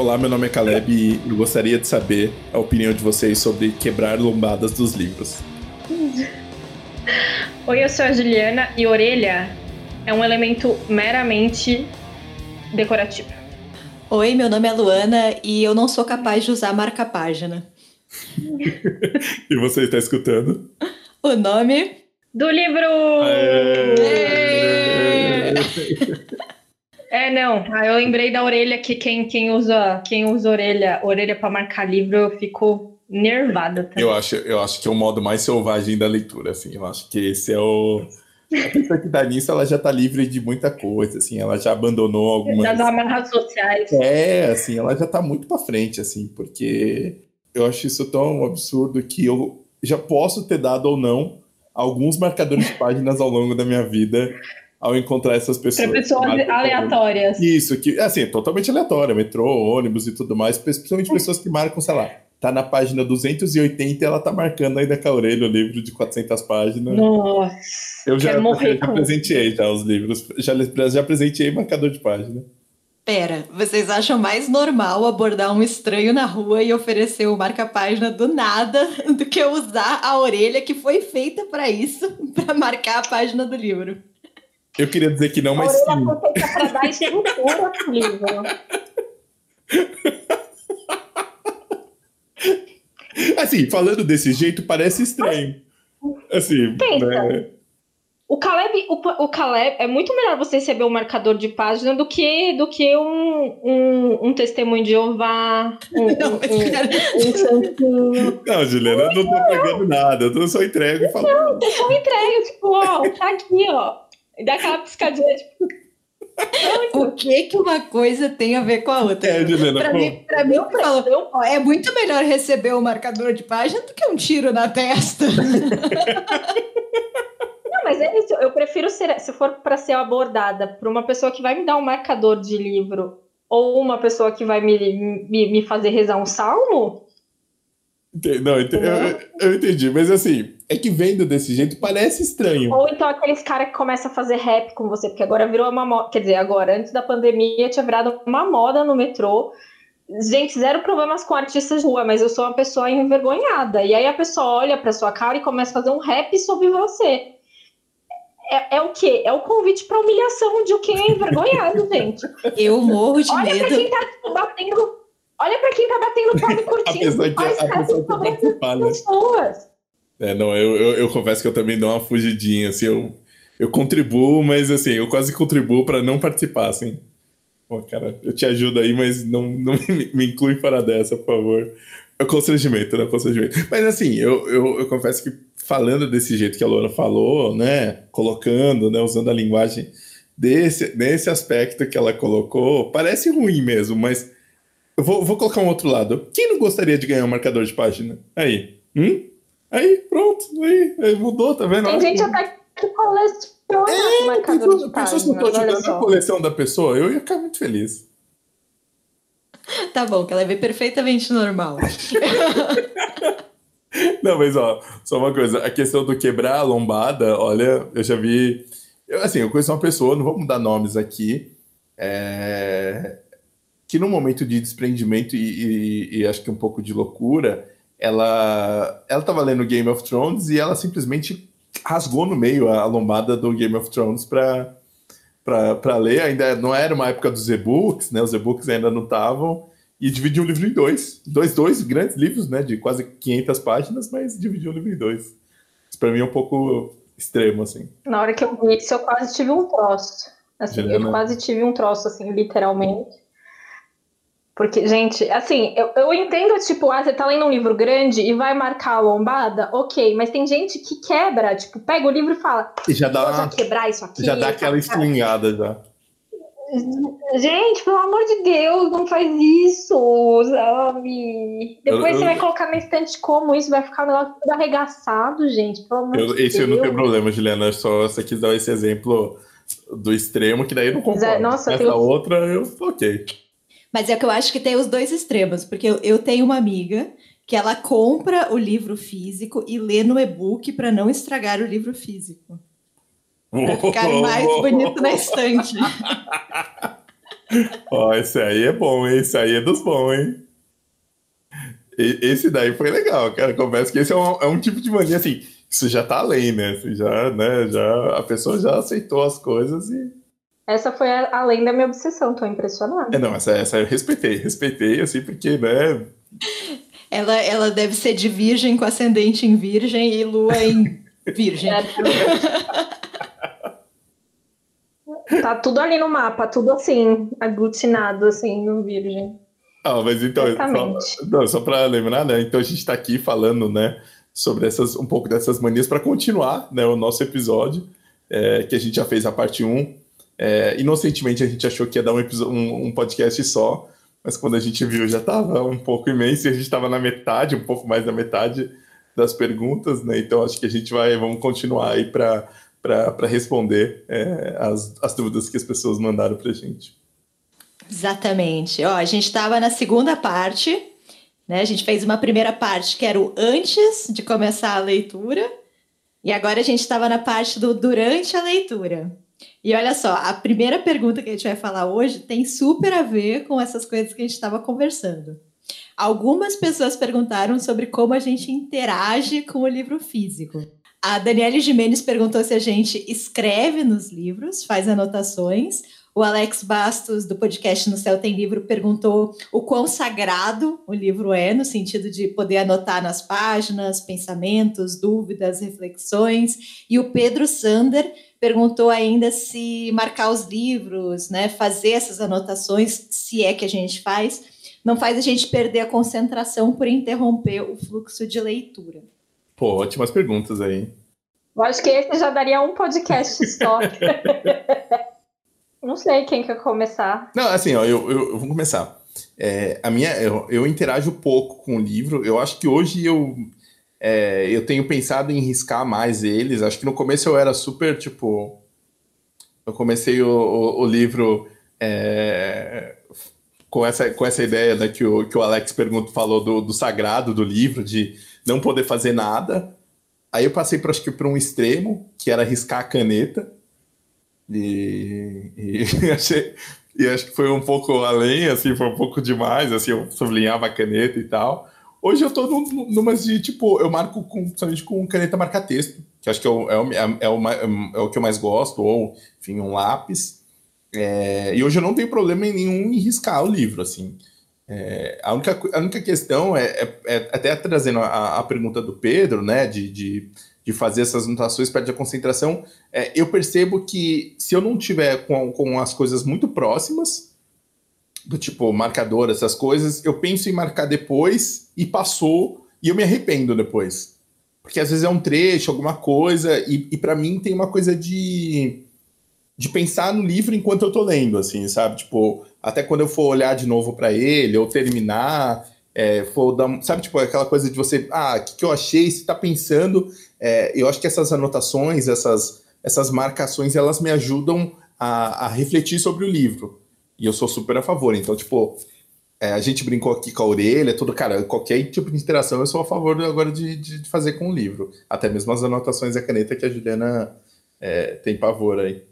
Olá, meu nome é Caleb e eu gostaria de saber a opinião de vocês sobre quebrar lombadas dos livros. Oi, eu sou a Juliana e orelha é um elemento meramente decorativo. Oi, meu nome é Luana e eu não sou capaz de usar marca-página. e você está escutando? O nome do livro! Aê! É, não. Ah, eu lembrei da orelha que quem, quem usa quem usa orelha, orelha para marcar livro, eu fico nervada também. Eu acho, eu acho que é o modo mais selvagem da leitura, assim. Eu acho que esse é o a pessoa que dá nisso, ela já tá livre de muita coisa, assim, ela já abandonou algumas... Das amarras sociais. É, assim, ela já tá muito para frente, assim, porque eu acho isso tão absurdo que eu já posso ter dado ou não alguns marcadores de páginas ao longo da minha vida ao encontrar essas pessoas. Para pessoas aleatórias. Isso, que, assim, totalmente aleatória, metrô, ônibus e tudo mais, principalmente pessoas que marcam, sei lá, tá na página 280 e ela tá marcando ainda com a orelha o livro de 400 páginas. Nossa, eu já, morrer já presenteei já os livros, já, já presenteei marcador de página. Pera, vocês acham mais normal abordar um estranho na rua e oferecer o marca-página do nada do que usar a orelha que foi feita para isso, para marcar a página do livro? Eu queria dizer que não, mas a orelha foi feita para dar estrutura livro. Assim, falando desse jeito, parece estranho. Assim, Pensa. Né? O Caleb, o, o Caleb, é muito melhor você receber um marcador de página do que, do que um, um, um testemunho de Jeová, um, não, um, um, Não, Juliana, eu não tô pegando nada, eu só entrego e falo. Não, eu só entrego, tipo, ó, tá aqui, ó. E dá aquela piscadinha, tipo. o que que uma coisa tem a ver com a outra? É, Juliana, pra, mim, pra mim, eu falo, é muito melhor receber um marcador de página do que um tiro na testa. Não, mas é isso. Eu prefiro ser, se for para ser abordada por uma pessoa que vai me dar um marcador de livro ou uma pessoa que vai me, me, me fazer rezar um salmo. Não, eu, eu, entendi, mas assim, é que vendo desse jeito parece estranho. Ou então aqueles caras que começam a fazer rap com você, porque agora virou uma moda. Quer dizer, agora, antes da pandemia, tinha virado uma moda no metrô. Gente, zero problemas com artistas de rua, mas eu sou uma pessoa envergonhada. E aí a pessoa olha pra sua cara e começa a fazer um rap sobre você é, é o quê? É o convite para humilhação de quem é envergonhado, gente. Eu morro de Olha medo. Olha pra quem tá batendo. Olha para quem tá batendo palma curtindo. a pessoa que, a pessoa que né? pessoas. É, não, eu, eu, eu, confesso que eu também dou uma fugidinha, assim, eu, eu contribuo, mas assim, eu quase contribuo para não participar, assim. Pô, cara, eu te ajudo aí, mas não, não me, me inclui para dessa, por favor. É constrangimento, né? Constrangimento. Mas assim, eu, eu, eu confesso que falando desse jeito que a Luana falou, né? Colocando, né? Usando a linguagem desse, desse aspecto que ela colocou, parece ruim mesmo, mas eu vou, vou colocar um outro lado. Quem não gostaria de ganhar um marcador de página? Aí. Hum? Aí, pronto. Aí, aí mudou, tá vendo? Tem gente até que coleciona é, marcador de página. Se eu tô ajudando a coleção da pessoa, eu ia ficar muito feliz. Tá bom, que ela é perfeitamente normal. Não, mas ó, só uma coisa, a questão do quebrar a lombada, olha, eu já vi. Eu, assim, eu conheço uma pessoa, não vou mudar nomes aqui, é, que no momento de desprendimento e, e, e, acho que um pouco de loucura, ela ela estava lendo Game of Thrones e ela simplesmente rasgou no meio a, lombada do Game of Thrones para para ler. Ainda não era uma época dos e-books, né? Os e-books ainda não estavam e dividiu o livro em dois. Dois, dois grandes livros, né? De quase 500 páginas, mas dividiu o livro em dois. Isso pra mim é um pouco extremo, assim. Na hora que eu vi isso, eu quase tive um troço. Assim, eu quase tive um troço, assim, literalmente. Porque, gente, assim, eu, eu entendo, tipo, ah, você tá lendo um livro grande e vai marcar a lombada, ok, mas tem gente que quebra, tipo, pega o livro e fala, e já dá uma, quebrar isso aqui. Já dá aquela estilingada já. Gente, pelo amor de Deus, não faz isso, sabe? Depois eu, você eu, vai colocar na estante como isso, vai ficar um negócio tudo arregaçado, gente. Pelo amor eu, de esse Deus. eu não tenho problema, Juliana. Só você quis dar esse exemplo do extremo, que daí eu não concordo. Nossa, Essa tenho... outra, eu ok. Mas é que eu acho que tem os dois extremos, porque eu, eu tenho uma amiga que ela compra o livro físico e lê no e-book para não estragar o livro físico. Pra ficar mais bonito na estante. Ó, esse aí é bom, hein? Esse aí é dos bons, hein? E, esse daí foi legal, cara. Confesso que esse é um, é um tipo de mania, assim, isso já tá além, né? Já, né, já, a pessoa já aceitou as coisas e... Essa foi além da minha obsessão, tô impressionada. É, não, essa, essa eu respeitei, respeitei, assim, porque, né... Ela, ela deve ser de virgem com ascendente em virgem e lua em virgem. É, Tá tudo ali no mapa, tudo assim, aglutinado assim no Virgem. Ah, mas então, só, não, só para lembrar, né? Então a gente está aqui falando, né, sobre essas, um pouco dessas manias para continuar, né, o nosso episódio, é, que a gente já fez a parte 1. É, inocentemente a gente achou que ia dar um, um, um podcast só, mas quando a gente viu já estava um pouco imenso e a gente estava na metade, um pouco mais da metade das perguntas, né? Então acho que a gente vai, vamos continuar aí para para responder é, as, as dúvidas que as pessoas mandaram para a gente. Exatamente. Ó, a gente estava na segunda parte, né? A gente fez uma primeira parte que era o antes de começar a leitura, e agora a gente estava na parte do durante a leitura. E olha só, a primeira pergunta que a gente vai falar hoje tem super a ver com essas coisas que a gente estava conversando. Algumas pessoas perguntaram sobre como a gente interage com o livro físico. A Daniele Jimenez perguntou se a gente escreve nos livros, faz anotações. O Alex Bastos, do podcast No Céu Tem Livro, perguntou o quão sagrado o livro é, no sentido de poder anotar nas páginas pensamentos, dúvidas, reflexões. E o Pedro Sander perguntou ainda se marcar os livros, né, fazer essas anotações, se é que a gente faz, não faz a gente perder a concentração por interromper o fluxo de leitura. Pô, ótimas perguntas aí. Eu acho que esse já daria um podcast só. Não sei quem quer começar. Não, assim, ó, eu, eu, eu vou começar. É, a minha, eu, eu interajo pouco com o livro. Eu acho que hoje eu, é, eu tenho pensado em riscar mais eles. Acho que no começo eu era super, tipo... Eu comecei o, o, o livro é, com, essa, com essa ideia né, que, o, que o Alex perguntou, falou do, do sagrado do livro, de não poder fazer nada. Aí eu passei para acho que para um extremo, que era riscar a caneta. E, e achei e acho que foi um pouco além, assim, foi um pouco demais, assim, eu sublinhava a caneta e tal. Hoje eu tô num, numa de, tipo, eu marco com, principalmente com caneta marca-texto, que acho que é o, é, o, é, o, é o que eu mais gosto, ou, enfim, um lápis. É, e hoje eu não tenho problema nenhum em riscar o livro, assim. É, a, única, a única questão é, é, é até trazendo a, a, pergunta do Pedro, né, de, de, de fazer essas anotações, perde a concentração. É, eu percebo que se eu não tiver com, com as coisas muito próximas, do tipo marcador, essas coisas, eu penso em marcar depois e passou e eu me arrependo depois. Porque às vezes é um trecho, alguma coisa, e, e para mim tem uma coisa de, de pensar no livro enquanto eu tô lendo, assim, sabe? Tipo, até quando eu for olhar de novo para ele, ou terminar, é, for dar, sabe, tipo, aquela coisa de você, ah, o que, que eu achei, se tá pensando, é, eu acho que essas anotações, essas, essas marcações, elas me ajudam a, a refletir sobre o livro, e eu sou super a favor, então, tipo, é, a gente brincou aqui com a orelha, tudo, cara, qualquer tipo de interação eu sou a favor agora de, de fazer com o livro, até mesmo as anotações da caneta que a Juliana é, tem pavor aí.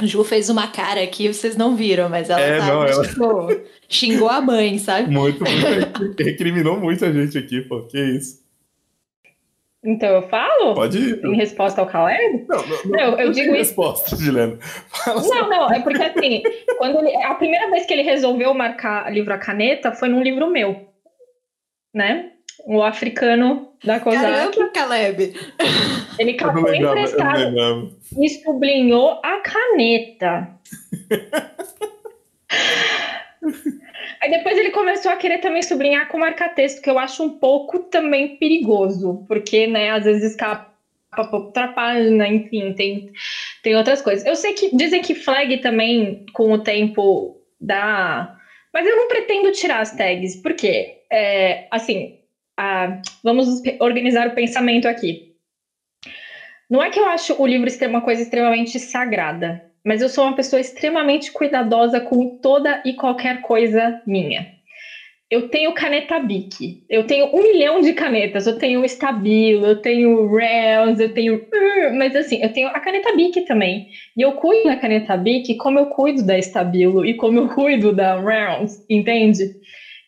Ju fez uma cara aqui, vocês não viram, mas ela, é, não, ela... Tipo, xingou a mãe, sabe? Muito, muito. Recriminou muita gente aqui, pô. Que isso. Então eu falo? Pode ir. Em resposta ao Caleb? Não, não, não, não eu digo resposta, Juliana. Não, não, é porque assim, quando ele, a primeira vez que ele resolveu marcar livro a caneta foi num livro meu, né? O africano da Kozak. Caramba, Caleb! Ele catou emprestado e sublinhou a caneta. Aí depois ele começou a querer também sublinhar com marca-texto, que eu acho um pouco também perigoso, porque, né, às vezes escapa para outra página, enfim, tem, tem outras coisas. Eu sei que dizem que flag também, com o tempo, dá. Mas eu não pretendo tirar as tags, porque, é, assim, a, vamos organizar o pensamento aqui. Não é que eu acho o livro uma coisa extremamente sagrada, mas eu sou uma pessoa extremamente cuidadosa com toda e qualquer coisa minha. eu tenho caneta Bic, eu tenho um milhão de canetas, eu tenho Stabilo, eu tenho Rails, eu tenho. Mas assim, eu tenho a caneta Bic também. E eu cuido da caneta Bic como eu cuido da Stabilo e como eu cuido da Rails, entende?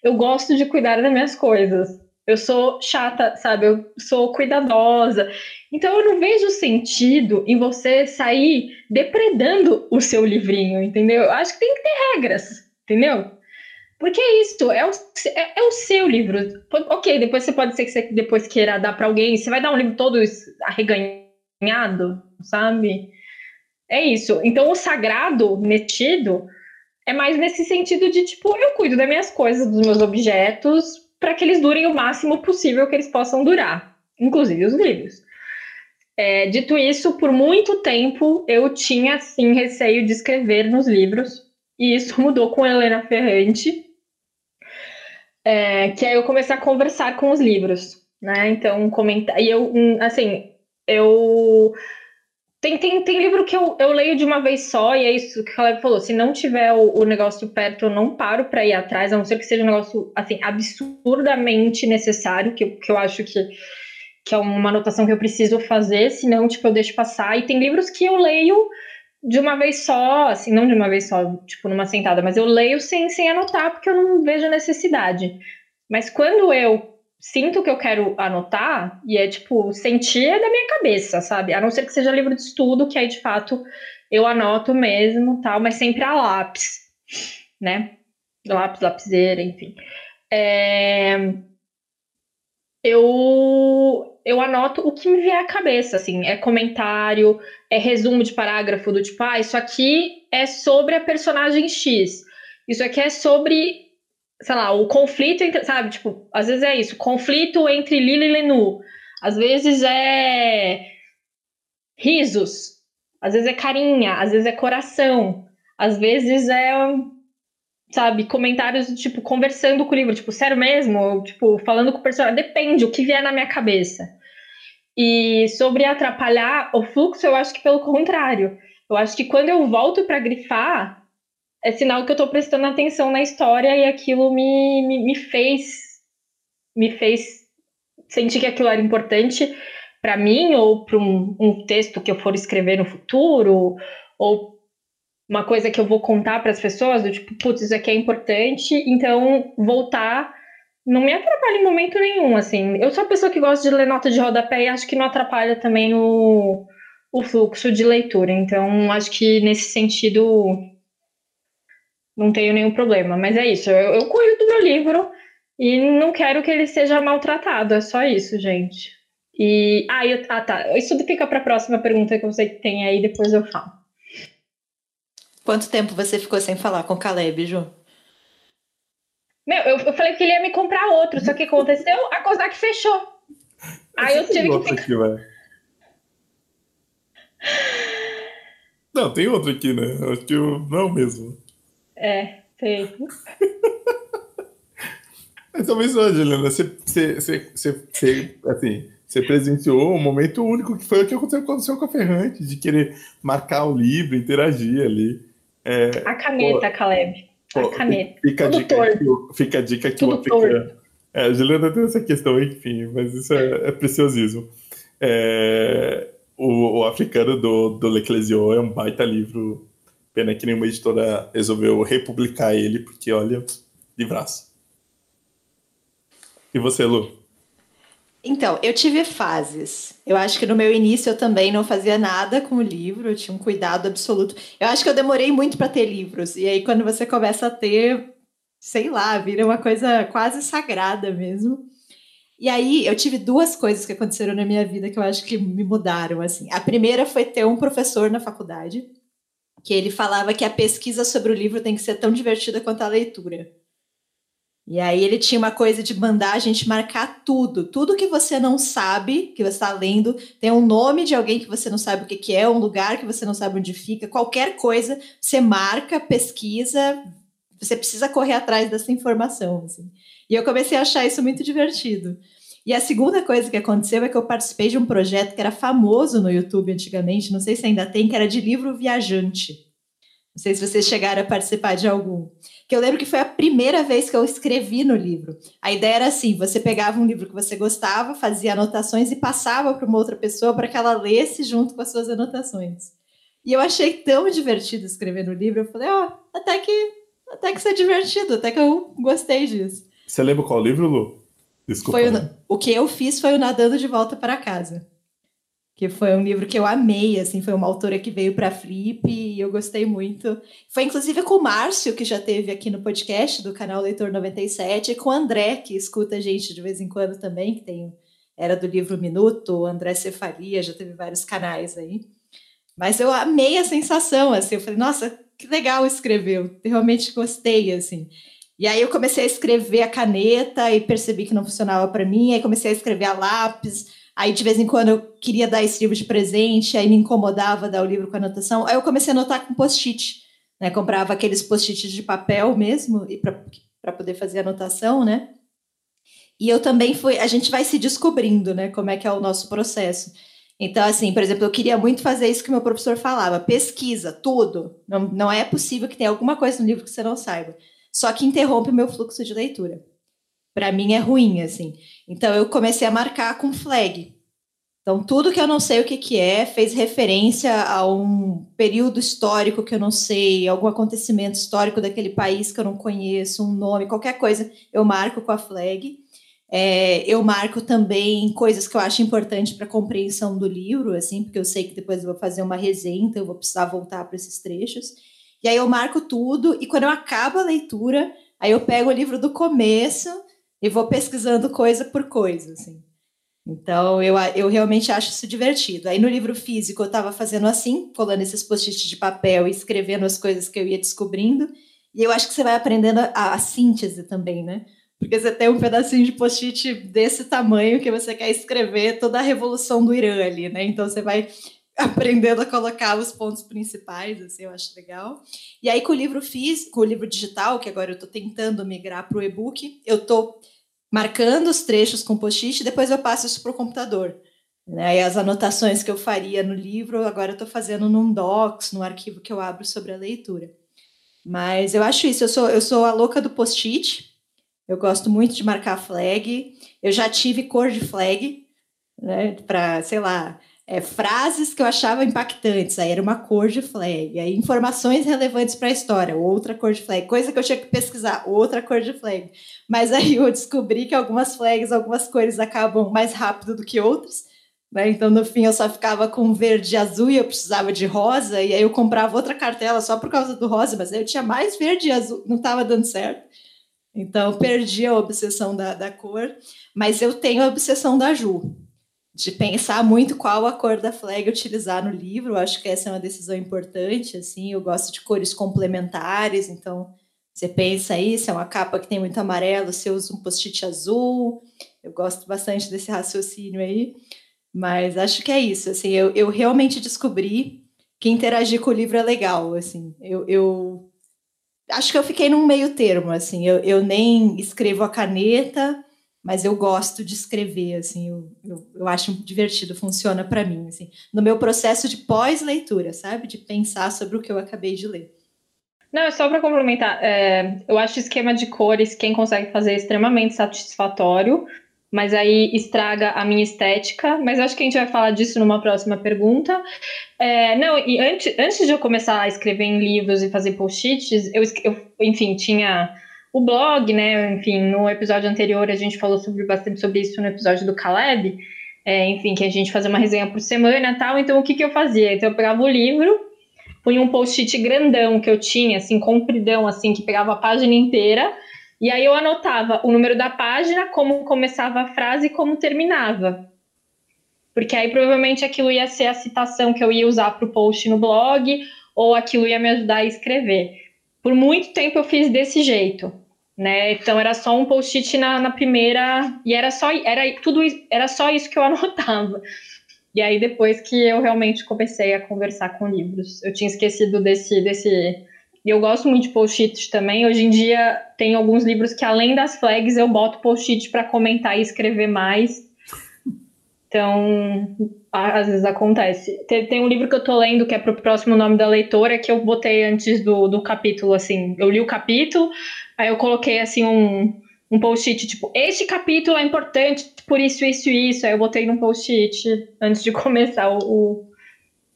Eu gosto de cuidar das minhas coisas. Eu sou chata, sabe? Eu sou cuidadosa. Então eu não vejo sentido em você sair depredando o seu livrinho, entendeu? Eu acho que tem que ter regras, entendeu? Porque é isso, é o, é, é o seu livro. Ok, depois você pode ser que você depois queira dar para alguém, você vai dar um livro todo arreganhado, sabe? É isso. Então o sagrado metido é mais nesse sentido de tipo, eu cuido das minhas coisas, dos meus objetos, para que eles durem o máximo possível que eles possam durar, inclusive os livros. É, dito isso, por muito tempo eu tinha sim receio de escrever nos livros, e isso mudou com Helena Ferrante, é, que aí eu comecei a conversar com os livros, né? Então, comentar. E eu, assim, eu. Tem, tem, tem livro que eu, eu leio de uma vez só, e é isso que o Caleb falou: se não tiver o, o negócio perto, eu não paro para ir atrás, a não ser que seja um negócio assim, absurdamente necessário, que, que eu acho que, que é uma anotação que eu preciso fazer, senão, tipo, eu deixo passar. E tem livros que eu leio de uma vez só, assim, não de uma vez só, tipo, numa sentada, mas eu leio sem, sem anotar porque eu não vejo necessidade. Mas quando eu sinto que eu quero anotar, e é tipo, sentir é da minha cabeça, sabe? A não ser que seja livro de estudo, que aí de fato eu anoto mesmo, tal, mas sempre a lápis, né? Lápis, lapiseira, enfim. É... Eu eu anoto o que me vier à cabeça, assim, é comentário, é resumo de parágrafo do tipo, ah, isso aqui é sobre a personagem X, isso aqui é sobre, sei lá, o conflito entre, sabe, tipo, às vezes é isso, conflito entre Lila e Lenu, às vezes é risos, às vezes é carinha, às vezes é coração, às vezes é sabe, comentários tipo, conversando com o livro, tipo, sério mesmo? Ou, tipo, falando com o personagem, depende, o que vier na minha cabeça. E sobre atrapalhar o fluxo, eu acho que pelo contrário. Eu acho que quando eu volto para grifar, é sinal que eu estou prestando atenção na história e aquilo me, me, me fez me fez sentir que aquilo era importante para mim ou para um, um texto que eu for escrever no futuro ou uma coisa que eu vou contar para as pessoas, do tipo, putz, isso aqui é importante, então voltar não me atrapalha em momento nenhum, assim. Eu sou a pessoa que gosta de ler nota de rodapé e acho que não atrapalha também o, o fluxo de leitura. Então, acho que nesse sentido não tenho nenhum problema. Mas é isso, eu, eu cuido do meu livro e não quero que ele seja maltratado, é só isso, gente. E, ah, eu, ah tá, isso fica para a próxima pergunta que você tem aí, depois eu falo. Quanto tempo você ficou sem falar com o Caleb, Ju? Meu, eu, eu falei que ele ia me comprar outro, só que aconteceu, a Kozak fechou. Aí eu tive que ficar... aqui, Não, tem outro aqui, né? Acho que eu... não é o mesmo. É, tem. Mas talvez, Juliana, você, você, você, você, assim, você presenciou um momento único que foi o que aconteceu, com a Ferrante, de querer marcar o livro, interagir ali. É, a caneta, pô, Caleb. A pô, caneta. Fica, a dica que, fica a dica que Tudo o africano. É, a Juliana tem essa questão, enfim, mas isso é, é preciosismo. É, o, o, Africano do, do L'Ecclesio é um baita livro. Pena que nenhuma editora resolveu republicar ele, porque olha, livraço. E você, Lu? Então, eu tive fases. Eu acho que no meu início eu também não fazia nada com o livro, eu tinha um cuidado absoluto. Eu acho que eu demorei muito para ter livros. E aí, quando você começa a ter, sei lá, vira uma coisa quase sagrada mesmo. E aí, eu tive duas coisas que aconteceram na minha vida que eu acho que me mudaram. assim. A primeira foi ter um professor na faculdade que ele falava que a pesquisa sobre o livro tem que ser tão divertida quanto a leitura. E aí ele tinha uma coisa de mandar a gente marcar tudo. Tudo que você não sabe, que você está lendo, tem um nome de alguém que você não sabe o que, que é, um lugar que você não sabe onde fica, qualquer coisa, você marca, pesquisa, você precisa correr atrás dessa informação. Assim. E eu comecei a achar isso muito divertido. E a segunda coisa que aconteceu é que eu participei de um projeto que era famoso no YouTube antigamente, não sei se ainda tem, que era de livro viajante. Não sei se vocês chegaram a participar de algum. Que eu lembro que foi a primeira vez que eu escrevi no livro. A ideia era assim: você pegava um livro que você gostava, fazia anotações e passava para uma outra pessoa para que ela lesse junto com as suas anotações. E eu achei tão divertido escrever no livro, eu falei, ó, oh, até que até que isso é divertido, até que eu gostei disso. Você lembra qual livro, Lu? Desculpa. Foi o, né? o que eu fiz foi o Nadando de Volta para Casa que foi um livro que eu amei, assim, foi uma autora que veio para Flip e eu gostei muito. Foi inclusive com o Márcio, que já teve aqui no podcast do canal Leitor 97, e com o André, que escuta a gente de vez em quando também, que tem era do livro Minuto, André Cefalia, já teve vários canais aí. Mas eu amei a sensação, assim, eu falei, nossa, que legal escrever, eu realmente gostei, assim. E aí eu comecei a escrever a caneta e percebi que não funcionava para mim, aí comecei a escrever a lápis, Aí, de vez em quando, eu queria dar esse livro de presente, aí me incomodava dar o livro com anotação. Aí eu comecei a anotar com post-it, né? Comprava aqueles post-its de papel mesmo, e para poder fazer anotação, né? E eu também fui. A gente vai se descobrindo, né? Como é que é o nosso processo. Então, assim, por exemplo, eu queria muito fazer isso que meu professor falava: pesquisa, tudo. Não, não é possível que tenha alguma coisa no livro que você não saiba. Só que interrompe o meu fluxo de leitura para mim é ruim, assim. Então eu comecei a marcar com flag. Então tudo que eu não sei o que, que é fez referência a um período histórico que eu não sei, algum acontecimento histórico daquele país que eu não conheço, um nome, qualquer coisa, eu marco com a flag. É, eu marco também coisas que eu acho importante para a compreensão do livro, assim, porque eu sei que depois eu vou fazer uma resenha, então eu vou precisar voltar para esses trechos. E aí eu marco tudo, e quando eu acabo a leitura, aí eu pego o livro do começo e vou pesquisando coisa por coisa, assim. Então, eu, eu realmente acho isso divertido. Aí, no livro físico, eu estava fazendo assim, colando esses post-its de papel e escrevendo as coisas que eu ia descobrindo. E eu acho que você vai aprendendo a, a síntese também, né? Porque você tem um pedacinho de post-it desse tamanho que você quer escrever toda a revolução do Irã ali, né? Então, você vai aprendendo a colocar os pontos principais, assim, eu acho legal. E aí, com o livro físico, com o livro digital, que agora eu estou tentando migrar para o e-book, eu estou marcando os trechos com post-it, depois eu passo isso para o computador. Né? E as anotações que eu faria no livro, agora eu estou fazendo num docs, no arquivo que eu abro sobre a leitura. Mas eu acho isso, eu sou, eu sou a louca do post-it, eu gosto muito de marcar flag, eu já tive cor de flag, né, para, sei lá, é, frases que eu achava impactantes, aí era uma cor de flag, aí informações relevantes para a história, outra cor de flag, coisa que eu tinha que pesquisar, outra cor de flag. Mas aí eu descobri que algumas flags, algumas cores acabam mais rápido do que outras, né? Então no fim eu só ficava com verde e azul e eu precisava de rosa, e aí eu comprava outra cartela só por causa do rosa, mas aí eu tinha mais verde e azul, não estava dando certo. Então perdi a obsessão da, da cor, mas eu tenho a obsessão da Ju de pensar muito qual a cor da flag utilizar no livro. Acho que essa é uma decisão importante. Assim, eu gosto de cores complementares, então você pensa aí, se é uma capa que tem muito amarelo, você usa um post-it azul. Eu gosto bastante desse raciocínio aí, mas acho que é isso. Assim, eu, eu realmente descobri que interagir com o livro é legal. Assim, eu, eu acho que eu fiquei num meio termo. Assim, eu, eu nem escrevo a caneta mas eu gosto de escrever, assim, eu, eu, eu acho divertido, funciona para mim, assim, no meu processo de pós-leitura, sabe? De pensar sobre o que eu acabei de ler. Não, é só para complementar, é, eu acho esquema de cores, quem consegue fazer é extremamente satisfatório, mas aí estraga a minha estética, mas acho que a gente vai falar disso numa próxima pergunta. É, não, e antes, antes de eu começar a escrever em livros e fazer post-its, eu, eu, enfim, tinha o blog, né? Enfim, no episódio anterior a gente falou sobre, bastante sobre isso no episódio do Caleb. É, enfim, que a gente fazia uma resenha por semana e tal. Então, o que, que eu fazia? Então, eu pegava o livro, punha um post-it grandão que eu tinha, assim, compridão, assim, que pegava a página inteira. E aí eu anotava o número da página, como começava a frase e como terminava. Porque aí provavelmente aquilo ia ser a citação que eu ia usar para o post no blog, ou aquilo ia me ajudar a escrever. Por muito tempo eu fiz desse jeito né? Então era só um post-it na, na, primeira e era só era tudo era só isso que eu anotava. E aí depois que eu realmente comecei a conversar com livros, eu tinha esquecido desse desse e eu gosto muito de post-its também. Hoje em dia tem alguns livros que além das flags eu boto post-it para comentar e escrever mais. Então, às vezes acontece. Tem, tem, um livro que eu tô lendo que é pro próximo nome da leitora que eu botei antes do, do capítulo, assim. Eu li o capítulo, aí eu coloquei assim um, um post-it, tipo, este capítulo é importante por isso, isso e isso. Aí eu botei num post-it antes de começar o, o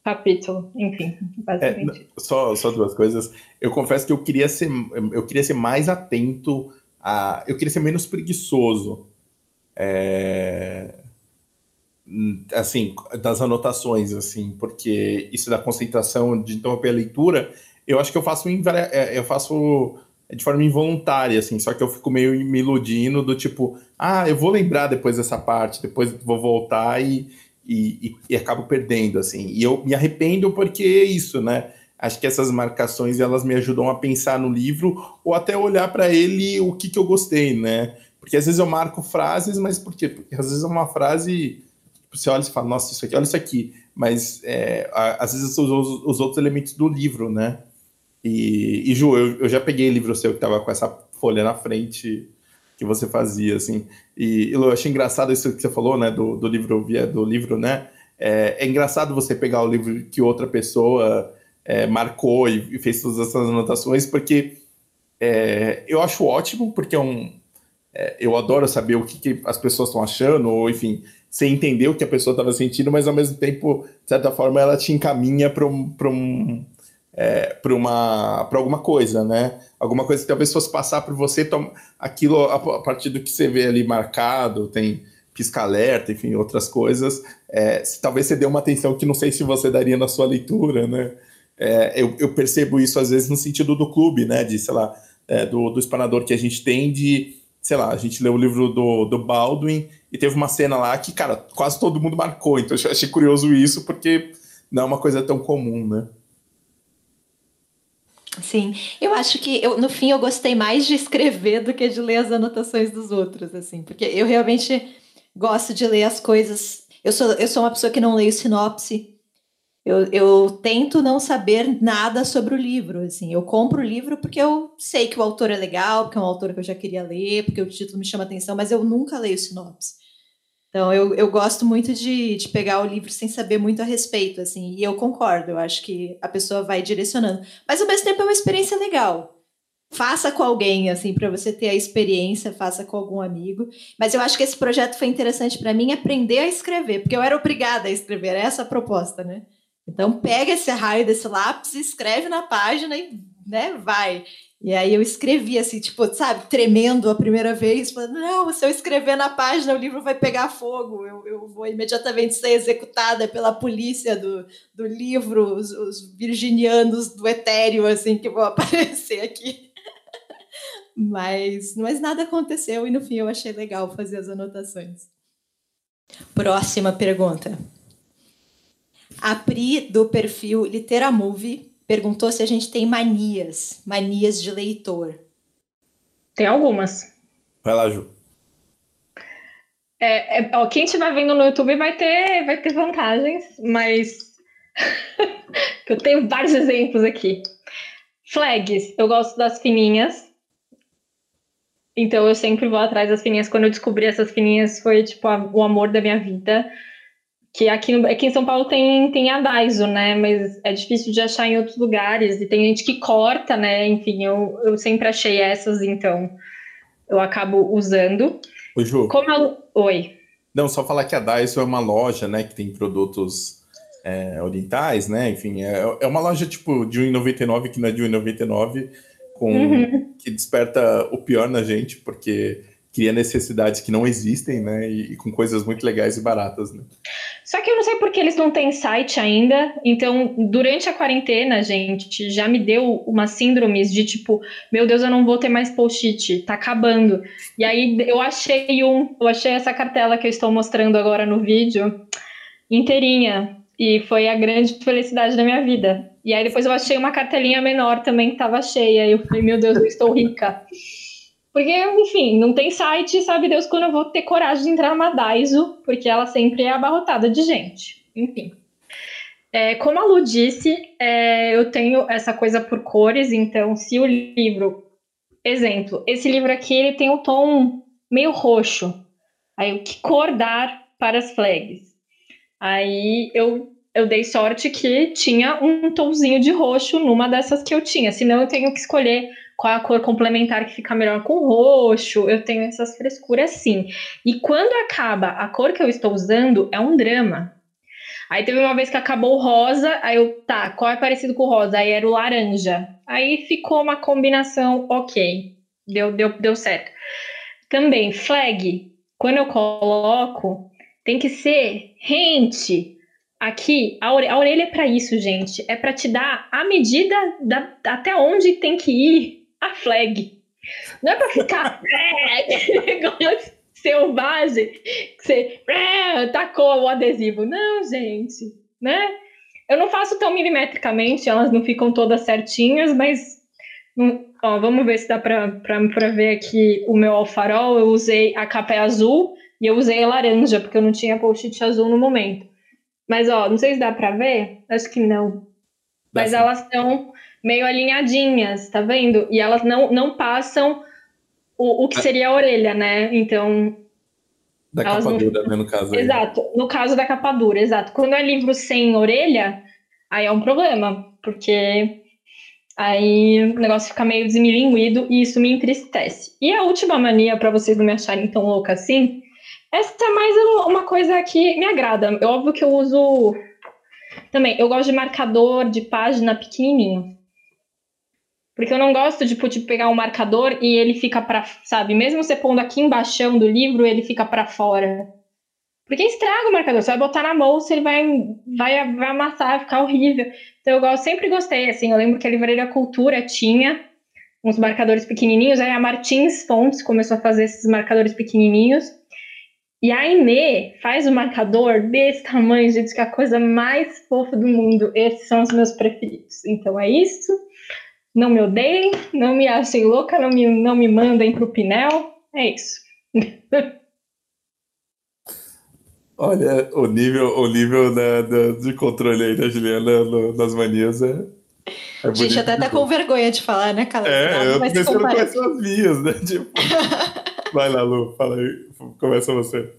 capítulo. Enfim, basicamente. É, só, só duas coisas. Eu confesso que eu queria ser, eu queria ser mais atento a. Eu queria ser menos preguiçoso. É assim, das anotações, assim, porque isso da concentração, de interromper a leitura, eu acho que eu faço, é, eu faço de forma involuntária, assim, só que eu fico meio me iludindo do tipo, ah, eu vou lembrar depois dessa parte, depois vou voltar e, e, e, e acabo perdendo, assim. E eu me arrependo porque é isso, né? Acho que essas marcações elas me ajudam a pensar no livro ou até olhar para ele o que, que eu gostei, né? Porque às vezes eu marco frases, mas por quê? Porque às vezes é uma frase você olha e fala, nossa, isso aqui, olha isso aqui. Mas é, às vezes os, os, outros elementos do livro, né? E, e Ju, eu, eu já peguei livro seu que tava com essa folha na frente que você fazia, assim. E eu achei engraçado isso que você falou, né? Do, do livro, do livro, né? É, é engraçado você pegar o livro que outra pessoa é, marcou e, e, fez todas essas anotações, porque é, eu acho ótimo, porque é um, é, eu adoro saber o que, que as pessoas estão achando, ou enfim, você entender o que a pessoa estava sentindo, mas ao mesmo tempo, de certa forma, ela te encaminha para um, um, é, uma para alguma coisa, né? Alguma coisa que talvez fosse passar por você, aquilo a, partir do que você vê ali marcado, tem pisca-alerta, enfim, outras coisas. É, se, talvez você dê uma atenção que não sei se você daria na sua leitura, né? É, eu, eu, percebo isso às vezes no sentido do clube, né? De, sei lá, é, do, do espanador que a gente tem de sei lá, a gente leu o livro do, do Baldwin e teve uma cena lá que, cara, quase todo mundo marcou. Então eu achei curioso isso, porque não é uma coisa tão comum, né? Sim, eu acho que eu, no fim eu gostei mais de escrever do que de ler as anotações dos outros, assim, porque eu realmente gosto de ler as coisas. Eu sou, eu sou uma pessoa que não leio sinopse, eu, eu tento não saber nada sobre o livro, assim. Eu compro o livro porque eu sei que o autor é legal, porque é um autor que eu já queria ler, porque o título me chama atenção, mas eu nunca leio sinopse. Então, eu, eu gosto muito de, de pegar o livro sem saber muito a respeito, assim. E eu concordo, eu acho que a pessoa vai direcionando. Mas, ao mesmo tempo, é uma experiência legal. Faça com alguém, assim, para você ter a experiência, faça com algum amigo. Mas eu acho que esse projeto foi interessante para mim aprender a escrever, porque eu era obrigada a escrever, era essa a proposta, né? Então pega esse raio desse lápis, escreve na página e né, vai. E aí eu escrevi assim, tipo, sabe, tremendo a primeira vez, falando, não, se eu escrever na página, o livro vai pegar fogo, eu, eu vou imediatamente ser executada pela polícia do, do livro, os, os virginianos do etéreo, assim, que vão aparecer aqui. mas, mas nada aconteceu e no fim eu achei legal fazer as anotações. Próxima pergunta. A Pri, do perfil Literamove, perguntou se a gente tem manias, manias de leitor. Tem algumas. Vai lá, Ju. É, é, ó, quem estiver vendo no YouTube vai ter, vai ter vantagens, mas eu tenho vários exemplos aqui. Flags, eu gosto das fininhas. Então eu sempre vou atrás das fininhas. Quando eu descobri essas fininhas, foi tipo a, o amor da minha vida que aqui, no, aqui em São Paulo tem, tem a Daiso, né? Mas é difícil de achar em outros lugares. E tem gente que corta, né? Enfim, eu, eu sempre achei essas, então eu acabo usando. Oi, Ju. Como a... Oi. Não, só falar que a Daiso é uma loja, né? Que tem produtos é, orientais, né? Enfim, é, é uma loja tipo de 1,99 que não é de 1,99, com uhum. que desperta o pior na gente, porque cria necessidades que não existem, né? E, e, com coisas muito legais e baratas, né? Só que eu não sei porque eles não têm site ainda. Então, durante a quarentena, gente, já me deu umas síndromes de tipo, meu Deus, eu não vou ter mais post-it, tá acabando. E aí eu achei um, eu achei essa cartela que eu estou mostrando agora no vídeo inteirinha. E foi a grande felicidade da minha vida. E aí depois eu achei uma cartelinha menor também que tava cheia. E eu falei, meu Deus, eu estou rica. Porque, enfim, não tem site, sabe Deus quando eu vou ter coragem de entrar numa Daiso, porque ela sempre é abarrotada de gente. Enfim. É, como a Lu disse, é, eu tenho essa coisa por cores, então se o livro. Exemplo, esse livro aqui ele tem um tom meio roxo. Aí, o que cor dar para as flags. Aí eu, eu dei sorte que tinha um tomzinho de roxo numa dessas que eu tinha, senão eu tenho que escolher qual é a cor complementar que fica melhor com roxo. Eu tenho essas frescuras sim. E quando acaba a cor que eu estou usando, é um drama. Aí teve uma vez que acabou o rosa, aí eu, tá, qual é parecido com o rosa? Aí era o laranja. Aí ficou uma combinação ok. Deu, deu, deu certo. Também, flag, quando eu coloco, tem que ser rente. Aqui, a, orelha é para isso, gente. É para te dar a medida da, até onde tem que ir a flag. Não é para ficar negócio selvagem que você tacou o adesivo. Não, gente, né? Eu não faço tão milimetricamente, elas não ficam todas certinhas, mas não, ó, vamos ver se dá para ver aqui o meu alfarol. Eu usei a capa é azul e eu usei a laranja, porque eu não tinha post-it azul no momento. Mas, ó, não sei se dá para ver. Acho que não. Dá Mas sim. elas estão meio alinhadinhas, tá vendo? E elas não, não passam o, o que seria a orelha, né? Então. Da capa não... dura, né, no caso. Aí. Exato, no caso da capa dura, exato. Quando é livro sem orelha, aí é um problema, porque aí o negócio fica meio desmilinguido e isso me entristece. E a última mania, para vocês não me acharem tão louca assim, essa é mais uma coisa que me agrada. É óbvio que eu uso também. Eu gosto de marcador de página pequenininho. Porque eu não gosto de tipo, pegar um marcador e ele fica para, sabe, mesmo você pondo aqui embaixo do livro, ele fica para fora. Porque estraga o marcador, você vai botar na bolsa, ele vai, vai, vai amassar, vai ficar horrível. Então eu gosto, sempre gostei, assim, eu lembro que a Livraria Cultura tinha uns marcadores pequenininhos, aí a Martins Fontes começou a fazer esses marcadores pequenininhos. E a Inê faz o marcador desse tamanho, gente, que é a coisa mais fofa do mundo. Esses são os meus preferidos. Então é isso. Não me odeiem, não me achem louca, não me, não me mandem pro Pinel. É isso. Olha, o nível, o nível da, da, de controle aí da Juliana no, nas manias é. é Gente, até tá com vergonha de falar, né, Carla? É, eu pensando quais são as minhas, né? Tipo... Vai lá, Lu, fala aí, começa você.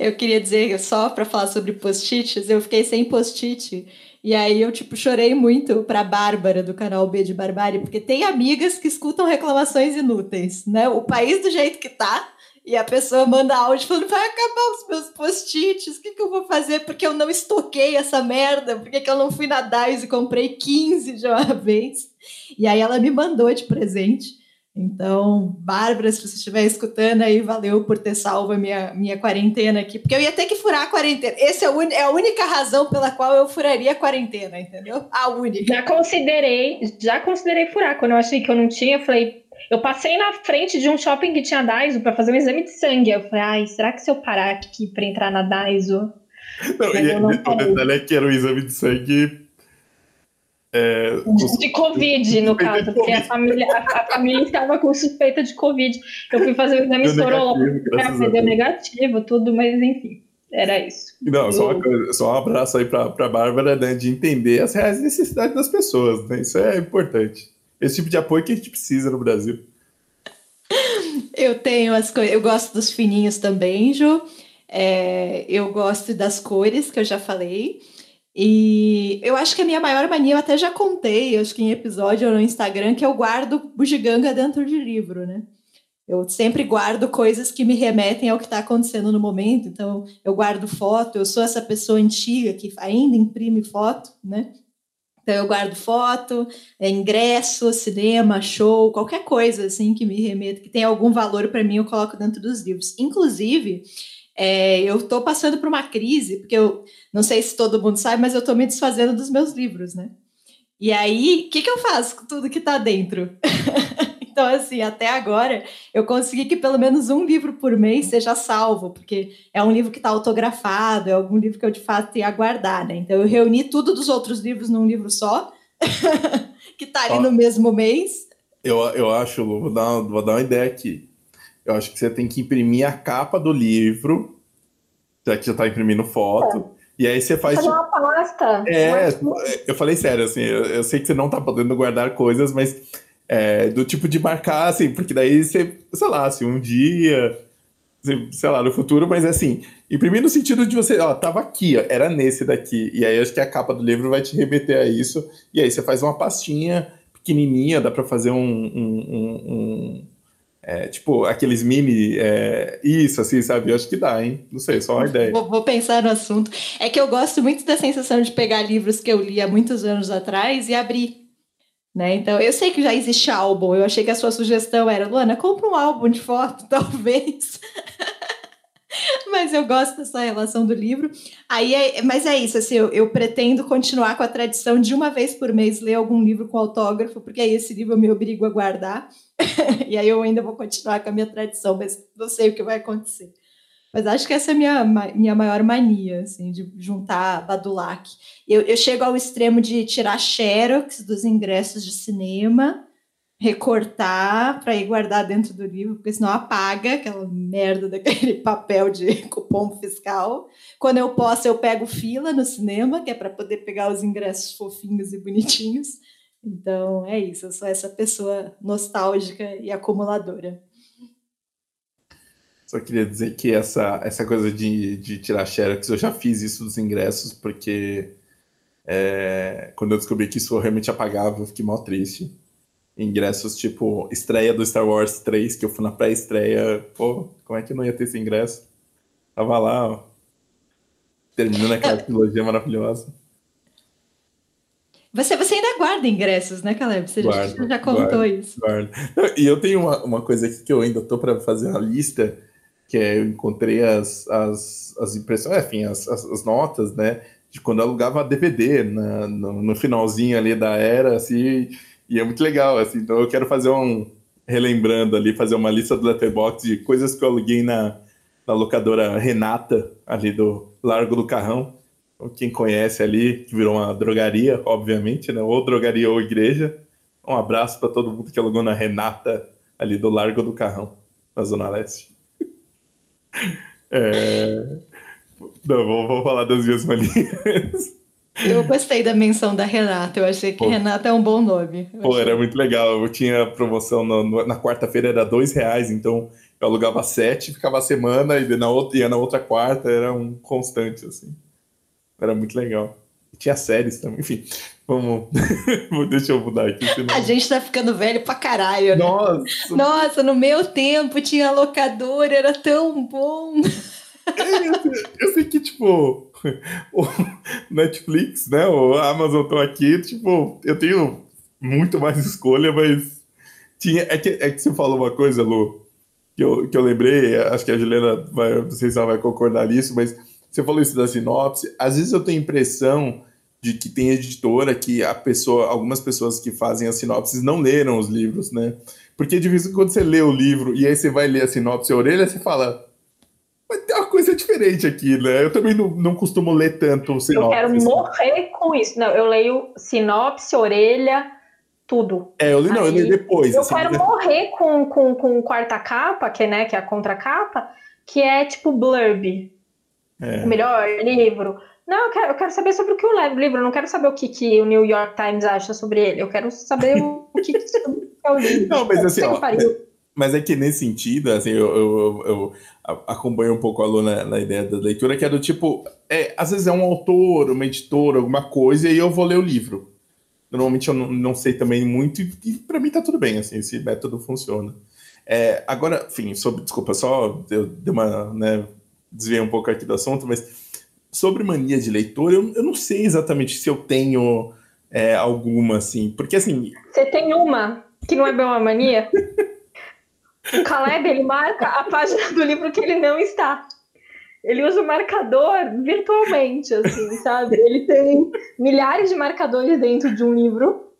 Eu queria dizer, só para falar sobre post-its, eu fiquei sem post-it e aí eu, tipo, chorei muito pra Bárbara do canal B de Barbárie, porque tem amigas que escutam reclamações inúteis, né? O país do jeito que tá, e a pessoa manda áudio falando: vai acabar os meus post-its, o que, que eu vou fazer? Porque eu não estoquei essa merda, porque que eu não fui na DAIS e comprei 15 de uma vez. E aí ela me mandou de presente. Então, Bárbara, se você estiver escutando aí, valeu por ter salvo a minha, minha quarentena aqui, porque eu ia ter que furar a quarentena. Essa é, é a única razão pela qual eu furaria a quarentena, entendeu? A única. Já considerei, já considerei furar. Quando eu achei que eu não tinha, eu falei, eu passei na frente de um shopping que tinha Daiso para fazer um exame de sangue. Eu falei, ai, será que se eu parar aqui para entrar na Daiso? Não, e, não o detalhe é que era um exame de sangue é, de Covid, no caso, porque a família, a, a, família estava com suspeita de Covid. Eu fui fazer o exame sorológico, deu negativo, tudo, mas enfim, era isso. Não, só, coisa, só um abraço aí para a Bárbara, né, de entender as reais necessidades das pessoas, né? Isso é importante. Esse tipo de apoio que a gente precisa no Brasil. Eu tenho as coisas, eu gosto dos fininhos também, Ju. É, eu gosto das cores que eu já falei. E eu acho que a minha maior mania, eu até já contei, acho que em episódio no Instagram, que eu guardo bugiganga dentro de livro, né? Eu sempre guardo coisas que me remetem ao que está acontecendo no momento. Então, eu guardo foto, eu sou essa pessoa antiga que ainda imprime foto, né? Então, eu guardo foto, é, ingresso, cinema, show, qualquer coisa assim que me remeta, que tem algum valor para mim, eu coloco dentro dos livros. Inclusive, é, eu estou passando por uma crise, porque eu não sei se todo mundo sabe, mas eu estou me desfazendo dos meus livros, né? E aí, o que, que eu faço com tudo que está dentro? então, assim, até agora, eu consegui que pelo menos um livro por mês seja salvo, porque é um livro que está autografado, é algum livro que eu de fato tenho a guardar, né? Então, eu reuni tudo dos outros livros num livro só, que está ali Ó, no mesmo mês. Eu, eu acho, vou dar, vou dar uma ideia aqui. Eu acho que você tem que imprimir a capa do livro, já que já tá imprimindo foto. É. E aí você faz. Fazer tipo... uma pasta. É, eu falei sério, assim, eu, eu, sei que você não tá podendo guardar coisas, mas é, do tipo de marcar, assim, porque daí você, sei lá, assim, um dia sei lá, no futuro, mas assim, imprimir no sentido de você, ó, tava aqui, ó, era nesse daqui. E aí acho que a capa do livro vai te remeter a isso. E aí você faz uma pastinha pequenininha, dá para fazer um, um, um, um é, tipo, aqueles mini. É, isso, assim, sabe? Eu acho que dá, hein? Não sei, só uma ideia. Vou, vou, pensar no assunto. É que eu gosto muito da sensação de pegar livros que eu li há muitos anos atrás e abrir. Né? Então, eu sei que já existe álbum. Eu achei que a sua sugestão era, Luana, compra um álbum de foto, talvez. mas eu gosto dessa relação do livro. Aí é, mas é isso, assim, eu, eu, pretendo continuar com a tradição de uma vez por mês ler algum livro com autógrafo, porque aí esse livro eu me obrigo a guardar. e aí eu ainda vou continuar com a minha tradição, mas não sei o que vai acontecer. Mas acho que essa é a minha, minha maior mania, assim, de juntar Badulac. Eu, eu chego ao extremo de tirar xerox dos ingressos de cinema, recortar para ir guardar dentro do livro, porque senão apaga aquela merda daquele papel de cupom fiscal. Quando eu posso, eu pego fila no cinema, que é para poder pegar os ingressos fofinhos e bonitinhos. Então é isso, eu sou essa pessoa nostálgica e acumuladora. Só queria dizer que essa, essa coisa de, de tirar xerox, eu já fiz isso dos ingressos, porque é, quando eu descobri que isso realmente apagava, eu fiquei mal triste. Ingressos tipo estreia do Star Wars 3, que eu fui na pré-estreia, pô, como é que não ia ter esse ingresso? Tava lá, ó, terminando aquela trilogia maravilhosa. Você, você ainda guarda ingressos, né, Caleb? Você guardo, já, já contou guardo, isso. Guardo. E eu tenho uma, uma coisa aqui que eu ainda tô para fazer uma lista que é, eu encontrei as, as, as impressões, enfim, as, as, as notas, né, de quando eu alugava DVD na, no, no, finalzinho ali da era, assim, e é muito legal, assim, então eu quero fazer um, relembrando ali, fazer uma lista do Letterboxd de coisas que eu aluguei na, na locadora Renata, ali do Largo do Carrão, quem conhece ali, que virou uma drogaria, obviamente, né, ou drogaria ou igreja, um abraço para todo mundo que alugou na Renata, ali do Largo do Carrão, na Zona Leste. É... Não, vou, vou falar das minhas manias. Eu gostei da menção da Renata. Eu achei que Pô. Renata é um bom nome. Eu Pô, achei... era muito legal. Eu tinha promoção no, na quarta-feira, era dois reais, então eu alugava sete, ficava a semana, e na outra, ia na outra quarta, era um constante, assim. Era muito legal. E tinha séries também, enfim. Vamos. Deixa eu mudar aqui. Senão... A gente tá ficando velho pra caralho, né? Nossa! Nossa, no meu tempo tinha locadora, era tão bom. É, eu, sei, eu sei que, tipo, o Netflix, né? O Amazon estão aqui, tipo, eu tenho muito mais escolha, mas tinha. É que, é que você falou uma coisa, Lu, que eu, que eu lembrei, acho que a Juliana vai, não sei se ela vai concordar nisso, mas você falou isso da sinopse. Às vezes eu tenho a impressão de que tem editora que a pessoa, algumas pessoas que fazem as sinopses não leram os livros, né? Porque de vez em quando você lê o livro e aí você vai ler a sinopse a orelha, você fala, mas tem uma coisa diferente aqui, né? Eu também não, não costumo ler tanto sinopse. Eu quero morrer com isso. Não, eu leio sinopse, orelha, tudo. É, eu li, não, eu li depois. Eu assim, quero né? morrer com, com, com quarta capa, que, né, que é a contracapa, que é tipo blurb. É. O melhor livro não, eu quero, eu quero saber sobre o que o livro, eu não quero saber o que, que o New York Times acha sobre ele, eu quero saber o, que, que é o livro. Não, mas assim, ó, mas é que nesse sentido, assim, eu, eu, eu acompanho um pouco a Luna na ideia da leitura, que é do tipo, é, às vezes é um autor, uma editora, alguma coisa, e eu vou ler o livro. Normalmente eu não, não sei também muito, e, e para mim tá tudo bem, assim, esse método funciona. É, agora, enfim, sobre, desculpa, só eu dei uma, né, desviei um pouco aqui do assunto, mas sobre mania de leitor, eu, eu não sei exatamente se eu tenho é, alguma, assim, porque assim. Você tem uma que não é bem uma mania? o Caleb, ele marca a página do livro que ele não está. Ele usa o marcador virtualmente, assim, sabe? Ele tem milhares de marcadores dentro de um livro.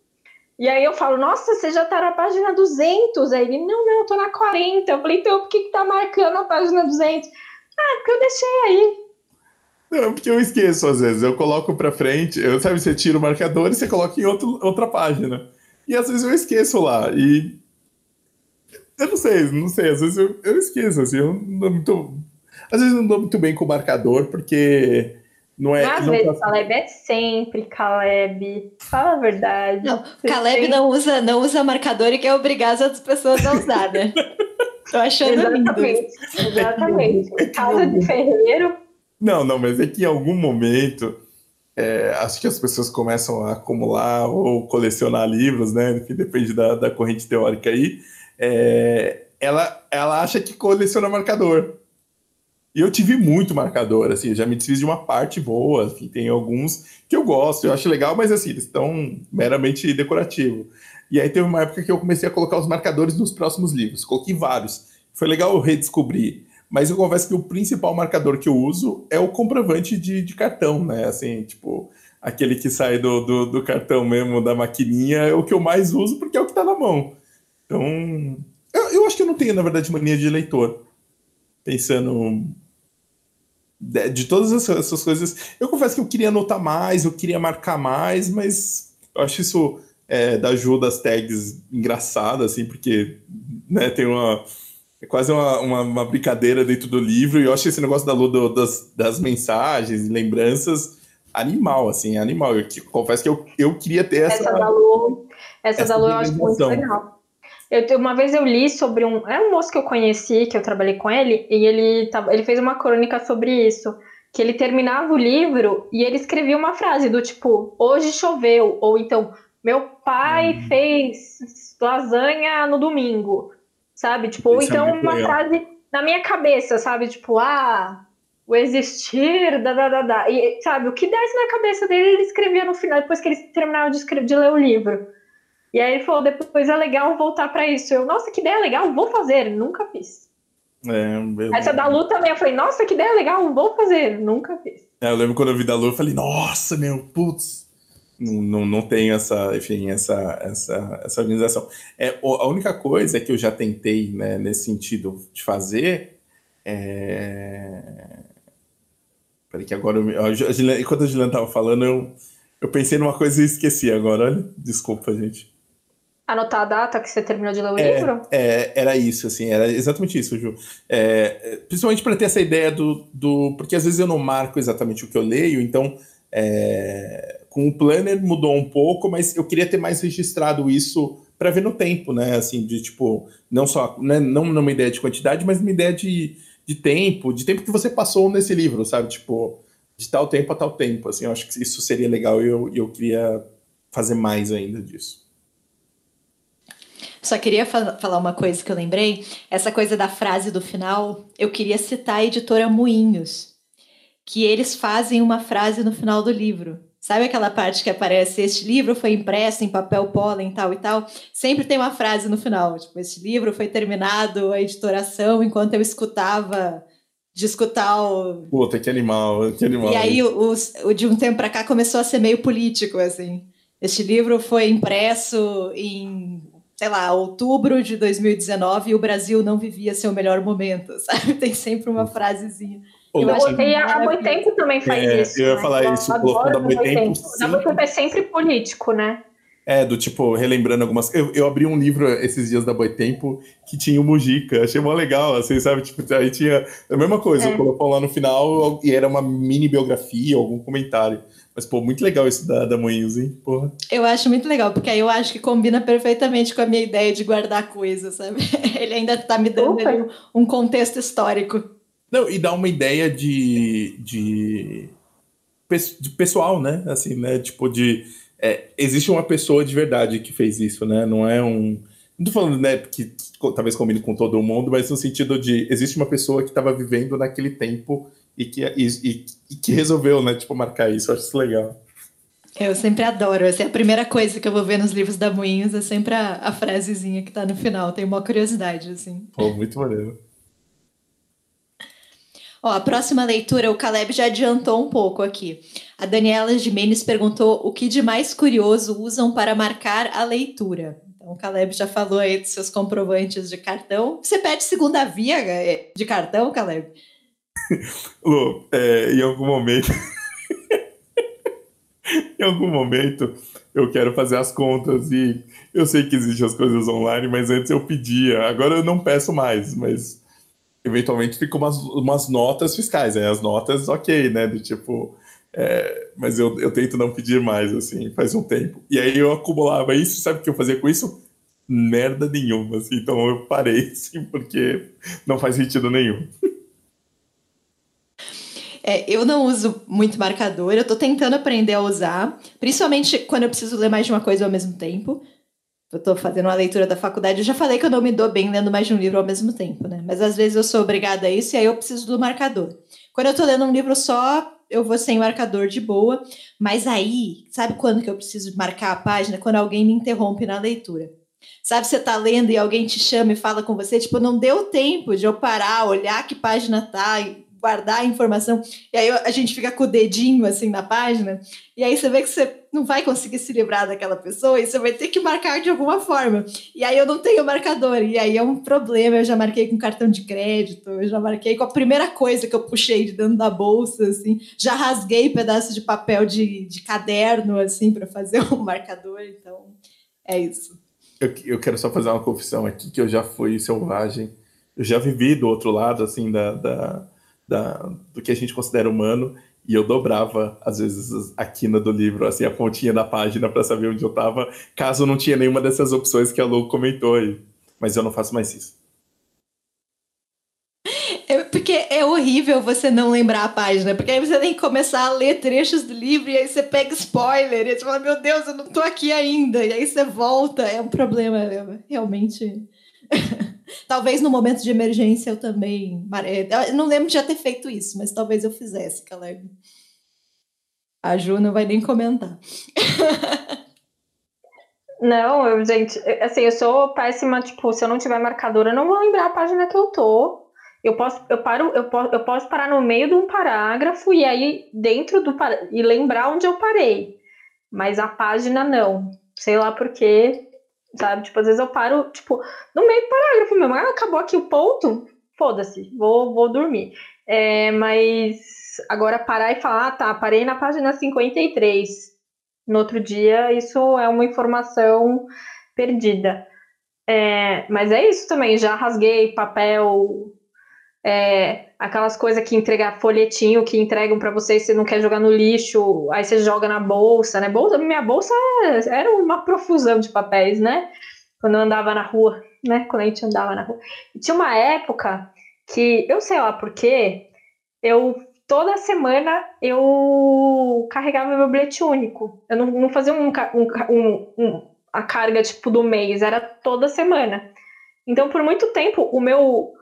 E aí eu falo, nossa, você já tá na página 200. Aí ele, não, não, eu tô na 40. Eu falei, então por que, que tá marcando a página 200? Ah, porque eu deixei aí. Não, porque eu esqueço às vezes. Eu coloco pra frente, eu, sabe, você tira o marcador e você coloca em outro, outra página. E às vezes eu esqueço lá. E. Eu não sei, não sei. Às vezes eu, eu esqueço, assim. Eu não dou muito. Às vezes eu não dou muito bem com o marcador, porque. Não é, Às vezes, tá... Caleb é sempre, Caleb. Fala a verdade. Não, Caleb não usa, não usa marcador e quer obrigar as outras pessoas a usar, né? Tô achando Exatamente. lindo. Exatamente. Casa de ferreiro. Não, não, mas é que em algum momento é, acho que as pessoas começam a acumular ou colecionar livros, né? Que depende da, da corrente teórica aí. É, ela, ela acha que coleciona marcador. E eu tive muito marcador, assim, eu já me desfiz de uma parte boa, enfim, tem alguns que eu gosto, eu acho legal, mas assim, eles estão meramente decorativo. E aí teve uma época que eu comecei a colocar os marcadores nos próximos livros, coloquei vários. Foi legal eu redescobrir, mas eu confesso que o principal marcador que eu uso é o comprovante de, de cartão, né? Assim, tipo, aquele que sai do, do, do, cartão mesmo, da maquininha, é o que eu mais uso porque é o que tá na mão. Então, eu, eu acho que eu não tenho, na verdade, mania de leitor. Pensando de, de todas essas coisas, eu confesso que eu queria anotar mais, eu queria marcar mais, mas eu acho isso é, da ajuda das tags engraçada, assim, porque né, tem uma é quase uma, uma, uma, brincadeira dentro do livro, e eu acho esse negócio da Lu das, das mensagens, lembranças, animal, assim, animal. Eu confesso que eu, eu queria ter essa. Essa da Lu, essa, essa da Lu eu acho muito legal. Eu, uma vez eu li sobre um. É um moço que eu conheci, que eu trabalhei com ele, e ele, ele fez uma crônica sobre isso. Que ele terminava o livro e ele escrevia uma frase do tipo, hoje choveu, ou então, meu pai hum. fez lasanha no domingo sabe? Tipo, ou é então é uma legal. frase na minha cabeça, sabe? Tipo, ah, o existir, da, da, da, da. E, sabe, o que desce na cabeça dele, ele escrevia no final, depois que ele terminava de, escrever, de ler o livro. E aí ele falou, depois é legal voltar para isso. Eu, nossa, que ideia legal, vou fazer, nunca fiz. É, Essa da Lu também, eu falei, nossa, que ideia legal, vou fazer, nunca fiz. É, eu lembro quando eu vi da Lu, eu falei, nossa, meu, putz, não, não tenho essa, enfim, essa, essa, essa organização. É, a única coisa que eu já tentei né, nesse sentido de fazer é. Peraí, que agora. Eu, enquanto a Juliana estava falando, eu, eu pensei numa coisa e esqueci agora. Olha, desculpa, gente. Anotar a data que você terminou de ler o é, livro? É, era isso, assim, era exatamente isso, Ju. É, principalmente para ter essa ideia do, do. Porque às vezes eu não marco exatamente o que eu leio, então. É, com o Planner mudou um pouco, mas eu queria ter mais registrado isso para ver no tempo, né? Assim, de tipo, não só, né, não numa ideia de quantidade, mas numa ideia de, de tempo, de tempo que você passou nesse livro, sabe? Tipo, de tal tempo a tal tempo. Assim, eu acho que isso seria legal e eu, eu queria fazer mais ainda disso. Só queria fa falar uma coisa que eu lembrei. Essa coisa da frase do final, eu queria citar a editora Moinhos, que eles fazem uma frase no final do livro. Sabe aquela parte que aparece, este livro foi impresso em papel pólen, tal e tal? Sempre tem uma frase no final, tipo, este livro foi terminado a editoração enquanto eu escutava, de escutar o... Puta, que animal, que animal. E aí, o, o, de um tempo para cá, começou a ser meio político, assim. Este livro foi impresso em, sei lá, outubro de 2019 e o Brasil não vivia seu melhor momento, sabe? Tem sempre uma frasezinha. Eu que a Boitempo também faz é, isso. Eu ia né? falar então, isso, o da Boitempo. Da Boitempo é sempre político, né? É, do tipo, relembrando algumas. Eu, eu abri um livro esses dias da Boitempo que tinha o Mujica, achei mó legal, assim, sabe? Tipo, aí tinha a mesma coisa, é. colocou lá no final e era uma mini biografia, algum comentário. Mas, pô, muito legal isso da, da Moinhos, hein? Porra. Eu acho muito legal, porque aí eu acho que combina perfeitamente com a minha ideia de guardar coisas, sabe? Ele ainda tá me dando um contexto histórico. Não, e dá uma ideia de, de, de pessoal, né? Assim, né? Tipo, de. É, existe uma pessoa de verdade que fez isso, né? Não é um. Não tô falando, né, que, que talvez combine com todo mundo, mas no sentido de existe uma pessoa que estava vivendo naquele tempo e que, e, e, e, que resolveu, né, tipo, marcar isso. Eu acho isso legal. Eu sempre adoro. Essa é a primeira coisa que eu vou ver nos livros da Moinhos, é sempre a, a frasezinha que tá no final. Tenho uma curiosidade, assim. Pô, muito maneiro. Ó, a próxima leitura, o Caleb já adiantou um pouco aqui. A Daniela Jimenez perguntou o que de mais curioso usam para marcar a leitura. Então, o Caleb já falou aí dos seus comprovantes de cartão. Você pede segunda via é, de cartão, Caleb? Lu, é, em algum momento. em algum momento eu quero fazer as contas e eu sei que existem as coisas online, mas antes eu pedia. Agora eu não peço mais, mas eventualmente ficam umas, umas notas fiscais, né? As notas, ok, né? Do tipo. É, mas eu, eu tento não pedir mais, assim, faz um tempo. E aí eu acumulava isso, sabe o que eu fazia com isso? merda nenhuma, assim, então eu parei, assim, porque não faz sentido nenhum. É, eu não uso muito marcador, eu tô tentando aprender a usar, principalmente quando eu preciso ler mais de uma coisa ao mesmo tempo. Eu tô fazendo uma leitura da faculdade, eu já falei que eu não me dou bem lendo mais de um livro ao mesmo tempo, né? Mas às vezes eu sou obrigada a isso e aí eu preciso do marcador. Quando eu tô lendo um livro só, eu vou sem marcador de boa, mas aí, sabe quando que eu preciso marcar a página? Quando alguém me interrompe na leitura. Sabe, você tá lendo e alguém te chama e fala com você, tipo, não deu tempo de eu parar, olhar que página tá, guardar a informação. E aí a gente fica com o dedinho assim na página, e aí você vê que você não vai conseguir se livrar daquela pessoa e você vai ter que marcar de alguma forma. E aí eu não tenho marcador, e aí é um problema. Eu já marquei com cartão de crédito, eu já marquei com a primeira coisa que eu puxei de dentro da bolsa, assim, já rasguei pedaços de papel de, de caderno, assim, para fazer um marcador. Então, é isso. Eu, eu quero só fazer uma confissão aqui, que eu já fui selvagem. Eu já vivi do outro lado, assim, da, da da, do que a gente considera humano, e eu dobrava, às vezes, a quina do livro, assim, a pontinha da página para saber onde eu estava, caso não tinha nenhuma dessas opções que a Lu comentou aí. Mas eu não faço mais isso. É, porque é horrível você não lembrar a página, porque aí você tem que começar a ler trechos do livro e aí você pega spoiler e você fala, meu Deus, eu não tô aqui ainda. E aí você volta, é um problema, realmente. Talvez no momento de emergência eu também. Eu não lembro de já ter feito isso, mas talvez eu fizesse, Caleb. A Ju não vai nem comentar. Não, eu, gente, assim, eu sou péssima, tipo, se eu não tiver marcador, eu não vou lembrar a página que eu tô. Eu posso, eu paro, eu posso, eu posso parar no meio de um parágrafo e aí dentro do e lembrar onde eu parei. Mas a página não. Sei lá por quê sabe? Tipo, às vezes eu paro, tipo, no meio do parágrafo mesmo. Ah, acabou aqui o ponto? Foda-se, vou, vou dormir. É, mas agora parar e falar, ah, tá, parei na página 53. No outro dia, isso é uma informação perdida. É, mas é isso também, já rasguei papel, é, aquelas coisas que entrega folhetinho que entregam para você você não quer jogar no lixo, aí você joga na bolsa, né? Bolsa, minha bolsa era uma profusão de papéis, né? Quando eu andava na rua, né? Quando a gente andava na rua. E tinha uma época que eu sei lá porquê, eu toda semana eu carregava meu bilhete único. Eu não, não fazia um, um, um, a carga tipo do mês, era toda semana. Então, por muito tempo, o meu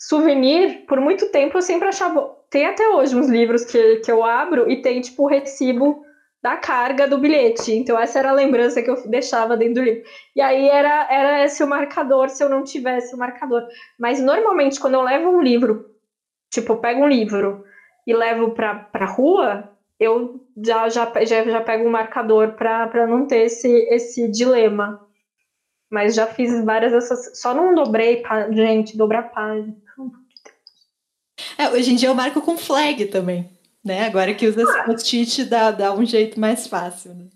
souvenir, por muito tempo eu sempre achava. Tem até hoje uns livros que, que eu abro e tem, tipo, o recibo da carga do bilhete. Então, essa era a lembrança que eu deixava dentro do livro. E aí era, era esse o marcador se eu não tivesse o marcador. Mas normalmente, quando eu levo um livro, tipo, eu pego um livro e levo pra, pra rua, eu já, já, já, já pego um marcador para não ter esse, esse dilema. Mas já fiz várias dessas. Só não dobrei, gente, dobrar página. É, hoje em dia eu marco com flag também, né? Agora que usa ah. post-it dá, dá um jeito mais fácil, né?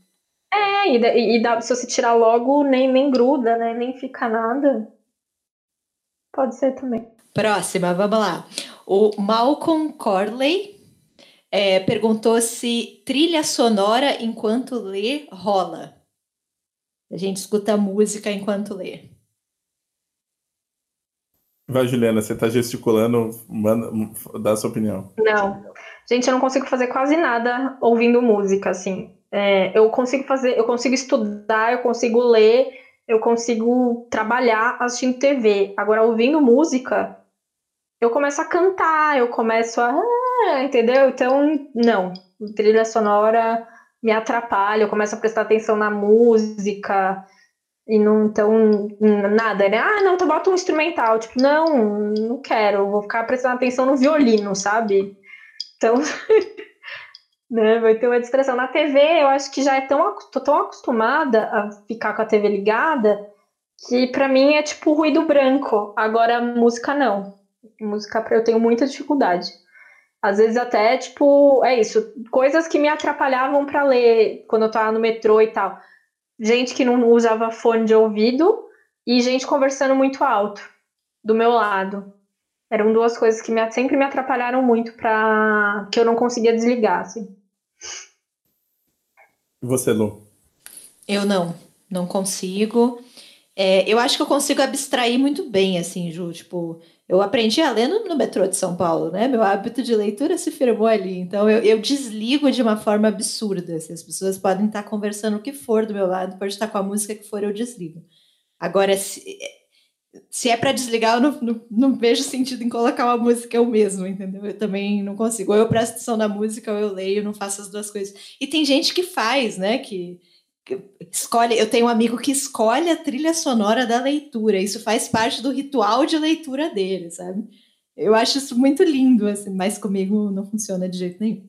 É, e, e dá, se você tirar logo, nem, nem gruda, né? Nem fica nada. Pode ser também. Próxima, vamos lá. O Malcolm Corley é, perguntou se trilha sonora enquanto lê rola. A gente escuta música enquanto lê. Vai, Juliana, você está gesticulando, manda, dá a sua opinião. Não. Gente, eu não consigo fazer quase nada ouvindo música, assim. É, eu consigo fazer, eu consigo estudar, eu consigo ler, eu consigo trabalhar assistindo TV. Agora, ouvindo música, eu começo a cantar, eu começo a. Ah, entendeu? Então, não. Trilha sonora me atrapalha, eu começo a prestar atenção na música. E não, então, nada, né? Ah, não, então bota um instrumental. Tipo, não, não quero, vou ficar prestando atenção no violino, sabe? Então, né, vai ter uma distração. Na TV, eu acho que já é tão, tô tão acostumada a ficar com a TV ligada que para mim é tipo ruído branco. Agora, música não. Música eu tenho muita dificuldade. Às vezes até, tipo, é isso, coisas que me atrapalhavam para ler quando eu tava no metrô e tal gente que não usava fone de ouvido e gente conversando muito alto do meu lado. Eram duas coisas que me, sempre me atrapalharam muito para que eu não conseguia desligar, assim. E você, Lu? Eu não, não consigo. É, eu acho que eu consigo abstrair muito bem, assim, Ju. Tipo, eu aprendi a ler no, no, metrô de São Paulo, né? Meu hábito de leitura se firmou ali. Então, eu, eu desligo de uma forma absurda. Assim, as pessoas podem estar conversando o que for do meu lado, pode estar com a música que for, eu desligo. Agora, se, se é para desligar, eu não, não, não, vejo sentido em colocar uma música eu mesmo, entendeu? Eu também não consigo. Ou eu presto atenção na música, ou eu leio, não faço as duas coisas. E tem gente que faz, né? Que, escolhe. Eu tenho um amigo que escolhe a trilha sonora da leitura. Isso faz parte do ritual de leitura dele, sabe? Eu acho isso muito lindo, assim, mas comigo não funciona de jeito nenhum.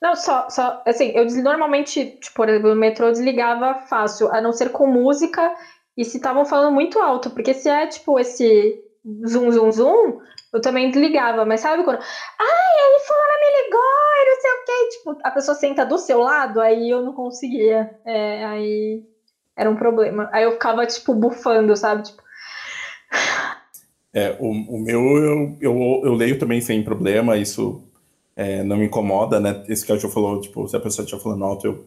Não, só, só assim, eu normalmente, tipo, por exemplo, no metrô desligava fácil, a não ser com música e se estavam falando muito alto, porque se é tipo esse zoom, zoom, zoom, eu também desligava, mas sabe quando. Ai, ele fulano me ligou e não sei o quê. Tipo, a pessoa senta do seu lado, aí eu não conseguia. É, aí era um problema. Aí eu ficava, tipo, bufando, sabe? Tipo. É, o, o meu eu, eu, eu leio também sem problema, isso é, não me incomoda, né? Esse que a Jo falou, tipo, se a pessoa estiver falando alto, eu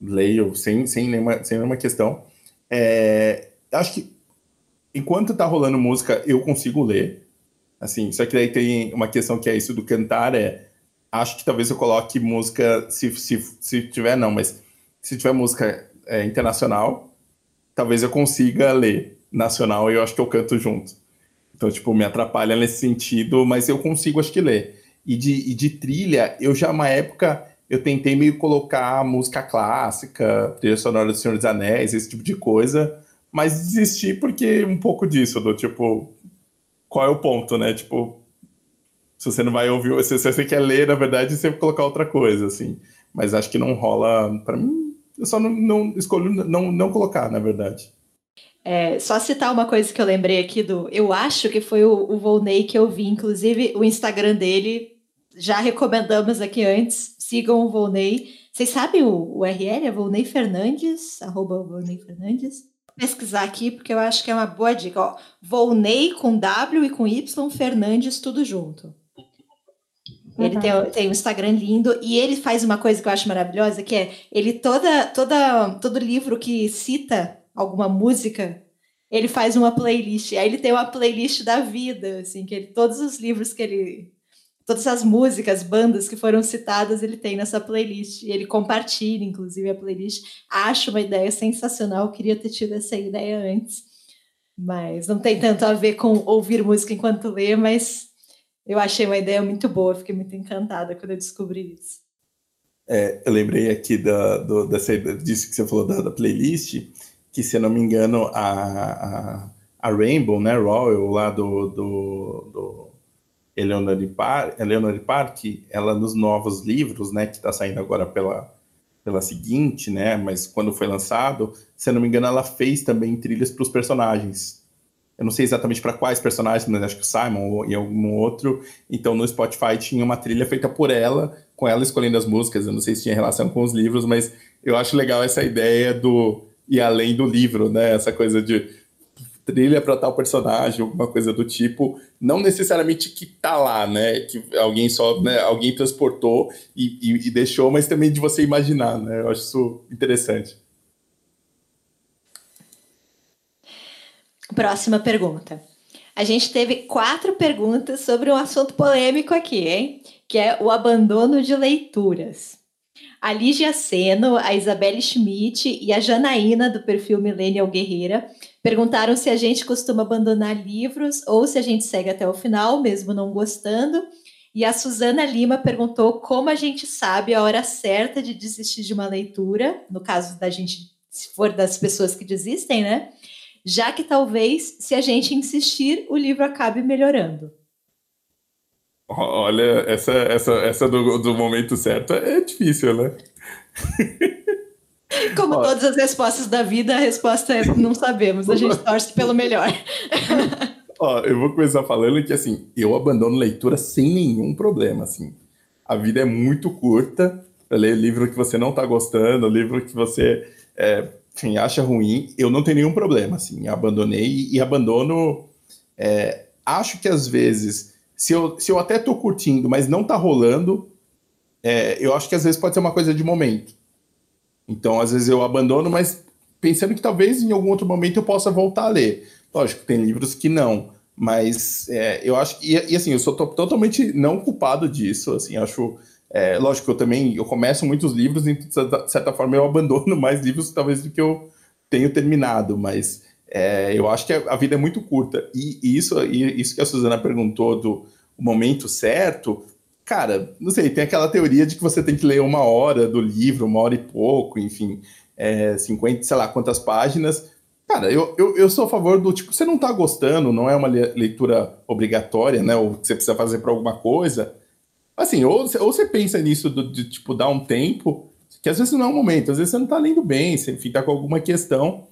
leio sem, sem, nenhuma, sem nenhuma questão. É, acho que enquanto tá rolando música, eu consigo ler. Assim, só que daí tem uma questão que é isso do cantar, é. Acho que talvez eu coloque música, se, se, se tiver, não, mas se tiver música é, internacional, talvez eu consiga ler nacional e eu acho que eu canto junto. Então, tipo, me atrapalha nesse sentido, mas eu consigo, acho que, ler. E de, e de trilha, eu já, uma época, eu tentei meio colocar música clássica, trilha sonora do Senhor dos Anéis, esse tipo de coisa, mas desisti porque um pouco disso, do tipo, qual é o ponto, né? Tipo, se você não vai ouvir, se você quer ler, na verdade, você vai colocar outra coisa, assim. Mas acho que não rola, para mim, eu só não, não escolho não, não colocar, na verdade. É, só citar uma coisa que eu lembrei aqui do. Eu acho que foi o, o Volney que eu vi, inclusive o Instagram dele já recomendamos aqui antes, sigam o Volney. Vocês sabem o URL? É Volney Fernandes, arroba Volney Fernandes. Pesquisar aqui, porque eu acho que é uma boa dica. Ó, Volney com W e com Y, Fernandes, tudo junto. Ele tem, tem um Instagram lindo e ele faz uma coisa que eu acho maravilhosa, que é ele toda, toda todo livro que cita alguma música, ele faz uma playlist. Aí ele tem uma playlist da vida, assim, que ele, todos os livros que ele todas as músicas, bandas que foram citadas, ele tem nessa playlist. E ele compartilha, inclusive, a playlist. Acho uma ideia sensacional, queria ter tido essa ideia antes. Mas não tem tanto a ver com ouvir música enquanto lê, mas eu achei uma ideia muito boa, fiquei muito encantada quando eu descobri isso. É, eu lembrei aqui da, do, dessa, disso que você falou da, da, playlist, que se eu não me engano, a, a, a Rainbow, né, Royal, lá do, do, do Eleanor Park, Eleanor Park, ela nos novos livros, né, que está saindo agora pela, pela seguinte, né, mas quando foi lançado, se eu não me engano, ela fez também trilhas para os personagens. Eu não sei exatamente para quais personagens, mas acho que o Simon e algum outro. Então no Spotify tinha uma trilha feita por ela, com ela escolhendo as músicas. Eu não sei se tinha relação com os livros, mas eu acho legal essa ideia do e além do livro, né? Essa coisa de trilha para tal personagem, alguma coisa do tipo, não necessariamente que tá lá, né? Que alguém só, né, alguém transportou e, e, e deixou, mas também de você imaginar, né? Eu acho isso interessante. Próxima pergunta. A gente teve quatro perguntas sobre um assunto polêmico aqui, hein? Que é o abandono de leituras. A Lígia Seno, a Isabelle Schmidt e a Janaína, do perfil Millennial Guerreira, Perguntaram se a gente costuma abandonar livros ou se a gente segue até o final, mesmo não gostando. E a Suzana Lima perguntou como a gente sabe a hora certa de desistir de uma leitura, no caso da gente, se for das pessoas que desistem, né? Já que talvez, se a gente insistir, o livro acabe melhorando. Olha, essa, essa, essa do, do momento certo é difícil, né? Como Ó, todas as respostas da vida, a resposta é não sabemos, a gente torce pelo melhor. Ó, eu vou começar falando que assim, eu abandono leitura sem nenhum problema, assim. A vida é muito curta para ler livro que você não está gostando, livro que você é, enfim, acha ruim, eu não tenho nenhum problema, assim, abandonei e abandono. É, acho que às vezes, se eu, se eu até estou curtindo, mas não está rolando, é, eu acho que às vezes pode ser uma coisa de momento. Então, às vezes eu abandono, mas pensando que talvez em algum outro momento eu possa voltar a ler. Lógico, tem livros que não, mas é, eu acho que, e, assim, eu sou totalmente não culpado disso, assim, acho, é, lógico, eu também, eu começo muitos livros e, de certa forma, eu abandono mais livros, talvez, do que eu tenho terminado, mas é, eu acho que a, vida é muito curta, e, e isso, e isso que a Suzana perguntou do momento certo, cara, não sei, tem aquela teoria de que você tem que ler uma hora do livro, uma hora e pouco, enfim, é, 50, sei lá, quantas páginas, Cara, eu, eu, eu sou a favor do tipo, você não tá gostando, não é uma leitura obrigatória, né? Ou que você precisa fazer para alguma coisa. Assim, ou, ou você pensa nisso do, de, tipo, dar um tempo, que às vezes não é um momento, às vezes você não tá lendo bem, você tá com alguma questão,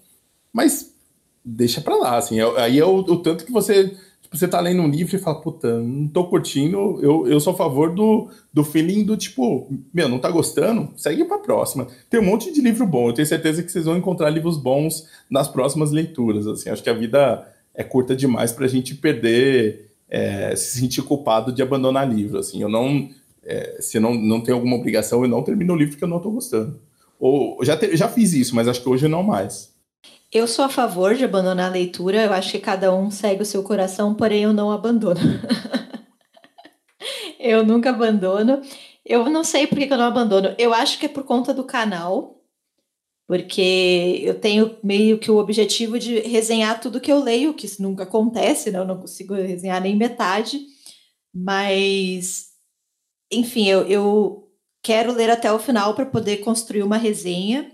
mas deixa pra lá, assim. É, aí é o, o tanto que você Tipo, você tá lendo um livro e fala, puta, não tô curtindo, eu, eu sou a favor do, do feeling do tipo, meu, não tá gostando? Segue pra próxima. Tem um monte de livro bom, eu tenho certeza que vocês vão encontrar livros bons nas próximas leituras, assim, acho que a vida é curta demais pra gente perder, é, se sentir culpado de abandonar livro, assim, eu não, é, se não, não tenho alguma obrigação, eu não termino o livro que eu não tô gostando. Ou, já, te, já fiz isso, mas acho que hoje não mais. Eu sou a favor de abandonar a leitura, eu acho que cada um segue o seu coração, porém eu não abandono. eu nunca abandono. Eu não sei por que eu não abandono. Eu acho que é por conta do canal, porque eu tenho meio que o objetivo de resenhar tudo que eu leio, que isso nunca acontece, né? Eu não consigo resenhar nem metade, mas enfim, eu, eu quero ler até o final para poder construir uma resenha.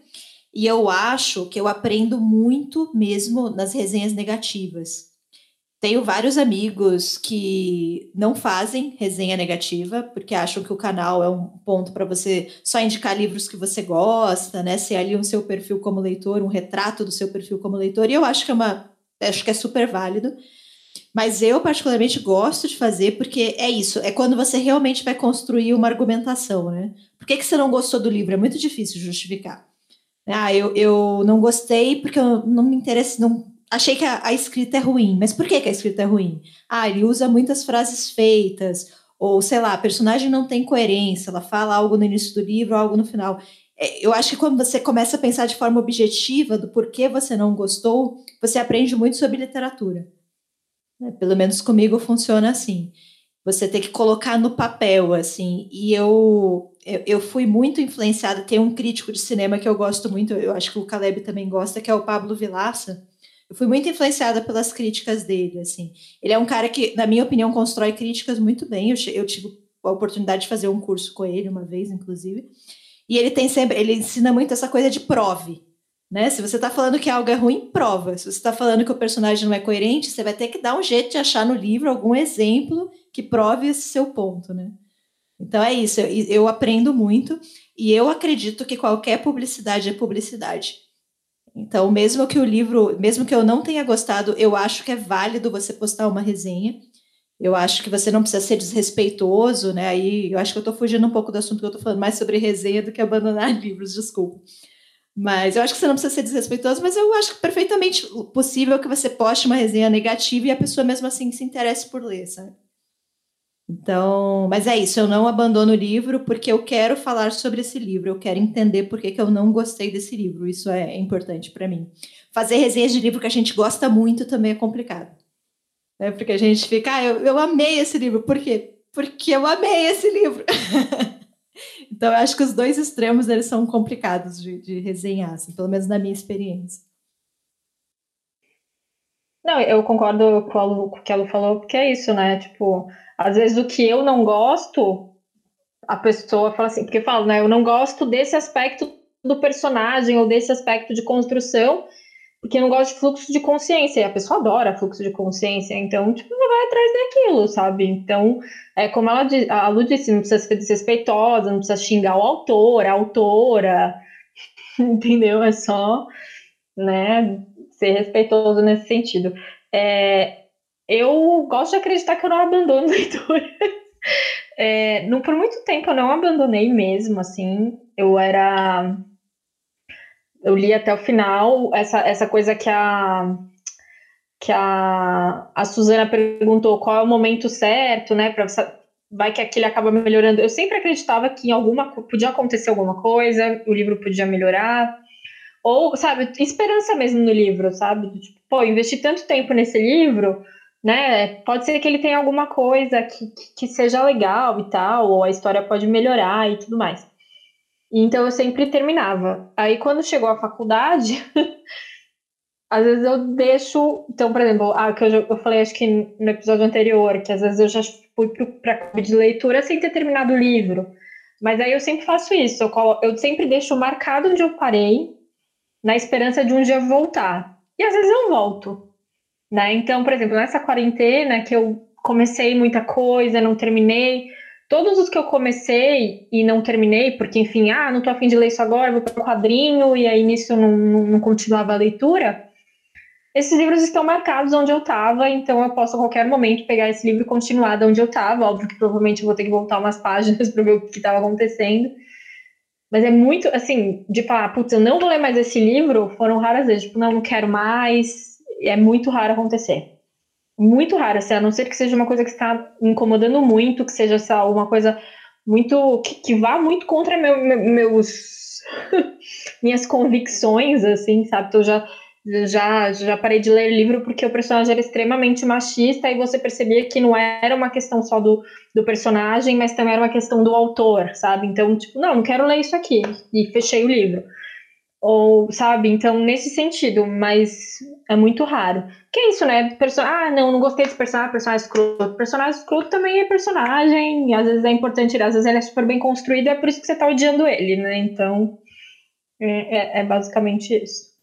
E eu acho que eu aprendo muito mesmo nas resenhas negativas. Tenho vários amigos que não fazem resenha negativa, porque acham que o canal é um ponto para você só indicar livros que você gosta, né? Ser ali um seu perfil como leitor, um retrato do seu perfil como leitor. E eu acho que é uma. Acho que é super válido. Mas eu, particularmente, gosto de fazer, porque é isso, é quando você realmente vai construir uma argumentação, né? Por que, que você não gostou do livro? É muito difícil justificar. Ah, eu, eu não gostei porque eu não me interessa, não achei que a, a, escrita é ruim. Mas por que, que a escrita é ruim? Ah, ele usa muitas frases feitas, ou sei lá, a personagem não tem coerência, ela fala algo no início do livro, algo no final. É, eu acho que quando você começa a pensar de forma objetiva do porquê você não gostou, você aprende muito sobre literatura. Né? Pelo menos comigo funciona assim. Você tem que colocar no papel, assim. E eu eu, eu fui muito influenciada. Tem um crítico de cinema que eu gosto muito, eu acho que o Caleb também gosta, que é o Pablo Vilaça. Eu fui muito influenciada pelas críticas dele, assim. Ele é um cara que, na minha opinião, constrói críticas muito bem. Eu, eu tive a oportunidade de fazer um curso com ele uma vez, inclusive. E ele tem sempre, ele ensina muito essa coisa de prove, né? Se você está falando que algo é ruim, prova. Se você está falando que o personagem não é coerente, você vai ter que dar um jeito de achar no livro algum exemplo que prove esse seu ponto, né? Então é isso, eu, eu aprendo muito e eu acredito que qualquer publicidade é publicidade. Então, mesmo que o livro, mesmo que eu não tenha gostado, eu acho que é válido você postar uma resenha. Eu acho que você não precisa ser desrespeitoso, né? Aí eu acho que eu estou fugindo um pouco do assunto que eu estou falando mais sobre resenha do que abandonar livros, desculpa. Mas eu acho que você não precisa ser desrespeitoso, mas eu acho perfeitamente possível que você poste uma resenha negativa e a pessoa mesmo assim se interesse por ler, sabe? Então, mas é isso, eu não abandono o livro porque eu quero falar sobre esse livro, eu quero entender por que, que eu não gostei desse livro, isso é importante para mim. Fazer resenhas de livro que a gente gosta muito também é complicado. Né? Porque a gente fica, ah, eu, eu amei esse livro, por quê? Porque eu amei esse livro. então, eu acho que os dois extremos eles são complicados de, de resenhar, assim, pelo menos na minha experiência. Não, eu concordo com o que ela falou, porque é isso, né? Tipo, às vezes o que eu não gosto, a pessoa fala assim, porque fala, né? Eu não gosto desse aspecto do personagem ou desse aspecto de construção, porque eu não gosto de fluxo de consciência. E a pessoa adora fluxo de consciência, então, tipo, não vai atrás daquilo, sabe? Então, é como ela a Lu disse, não precisa ser desrespeitosa, não precisa xingar o autor, a autora, entendeu? É só, né, ser respeitoso nesse sentido. É, eu gosto de acreditar que eu não abandono leitura. É, não, por muito tempo eu não abandonei mesmo, assim. Eu era. Eu li até o final essa, essa coisa que a que a, a Suzana perguntou qual é o momento certo, né? Pra, vai que aquilo acaba melhorando. Eu sempre acreditava que em alguma podia acontecer alguma coisa, o livro podia melhorar, Ou, sabe, esperança mesmo no livro, sabe? Tipo, pô, investi tanto tempo nesse livro, né? Pode ser que ele tenha alguma coisa que, que seja legal e tal, ou a história pode melhorar e tudo mais. Então eu sempre terminava. Aí quando chegou a faculdade, às vezes eu deixo. Então, por exemplo, ah, que eu, eu falei, acho que no episódio anterior, que às vezes eu já fui para clube de leitura sem ter terminado o livro. Mas aí eu sempre faço isso. Eu, colo, eu sempre deixo marcado onde eu parei, na esperança de um dia voltar. E às vezes eu volto. Né? Então, por exemplo, nessa quarentena que eu comecei muita coisa, não terminei. Todos os que eu comecei e não terminei, porque, enfim, ah, não tô afim de ler isso agora, vou para o quadrinho, e aí nisso não, não, não continuava a leitura. Esses livros estão marcados onde eu estava, então eu posso a qualquer momento pegar esse livro e continuar de onde eu estava. Óbvio que provavelmente eu vou ter que voltar umas páginas para ver o que estava acontecendo. Mas é muito, assim, de falar, putz, eu não vou ler mais esse livro, foram raras vezes. Tipo, não, não quero mais. É muito raro acontecer. Muito raro, assim, a não ser que seja uma coisa que está incomodando muito, que seja sei uma coisa muito. que, que vá muito contra meu, meu, meus. minhas convicções, assim, sabe? Então, já já, já parei de ler livro porque o personagem era extremamente machista e você percebia que não era uma questão só do, do personagem, mas também era uma questão do autor, sabe? Então, tipo, não, não quero ler isso aqui. E fechei o livro. Ou, sabe? Então, nesse sentido, mas é muito raro. Que é isso, né? Perso ah, não, não gostei desse personagem, personagem escroto. Personagem escroto também é personagem, às vezes é importante, às vezes ele é super bem construído, é por isso que você tá odiando ele, né? Então, é, é, é basicamente isso.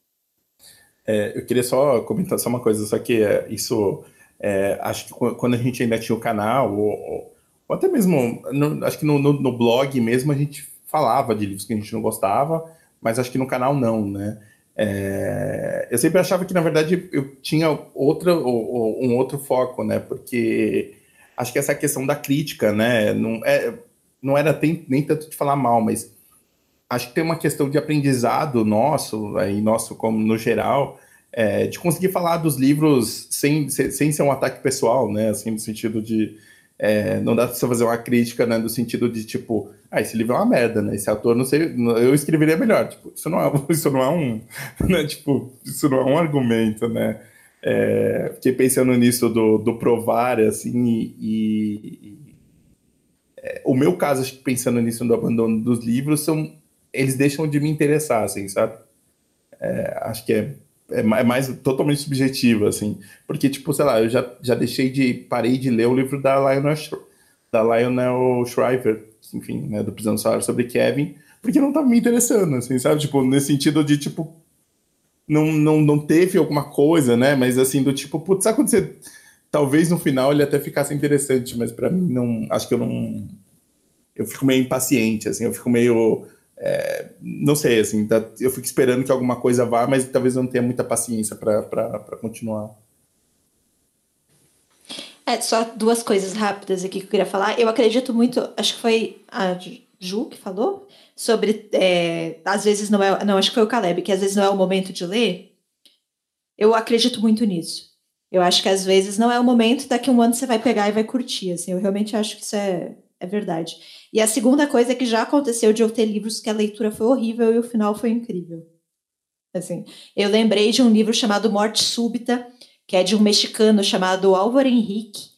É, eu queria só comentar só uma coisa, só que é, isso, é, acho que quando a gente ainda tinha o canal, ou, ou até mesmo, no, acho que no, no, no, blog mesmo a gente falava de livros que a gente não gostava, mas acho que no canal não, né? É, eu sempre achava que, na verdade, eu tinha outra, ou, um outro foco, né? Porque acho que essa questão da crítica, né? Não, é, não era nem tanto de falar mal, mas acho que tem uma questão de aprendizado nosso, aí nosso como no geral, é, de conseguir falar dos livros sem, sem ser um ataque pessoal, né? Assim, no sentido de é, não dá pra você fazer uma crítica, né? No sentido de tipo, ah, esse livro é uma merda, né? Esse autor não sei, eu escreveria melhor. Tipo, isso não é, isso não é um, né? Tipo, isso não é um argumento, né? É, fiquei pensando nisso do, do provar, assim, e, e é, o meu caso, acho que pensando nisso do abandono dos livros, são eles deixam de me interessar, assim, sabe? É, acho que é, é, é mais totalmente subjetivo, assim. Porque, tipo, sei lá, eu já, já deixei de. parei de ler o livro da Lionel, da Lionel Shriver, enfim, né, do Prisão Salário sobre Kevin, porque não tava me interessando, assim, sabe? Tipo, nesse sentido de, tipo, não, não, não teve alguma coisa, né? Mas assim, do tipo, putz, sabe quando você. Talvez no final ele até ficasse interessante, mas para mim não. Acho que eu não. Eu fico meio impaciente, assim, eu fico meio é, não sei, assim, tá, eu fico esperando que alguma coisa vá, mas talvez eu não tenha muita paciência para continuar. É, só duas coisas rápidas aqui que eu queria falar. Eu acredito muito, acho que foi a Ju que falou, sobre é, às vezes não é. Não, acho que foi o Caleb, que às vezes não é o momento de ler. Eu acredito muito nisso. Eu acho que às vezes não é o momento, daqui a um ano você vai pegar e vai curtir. Assim, eu realmente acho que isso é, é verdade. E a segunda coisa é que já aconteceu de eu ter livros que a leitura foi horrível e o final foi incrível. Assim, eu lembrei de um livro chamado Morte Súbita, que é de um mexicano chamado Álvaro Henrique.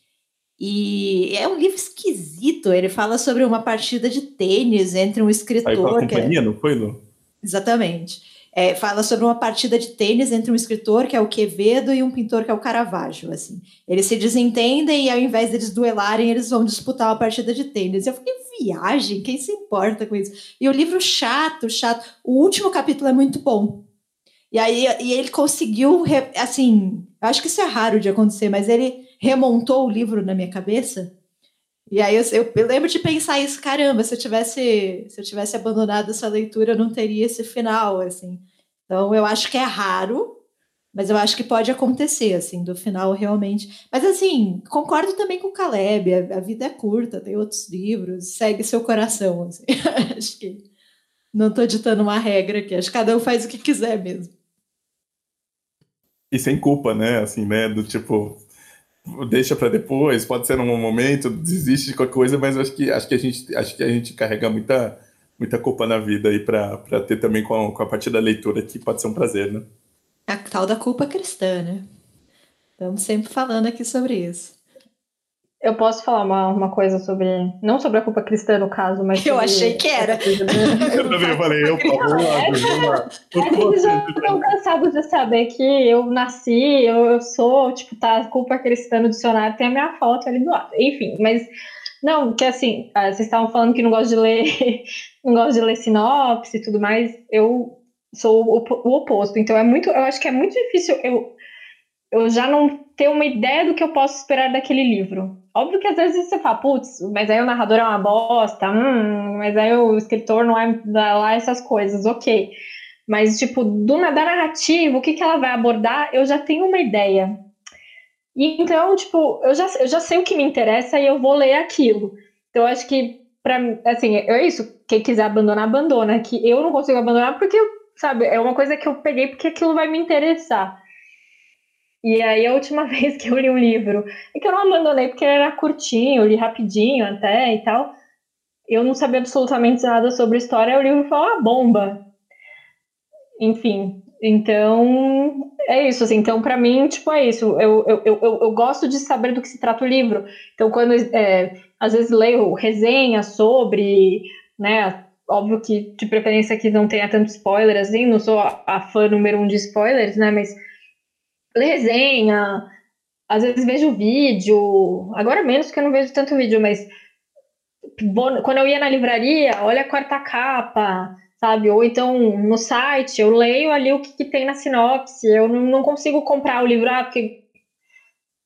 E é um livro esquisito. Ele fala sobre uma partida de tênis entre um escritor. Aí pela companhia, é... não foi, Lu? Exatamente. É, fala sobre uma partida de tênis entre um escritor, que é o Quevedo, e um pintor, que é o Caravaggio, assim. Eles se desentendem e ao invés deles duelarem, eles vão disputar uma partida de tênis. Eu falei, viagem, quem se importa com isso? E o livro chato, chato. O último capítulo é muito bom. E aí e ele conseguiu, assim, acho que isso é raro de acontecer, mas ele remontou o livro na minha cabeça. E aí eu, eu, eu, lembro de pensar isso, caramba, se eu tivesse se eu tivesse abandonado essa leitura, eu não teria esse final, assim. Então eu acho que é raro, mas eu acho que pode acontecer, assim, do final realmente. Mas, assim, concordo também com o Caleb. A, a vida é curta, tem outros livros, segue seu coração. Assim. acho que não estou ditando uma regra aqui. Acho que cada um faz o que quiser mesmo. E sem culpa, né? Assim, né? Do tipo, deixa para depois, pode ser num momento, desiste de qualquer coisa, mas acho que, acho que, a, gente, acho que a gente carrega muita muita culpa na vida aí para ter também com a, com a parte da leitura, que pode ser um prazer, né? A tal da culpa cristã, né? Estamos sempre falando aqui sobre isso. Eu posso falar uma, uma coisa sobre. Não sobre a culpa cristã, no caso, mas. Eu achei que era. eu também falei, eu falo. Eles já estão cansados de saber que eu nasci, eu, eu sou, tipo, tá, culpa cristã no dicionário, tem a minha foto ali do lado. Enfim, mas. Não, que assim, ah, vocês estavam falando que não gosto de ler, não gosto de ler sinopse e tudo mais. Eu sou o, o oposto. Então é muito, eu acho que é muito difícil eu eu já não ter uma ideia do que eu posso esperar daquele livro. Óbvio que às vezes você fala, putz, mas aí o narrador é uma bosta, hum, mas aí o escritor não é lá essas coisas, ok. Mas, tipo, do, da narrativa, o que, que ela vai abordar, eu já tenho uma ideia. E, então, tipo, eu já, eu já sei o que me interessa e eu vou ler aquilo. Então, acho que, pra, assim, é isso. Quem quiser abandonar, abandona. Que eu não consigo abandonar porque, sabe, é uma coisa que eu peguei porque aquilo vai me interessar. E aí, a última vez que eu li um livro, é que eu não abandonei porque era curtinho, eu li rapidinho até e tal. Eu não sabia absolutamente nada sobre história, o livro foi uma bomba. Enfim, então é isso, assim. Então, para mim, tipo, é isso. Eu, eu, eu, eu, gosto de saber do que se trata o livro. Então, quando é, às vezes leio resenha sobre, né? Óbvio que de preferência que não tenha tanto spoiler, assim, não sou a, a fã número um de spoilers, né? Mas resenha, às vezes vejo vídeo, agora menos porque eu não vejo tanto vídeo, mas quando eu ia na livraria, olha a quarta capa, sabe? Ou então no site, eu leio ali o que, que tem na sinopse, eu não, não, consigo comprar o livro, ah, porque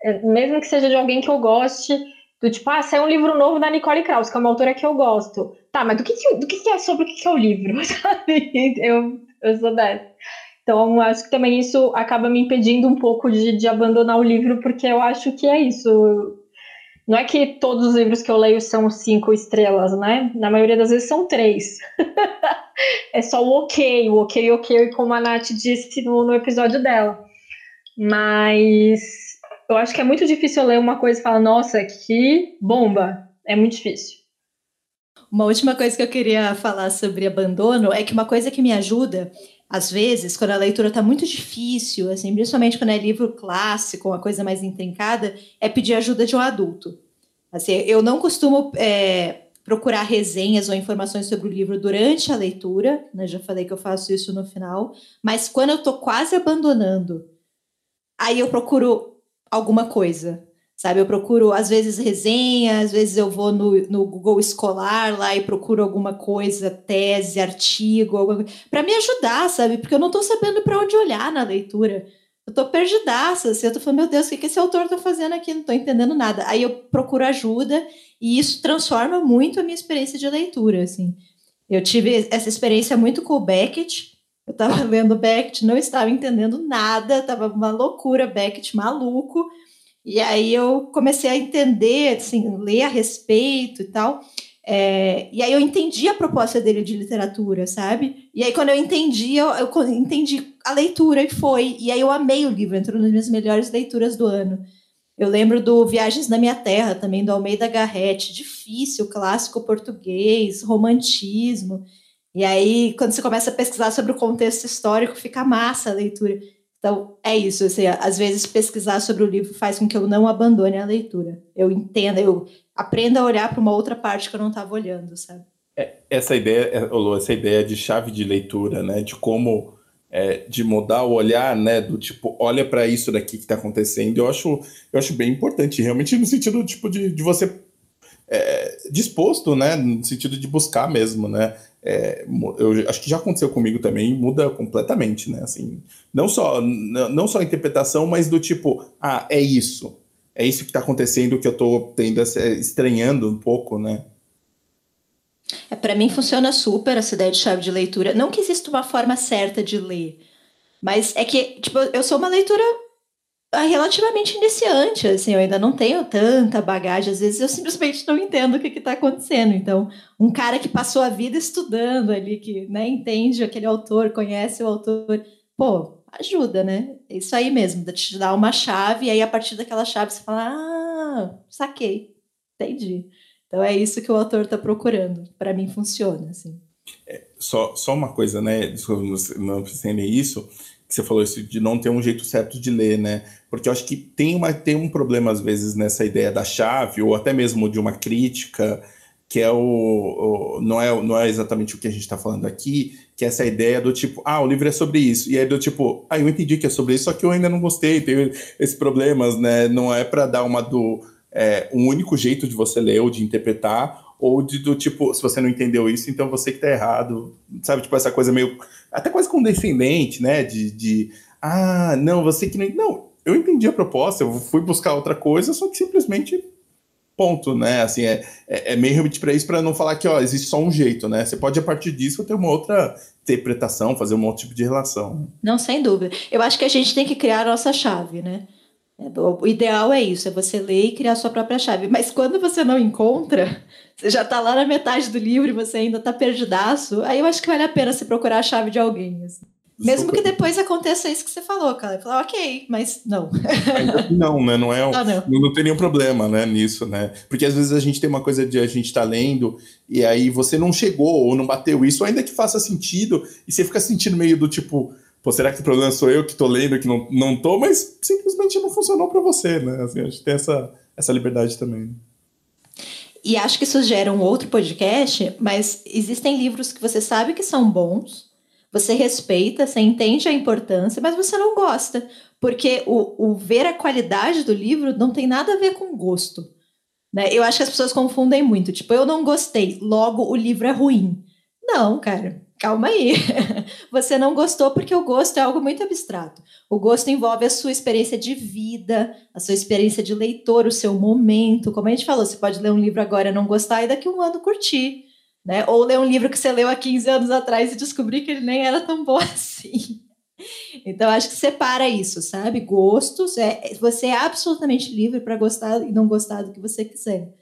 é, mesmo que seja de alguém que eu goste, do tipo, ah, saiu um livro novo da Nicole Krauss, que é uma autora que eu gosto. Tá, mas do que, que do que, que é sobre o que, que é o livro, sabe? Eu, eu sou dessa. Então, acho que também isso acaba me impedindo um pouco de, de abandonar o livro, porque eu acho que é isso. Não é que todos os livros que eu leio são cinco estrelas, né? Na maioria das vezes são três. é só o ok, o ok, ok, como a Nath disse no, no episódio dela. Mas eu acho que é muito difícil ler uma coisa e falar, nossa, que bomba. É muito difícil. Uma última coisa que eu queria falar sobre abandono é que uma coisa que me ajuda às vezes, quando a leitura está muito difícil, assim, principalmente quando é livro clássico, uma coisa mais intrincada, é pedir ajuda de um adulto. Assim, eu não costumo é, procurar resenhas ou informações sobre o livro durante a leitura, né? já falei que eu faço isso no final, mas quando eu estou quase abandonando, aí eu procuro alguma coisa, sabe? Eu procuro, às vezes, resenha, às vezes eu vou no, no Google Escolar lá e procuro alguma coisa, tese, artigo, para me ajudar, sabe? Porque eu não estou sabendo para onde olhar na leitura. Eu tô perdidaça, assim, eu tô falando, meu Deus, o que, que esse autor tá fazendo aqui? Não tô entendendo nada. Aí eu procuro ajuda e isso transforma muito a minha experiência de leitura, assim. Eu tive essa experiência muito com o Beckett. Eu estava lendo Beckett, não estava entendendo nada, tava uma loucura, Beckett maluco. E aí eu comecei a entender, assim, ler a respeito e tal. É, e aí eu entendi a proposta dele de literatura, sabe? E aí quando eu entendi, eu, eu, entendi a leitura e foi. E aí eu amei o livro, entrou nas minhas melhores leituras do ano. Eu lembro do Viagens na Minha Terra, também do Almeida Garrett, difícil, clássico português, romantismo. E aí, quando você começa a pesquisar sobre o contexto histórico, fica massa a leitura. Então, é isso. Assim, às vezes, pesquisar sobre o livro faz com que eu não abandone a leitura. Eu entenda, eu aprenda a olhar para uma outra parte que eu não estava olhando, sabe? É, essa ideia, é, Lô, essa ideia de chave de leitura, né? De como é, de mudar o olhar, né? Do tipo, olha para isso daqui que está acontecendo. Eu acho, eu acho bem importante, realmente no sentido tipo de, de você é, disposto, né? No sentido de buscar mesmo, né? É, eu acho que já aconteceu comigo também, muda completamente, né? Assim, não só, não só a interpretação, mas do tipo, ah, é isso. É isso que está acontecendo que eu estou tendo, estranhando um pouco, né? É, para mim funciona super essa ideia de chave de leitura. Não que exista uma forma certa de ler, mas é que, tipo, eu sou uma leitura relativamente iniciante, assim, eu ainda não tenho tanta bagagem, às vezes eu simplesmente não entendo o que está acontecendo. Então, um cara que passou a vida estudando ali, que né, entende aquele autor, conhece o autor, pô, ajuda, né? É isso aí mesmo, te dar uma chave, e aí a partir daquela chave você fala, ah, saquei, entendi. Então é isso que o autor está procurando. Para mim funciona, assim. É, só, só uma coisa, né? Não pensei isso, que você falou isso de não ter um jeito certo de ler, né? Porque eu acho que tem, uma, tem um problema, às vezes, nessa ideia da chave, ou até mesmo de uma crítica, que é o, o não, é, não é exatamente o que a gente está falando aqui, que é essa ideia do tipo, ah, o livro é sobre isso. E aí do tipo, ah, eu entendi que é sobre isso, só que eu ainda não gostei, tenho esses problemas, né? Não é para dar uma do. É, um único jeito de você ler ou de interpretar, ou de do tipo, se você não entendeu isso, então você que tá errado, sabe? Tipo, essa coisa meio, até quase condescendente, né? De, de ah, não, você que não. Não, eu entendi a proposta, eu fui buscar outra coisa, só que simplesmente ponto, né? Assim, é, é, é meio realmente para isso, para não falar que ó, existe só um jeito, né? Você pode, a partir disso, ter uma outra interpretação, fazer um outro tipo de relação. Não, sem dúvida. Eu acho que a gente tem que criar a nossa chave, né? O ideal é isso, é você ler e criar a sua própria chave. Mas quando você não encontra, você já está lá na metade do livro e você ainda está perdidaço, aí eu acho que vale a pena você procurar a chave de alguém. Assim. Mesmo que depois aconteça isso que você falou, cara. Falar, ok, mas não. não, né? Não é. Um, não, não. não, tem nenhum problema, né, nisso, né? Porque às vezes a gente tem uma coisa de a gente tá lendo e aí você não chegou ou não bateu isso, ainda que faça sentido, e você fica sentindo meio do tipo pô, será que o problema sou eu que tô lendo que não, não tô, mas simplesmente não funcionou para você, né? Assim, a gente tem essa, essa liberdade também. E acho que isso gera um outro podcast, mas existem livros que você sabe que são bons, você respeita, você entende a importância, mas você não gosta. Porque o, o ver a qualidade do livro não tem nada a ver com gosto. Né? Eu acho que as pessoas confundem muito. Tipo, eu não gostei, logo o livro é ruim. Não, cara calma aí. Você não gostou porque o gosto é algo muito abstrato. O gosto envolve a sua experiência de vida, a sua experiência de leitor, o seu momento. Como a gente falou, você pode ler um livro agora e não gostar e daqui a um ano curtir. Né? Ou ler um livro que você leu há 15 anos atrás e descobrir que ele nem era tão bom assim. Então, acho que separa isso, sabe? Gostos, é, você é absolutamente livre para gostar e não gostar do que você quiser.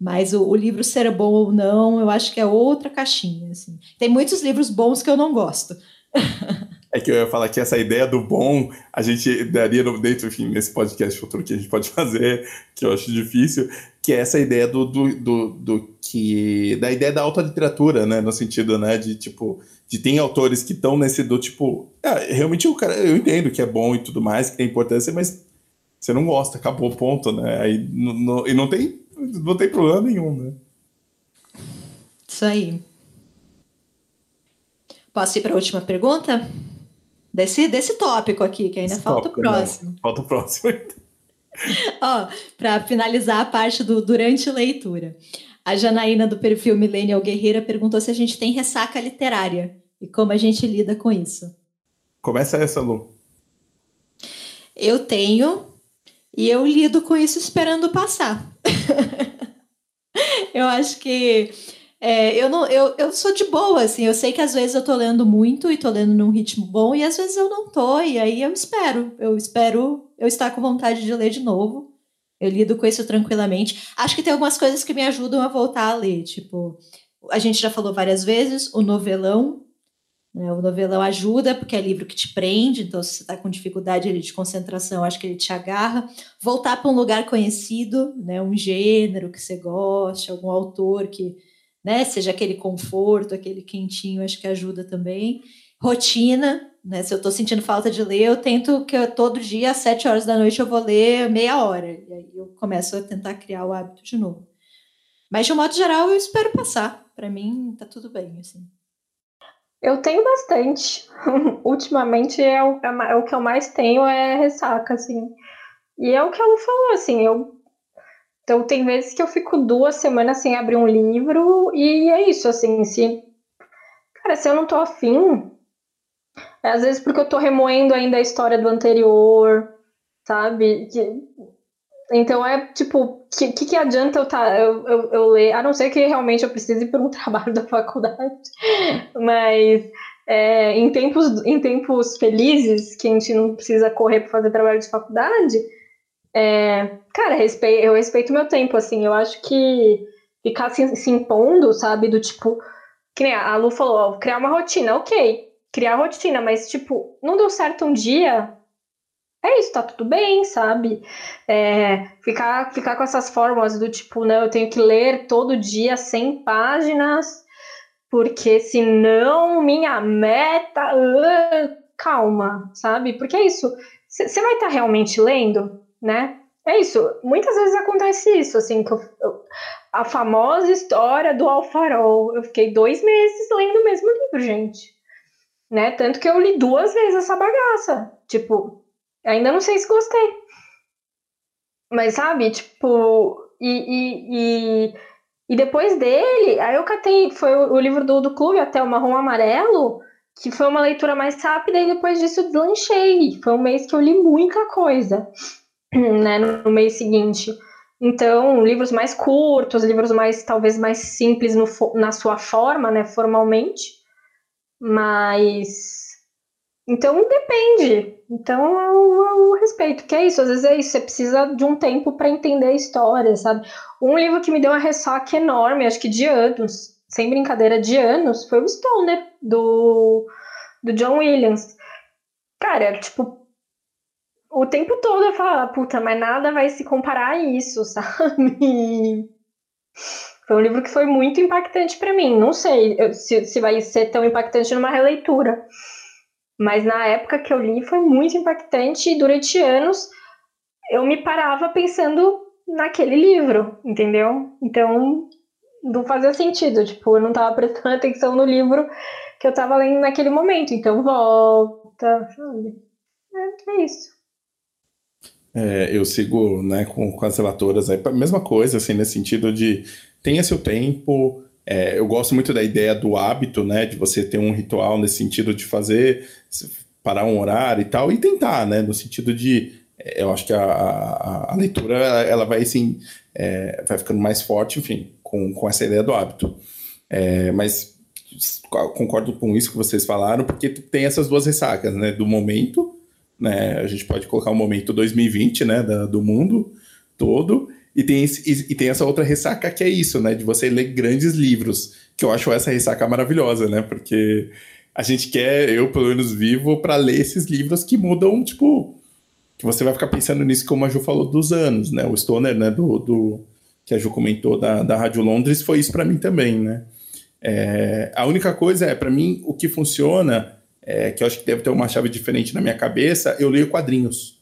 Mas o, o, livro ser bom ou não, eu acho que é outra caixinha. Assim. Tem muitos livros bons que eu não gosto. É que eu ia falar que essa ideia do bom, a gente daria no, dentro, enfim, nesse podcast futuro que a gente pode fazer, que eu acho difícil, que é essa ideia do, do, do, do que. da ideia da alta literatura, né? No sentido, né, de tipo. De tem autores que estão nesse do tipo. É, realmente o cara, eu entendo que é bom e tudo mais, que tem importância, mas você não gosta, acabou, ponto, né? Aí, no, no, e não tem não tem problema nenhum, né? Isso aí. Posso ir para a última pergunta? Desse, desse tópico aqui, que ainda Esse falta tópico, o próximo. Não. Falta o próximo Ó, para finalizar a parte do durante leitura. A Janaína do perfil Millennial Guerreira perguntou se a gente tem ressaca literária e como a gente lida com isso. Começa essa, Lu. Eu tenho, e eu lido com isso esperando passar. eu acho que é, eu, não, eu, eu sou de boa, assim. Eu sei que às vezes eu tô lendo muito e tô lendo num ritmo bom, e às vezes eu não tô, e aí eu espero. Eu espero eu estar com vontade de ler de novo. Eu lido com isso tranquilamente. Acho que tem algumas coisas que me ajudam a voltar a ler. Tipo, a gente já falou várias vezes, o novelão? O novelão ajuda, porque é livro que te prende, então se você está com dificuldade de concentração, acho que ele te agarra. Voltar para um lugar conhecido, né? um gênero que você goste, algum autor que né? seja aquele conforto, aquele quentinho, acho que ajuda também. Rotina, né? se eu estou sentindo falta de ler, eu tento que eu, todo dia, às sete horas da noite, eu vou ler meia hora. E aí eu começo a tentar criar o hábito de novo. Mas, de um modo geral, eu espero passar. Para mim, tá tudo bem, assim. Eu tenho bastante. Ultimamente é o, é o que eu mais tenho é ressaca, assim. E é o que ela falou, assim, eu. Então tem vezes que eu fico duas semanas sem abrir um livro e é isso, assim, se. Cara, se eu não tô afim, é às vezes porque eu tô remoendo ainda a história do anterior, sabe? Que, então é tipo, o que, que, adianta eu, tá, eu, eu, eu, ler, a não ser que realmente eu precise ir por um trabalho da faculdade, mas é, em, tempos, em tempos felizes, que a gente não precisa correr para fazer trabalho de faculdade, é, cara, respeito, eu respeito meu tempo, assim, eu acho que ficar se, se impondo, sabe, do tipo, que nem a Lu falou, ó, criar uma rotina, ok, criar rotina, mas tipo, não deu certo um dia, é isso, tá tudo bem, sabe? É, ficar, ficar com essas fórmulas do tipo, né, eu tenho que ler todo dia 100 páginas porque senão minha meta. Uh, calma, sabe? Porque é isso. Você vai estar tá realmente lendo, né? É isso. Muitas vezes acontece isso, assim, que eu, eu, a famosa história do Alfarol. Eu fiquei dois meses lendo o mesmo livro, gente. Né? Tanto que eu li duas vezes essa bagaça. Tipo, ainda não sei se gostei. Mas sabe, tipo, e, e, e, e depois dele, aí eu catei, foi o, livro do, do clube, até o Marrom Amarelo, que foi uma leitura mais rápida, e depois disso deslanchei. Foi um mês que eu li muita coisa, né, no mês seguinte. Então, livros mais curtos, livros mais, talvez, mais simples no, na sua forma, né, formalmente, mas... Então, depende. Então, eu, eu, respeito, que é isso, às vezes é isso, você precisa de um tempo para entender a história, sabe? Um livro que me deu uma ressaca enorme, acho que de anos, sem brincadeira, de anos, foi o Stoner, do, do John Williams. Cara, tipo, o tempo todo eu falava, puta, mas nada vai se comparar a isso, sabe? Foi um livro que foi muito impactante para mim. Não sei se, se vai ser tão impactante numa releitura. Mas na época que eu li foi muito impactante e durante anos eu me parava pensando naquele livro, entendeu? Então não fazia sentido, tipo, eu não estava prestando atenção no livro que eu estava lendo naquele momento, então volta, sabe? É, é isso. É, eu sigo né, com, com as relatoras aí, mesma coisa, assim, nesse sentido de tenha seu tempo. É, eu gosto muito da ideia do hábito, né, de você ter um ritual nesse sentido de fazer, parar um horário e tal, e tentar, né, no sentido de, é, eu acho que a, a, a leitura, ela vai, assim, é, vai ficando mais forte, enfim, com, com essa ideia do hábito. É, mas concordo com isso que vocês falaram, porque tem essas duas ressacas, né? Do momento, né? A gente pode colocar o momento 2020, né? Da, do mundo todo, e tem, esse, e, e, tem essa outra ressaca que é isso, né? De você ler grandes livros, que eu acho essa ressaca maravilhosa, né? Porque a gente quer, eu pelo menos vivo, para ler esses livros que mudam, tipo, que você vai ficar pensando nisso, como a Ju falou, dos anos, né? O Stoner, né? Do, do que a Ju comentou da, da Rádio Londres, foi isso para mim também, né? É, a única coisa é, para mim, o que funciona, é, que eu acho que deve ter uma chave diferente na minha cabeça, eu leio quadrinhos.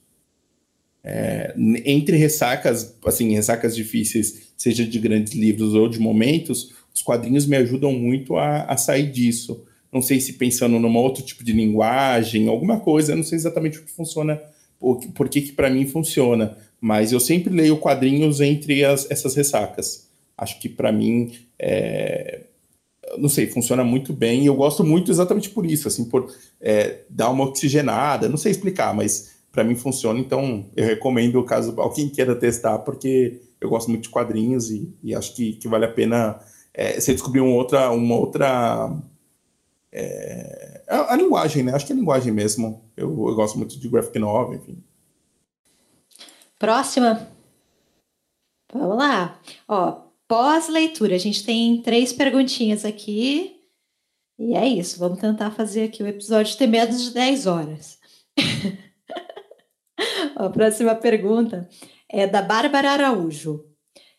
É, entre ressacas, assim, ressacas difíceis, seja de grandes livros ou de momentos, os quadrinhos me ajudam muito a, a sair disso. Não sei se pensando num outro tipo de linguagem, alguma coisa, eu não sei exatamente o que funciona, por, por que, que para mim funciona mas eu sempre leio quadrinhos entre as, essas ressacas. Acho que para mim, é, não sei, funciona muito bem eu gosto muito exatamente por isso, assim, por é, dar uma oxigenada, não sei explicar, mas para mim funciona, então eu recomendo caso alguém queira testar, porque eu gosto muito de quadrinhos e, e acho que, que, vale a pena é, você descobrir uma outra, uma outra é, a, a, linguagem, né? Acho que é a linguagem mesmo. Eu, eu gosto muito de graphic novel, enfim. Próxima. Vamos lá. Ó, pós-leitura, a gente tem três perguntinhas aqui. E é isso, vamos tentar fazer aqui o episódio ter menos de 10 horas. a próxima pergunta é da Bárbara Araújo.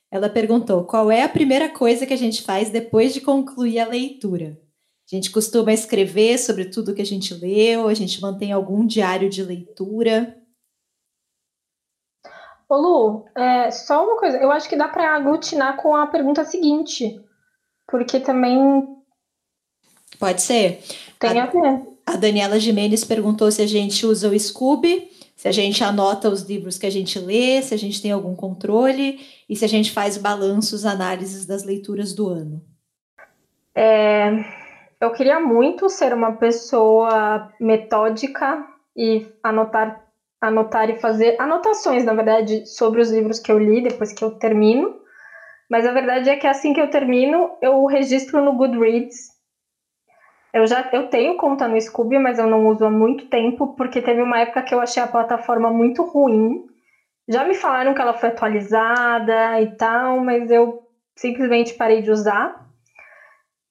Ela perguntou: qual é a primeira coisa que a gente faz depois de concluir a leitura? A gente costuma escrever sobre tudo que a gente leu, a gente mantém algum diário de leitura. Ô Lu, é, só uma coisa, eu acho que dá para aglutinar com a pergunta seguinte, porque também. Pode ser. Tem a, a ver. A Daniela Jimenez perguntou se a gente usa o Scooby, se a gente anota os livros que a gente lê, se a gente tem algum controle e se a gente faz balanços, análises das leituras do ano. É, eu queria muito ser uma pessoa metódica e anotar anotar e fazer anotações, na verdade, sobre os livros que eu li depois que eu termino. Mas a verdade é que assim que eu termino, eu registro no Goodreads. Eu já eu tenho conta no Scooby, mas eu não uso há muito tempo, porque teve uma época que eu achei a plataforma muito ruim. Já me falaram que ela foi atualizada e tal, mas eu simplesmente parei de usar.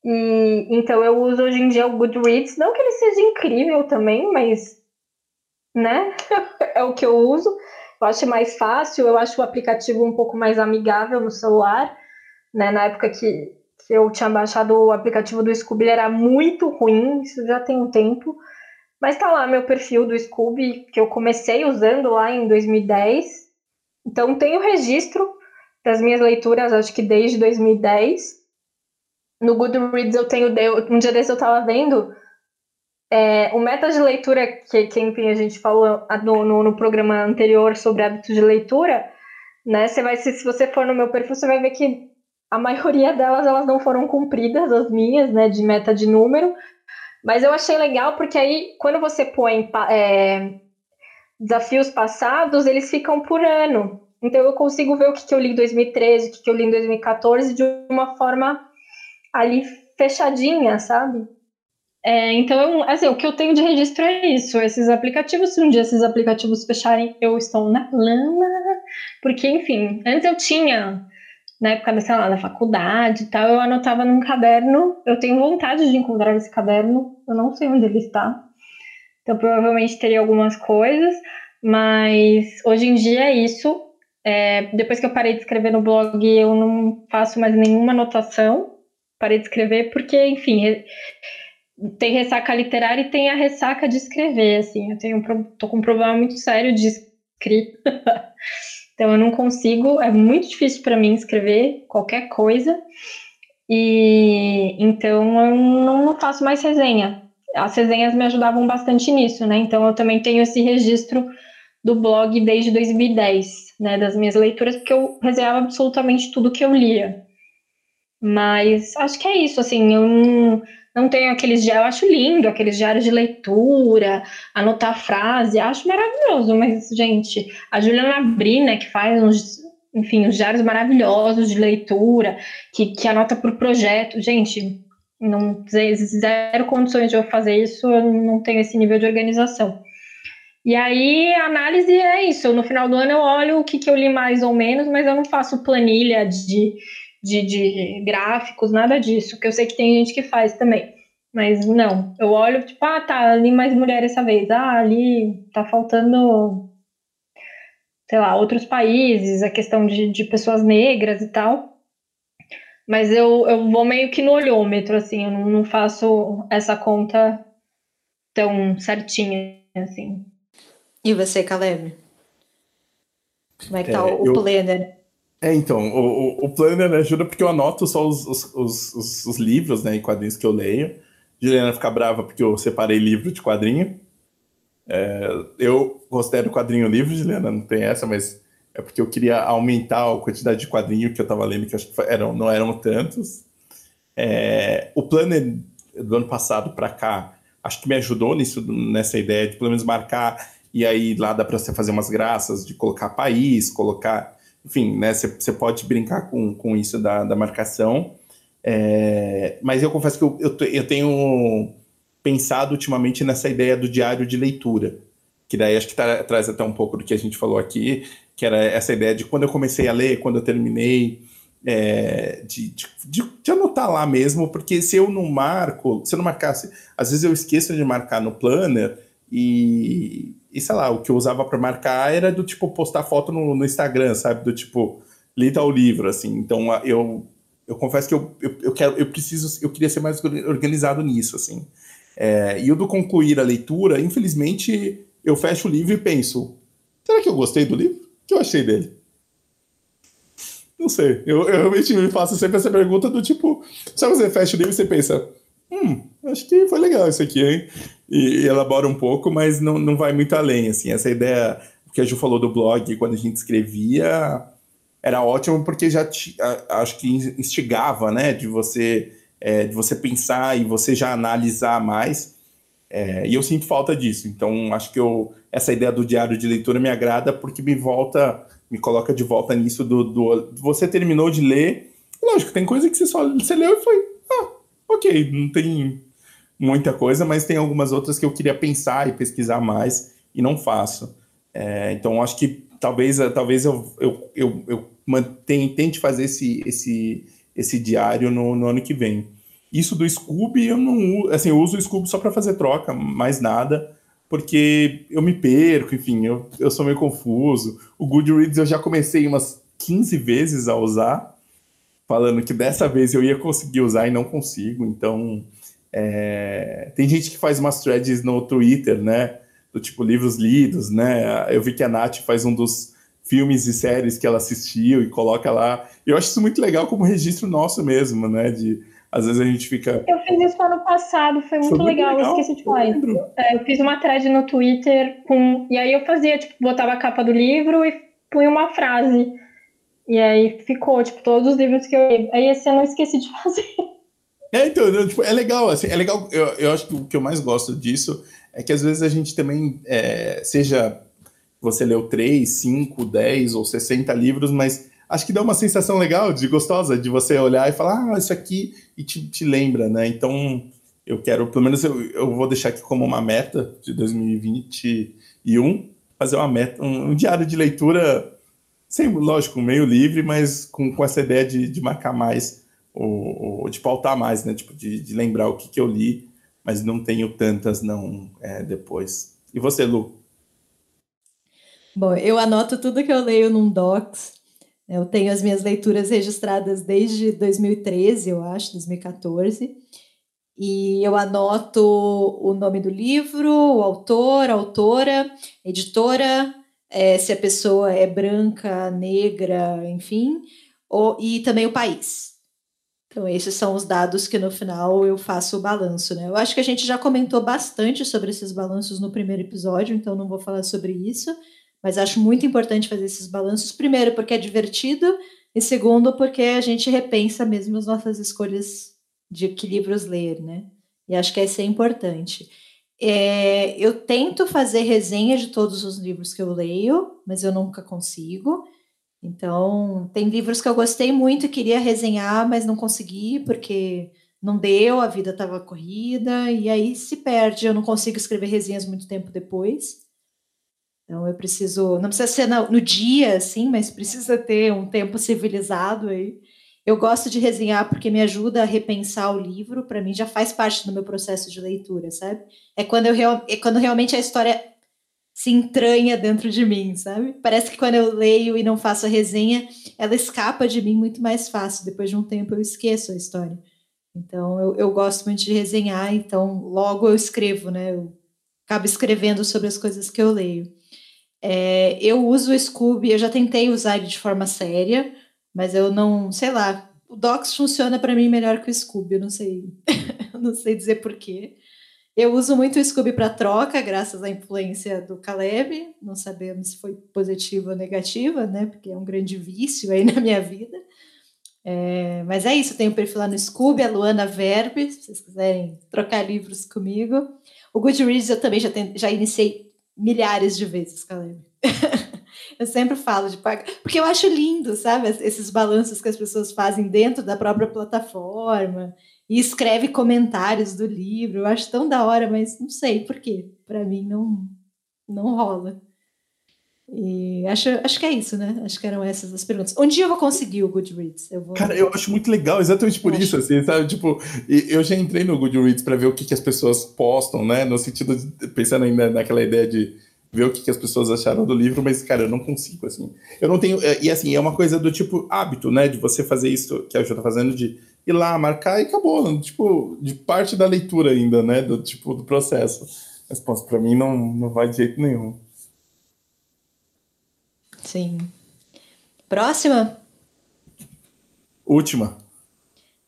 E então eu uso hoje em dia o Goodreads, não que ele seja incrível também, mas né? é o que eu uso. Eu acho mais fácil, eu acho o aplicativo um pouco mais amigável no celular, né? Na época que, Eu tinha baixado o aplicativo do Scooby, era muito ruim, isso já tem um tempo. Mas tá lá meu perfil do Scooby, que eu comecei usando lá em 2010. Então tenho registro das minhas leituras, acho que desde 2010. No Goodreads eu tenho. Um dia desse eu tava vendo é, o meta de leitura que, que enfim, a gente falou no, no, no, programa anterior sobre hábitos de leitura, né? Você vai, se, se você for no meu perfil, você vai ver que a maioria delas elas não foram cumpridas, as minhas, né? De meta de número. Mas eu achei legal porque aí, quando você põe é, desafios passados, eles ficam por ano. Então eu consigo ver o que, que eu li em 2013, o que, que eu li em 2014 de uma forma ali fechadinha, sabe? É, então, assim, o que eu tenho de registro é isso, esses aplicativos, se um dia esses aplicativos fecharem, eu estou na lama, porque, enfim, antes eu tinha, na época da, sei lá, da faculdade e tal, eu anotava num caderno, eu tenho vontade de encontrar esse caderno, eu não sei onde ele está, então provavelmente teria algumas coisas, mas hoje em dia é isso, é, depois que eu parei de escrever no blog, eu não faço mais nenhuma anotação, parei de escrever, porque, enfim tem ressaca literária e tem a ressaca de escrever, assim. Eu tenho tô com um problema muito sério de escrita. então eu não consigo, é muito difícil para mim escrever qualquer coisa. E então eu não faço mais resenha. As resenhas me ajudavam bastante nisso, né? Então eu também tenho esse registro do blog desde 2010, né, das minhas leituras, porque eu resenhava absolutamente tudo que eu lia. Mas acho que é isso, assim, eu não, não tenho aqueles diários, eu acho lindo aqueles diários de leitura, anotar frase, acho maravilhoso, mas, gente, a Juliana Brina, que faz uns, enfim, os diários maravilhosos de leitura, que, que anota por projeto, gente, não zero condições de eu fazer isso, eu não tenho esse nível de organização. E aí, a análise é isso. No final do ano eu olho o que, que eu li mais ou menos, mas eu não faço planilha de de, de gráficos, nada disso, que eu sei que tem gente que faz também. Mas não, eu olho, tipo, ah, tá, ali mais mulher essa vez. Ah, ali tá faltando, sei lá, outros países, a questão de, de pessoas negras e tal. Mas eu, eu vou meio que no olhômetro, assim, eu não, não faço essa conta tão certinha, assim. E você, Caleb? Como é que tá é, o, eu... planner? É, então, o, o Planner ajuda porque eu anoto só os, os, os, os, livros né, e quadrinhos que eu leio. Juliana fica brava porque eu separei livro de quadrinho. É, eu considero quadrinho livro, Juliana, não tem essa, mas é porque eu queria aumentar a quantidade de quadrinho que eu estava lendo, que acho que eram, não eram tantos. É, o Planner do ano passado para cá, acho que me ajudou nisso, nessa ideia de pelo menos marcar, e aí lá dá para você fazer umas graças de colocar país, colocar enfim, né, você pode brincar com, com isso da, da marcação. É, mas eu confesso que eu, eu, eu, tenho pensado ultimamente nessa ideia do diário de leitura, que daí acho que tá, traz até um pouco do que a gente falou aqui, que era essa ideia de quando eu comecei a ler, quando eu terminei, é, de, de, de, anotar lá mesmo, porque se eu não marco, se eu não marcasse, às vezes eu esqueço de marcar no planner e, e sei lá, o que eu usava para marcar era do tipo postar foto no, no, Instagram, sabe? Do tipo, li tal livro, assim. Então eu, eu confesso que eu, eu, eu, quero, eu preciso, eu queria ser mais organizado nisso, assim. É, e o do concluir a leitura, infelizmente, eu fecho o livro e penso: será que eu gostei do livro? O que eu achei dele? Não sei. Eu, eu realmente me faço sempre essa pergunta do tipo: sabe você fecha o livro e você pensa, hum, acho que foi legal isso aqui, hein? E, e, elabora um pouco, mas não, não vai muito além, assim. Essa ideia que a Ju falou do blog, quando a gente escrevia, era ótimo porque já te, a, acho que instigava, né, de você, é, de você pensar e você já analisar mais. É, e eu sinto falta disso. Então, acho que eu, essa ideia do diário de leitura me agrada porque me volta, me coloca de volta nisso do, do você terminou de ler. Lógico, tem coisa que você só você leu e foi, ok, não tem muita coisa, mas tem algumas outras que eu queria pensar e pesquisar mais e não faço. É, então acho que talvez, talvez eu, eu, eu, eu tente fazer esse, esse, esse diário no, no ano que vem. Isso do Scooby, eu não assim, eu uso o Scooby só para fazer troca, mais nada, porque eu me perco, enfim, eu, eu sou meio confuso. O Goodreads eu já comecei umas 15 vezes a usar, falando que dessa vez eu ia conseguir usar e não consigo. Então, é... tem gente que faz umas threads no Twitter, né? Do tipo livros lidos, né? Eu vi que a Nath faz um dos filmes e séries que ela assistiu e coloca lá. Eu acho isso muito legal como registro nosso mesmo, né? De às vezes a gente fica. Eu fiz isso ano passado, foi muito, foi muito legal, legal, eu esqueci de falar. Eu, é, eu fiz uma thread no Twitter com. E aí eu fazia, tipo, botava a capa do livro e punha uma frase. E aí ficou, tipo, todos os livros que eu li. Aí esse ano eu esqueci de fazer. É, então, tipo, é legal, assim, é legal. Eu, eu acho que o que eu mais gosto disso é que às vezes a gente também, é, seja você leu 3, 5, 10 ou 60 livros, mas acho que dá uma sensação legal, de gostosa, de você olhar e falar, ah, isso aqui, e te, te lembra, né? Então, eu quero, pelo menos eu, eu vou deixar aqui como uma meta de 2021, fazer uma meta, um, um diário de leitura, sem, lógico, meio livre, mas com, com essa ideia de, de marcar mais, ou, ou de pautar mais, né? Tipo, de, de lembrar o que, que eu li, mas não tenho tantas, não, é, depois. E você, Lu? Bom, eu anoto tudo que eu leio num Docs, eu tenho as minhas leituras registradas desde 2013, eu acho, 2014. E eu anoto o nome do livro, o autor, a autora, editora, é, se a pessoa é branca, negra, enfim, ou, e também o país. Então, esses são os dados que no final eu faço o balanço, né? Eu acho que a gente já comentou bastante sobre esses balanços no primeiro episódio, então não vou falar sobre isso. Mas acho muito importante fazer esses balanços, primeiro, porque é divertido, e segundo, porque a gente repensa mesmo as nossas escolhas de que livros ler, né? E acho que isso é importante. É, eu tento fazer resenha de todos os livros que eu leio, mas eu nunca consigo. Então, tem livros que eu gostei muito e queria resenhar, mas não consegui, porque não deu, a vida estava corrida, e aí se perde. Eu não consigo escrever resenhas muito tempo depois. Então eu preciso, não precisa ser no, no dia, assim, mas precisa ter um tempo civilizado aí. Eu gosto de resenhar porque me ajuda a repensar o livro, para mim já faz parte do meu processo de leitura, sabe? É quando, eu real, é quando realmente a história se entranha dentro de mim, sabe? Parece que quando eu leio e não faço a resenha, ela escapa de mim muito mais fácil. Depois de um tempo eu esqueço a história. Então eu, eu gosto muito de resenhar, então logo eu escrevo, né? Eu acabo escrevendo sobre as coisas que eu leio. É, eu uso o Scooby, eu já tentei usar ele de forma séria, mas eu não, sei lá, o Docs funciona para mim melhor que o Scooby, eu não sei, não sei dizer porquê. Eu uso muito o Scooby para troca, graças à influência do Caleb. Não sabemos se foi positiva ou negativa, né? Porque é um grande vício aí na minha vida. É, mas é isso, tenho um perfil lá no Scooby, a Luana Verbe, se vocês quiserem trocar livros comigo. O Goodreads eu também já, tem, já iniciei milhares de vezes, Caleb. eu sempre falo de pagar, porque eu acho lindo, sabe, esses balanços que as pessoas fazem dentro da própria plataforma e escreve comentários do livro. Eu acho tão da hora, mas não sei por quê. Para mim não não rola. E acho, acho que é isso, né? Acho que eram essas as perguntas. Um dia eu vou conseguir o Goodreads. Eu vou... Cara, eu acho muito legal, exatamente por eu isso, acho... assim, sabe? Tipo, eu já entrei no Goodreads para ver o que, que as pessoas postam, né? No sentido de pensando ainda naquela ideia de ver o que, que as pessoas acharam do livro, mas, cara, eu não consigo, assim. Eu não tenho. É, e assim, é uma coisa do tipo hábito, né? De você fazer isso que a Ju tá fazendo, de ir lá, marcar e acabou. Tipo, de parte da leitura ainda, né? Do tipo, do processo. Mas, pô, pra mim não, não vai de jeito nenhum. Sim. Próxima? Última.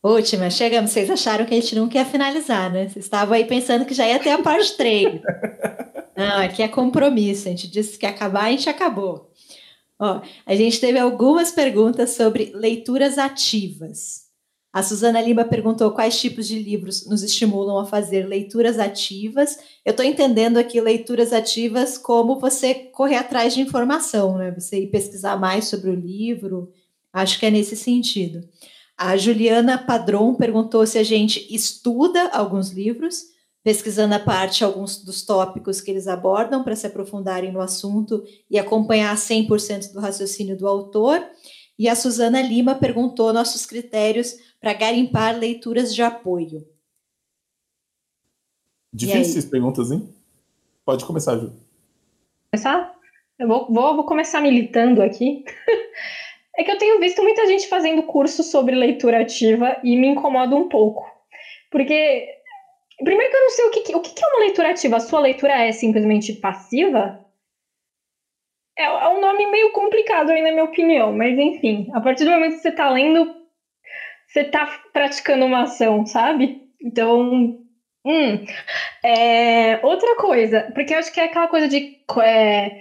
Última, chegamos. Vocês acharam que a gente não quer finalizar, né? Vocês estavam aí pensando que já ia ter a parte 3. não, aqui é compromisso. A gente disse que acabar, a gente acabou. Ó, a gente teve algumas perguntas sobre leituras ativas. A Suzana Lima perguntou quais tipos de livros nos estimulam a fazer leituras ativas. Eu estou entendendo aqui leituras ativas como você correr atrás de informação, né? Você ir pesquisar mais sobre o livro. Acho que é nesse sentido. A Juliana Padron perguntou se a gente estuda alguns livros, pesquisando a parte alguns dos tópicos que eles abordam para se aprofundarem no assunto e acompanhar 100% do raciocínio do autor. E a Suzana Lima perguntou nossos critérios para garimpar leituras de apoio. Difíceis perguntas, hein? Pode começar, Ju. Começar? Eu vou, vou, vou começar militando aqui. É que eu tenho visto muita gente fazendo curso sobre leitura ativa e me incomoda um pouco. Porque, primeiro que eu não sei o que, o que é uma leitura ativa. A sua leitura é simplesmente passiva? É, é um nome meio complicado aí, na minha opinião. Mas, enfim, a partir do momento que você está lendo, você está praticando uma ação, sabe? Então, hum. É, outra coisa, porque eu acho que é aquela coisa de. É,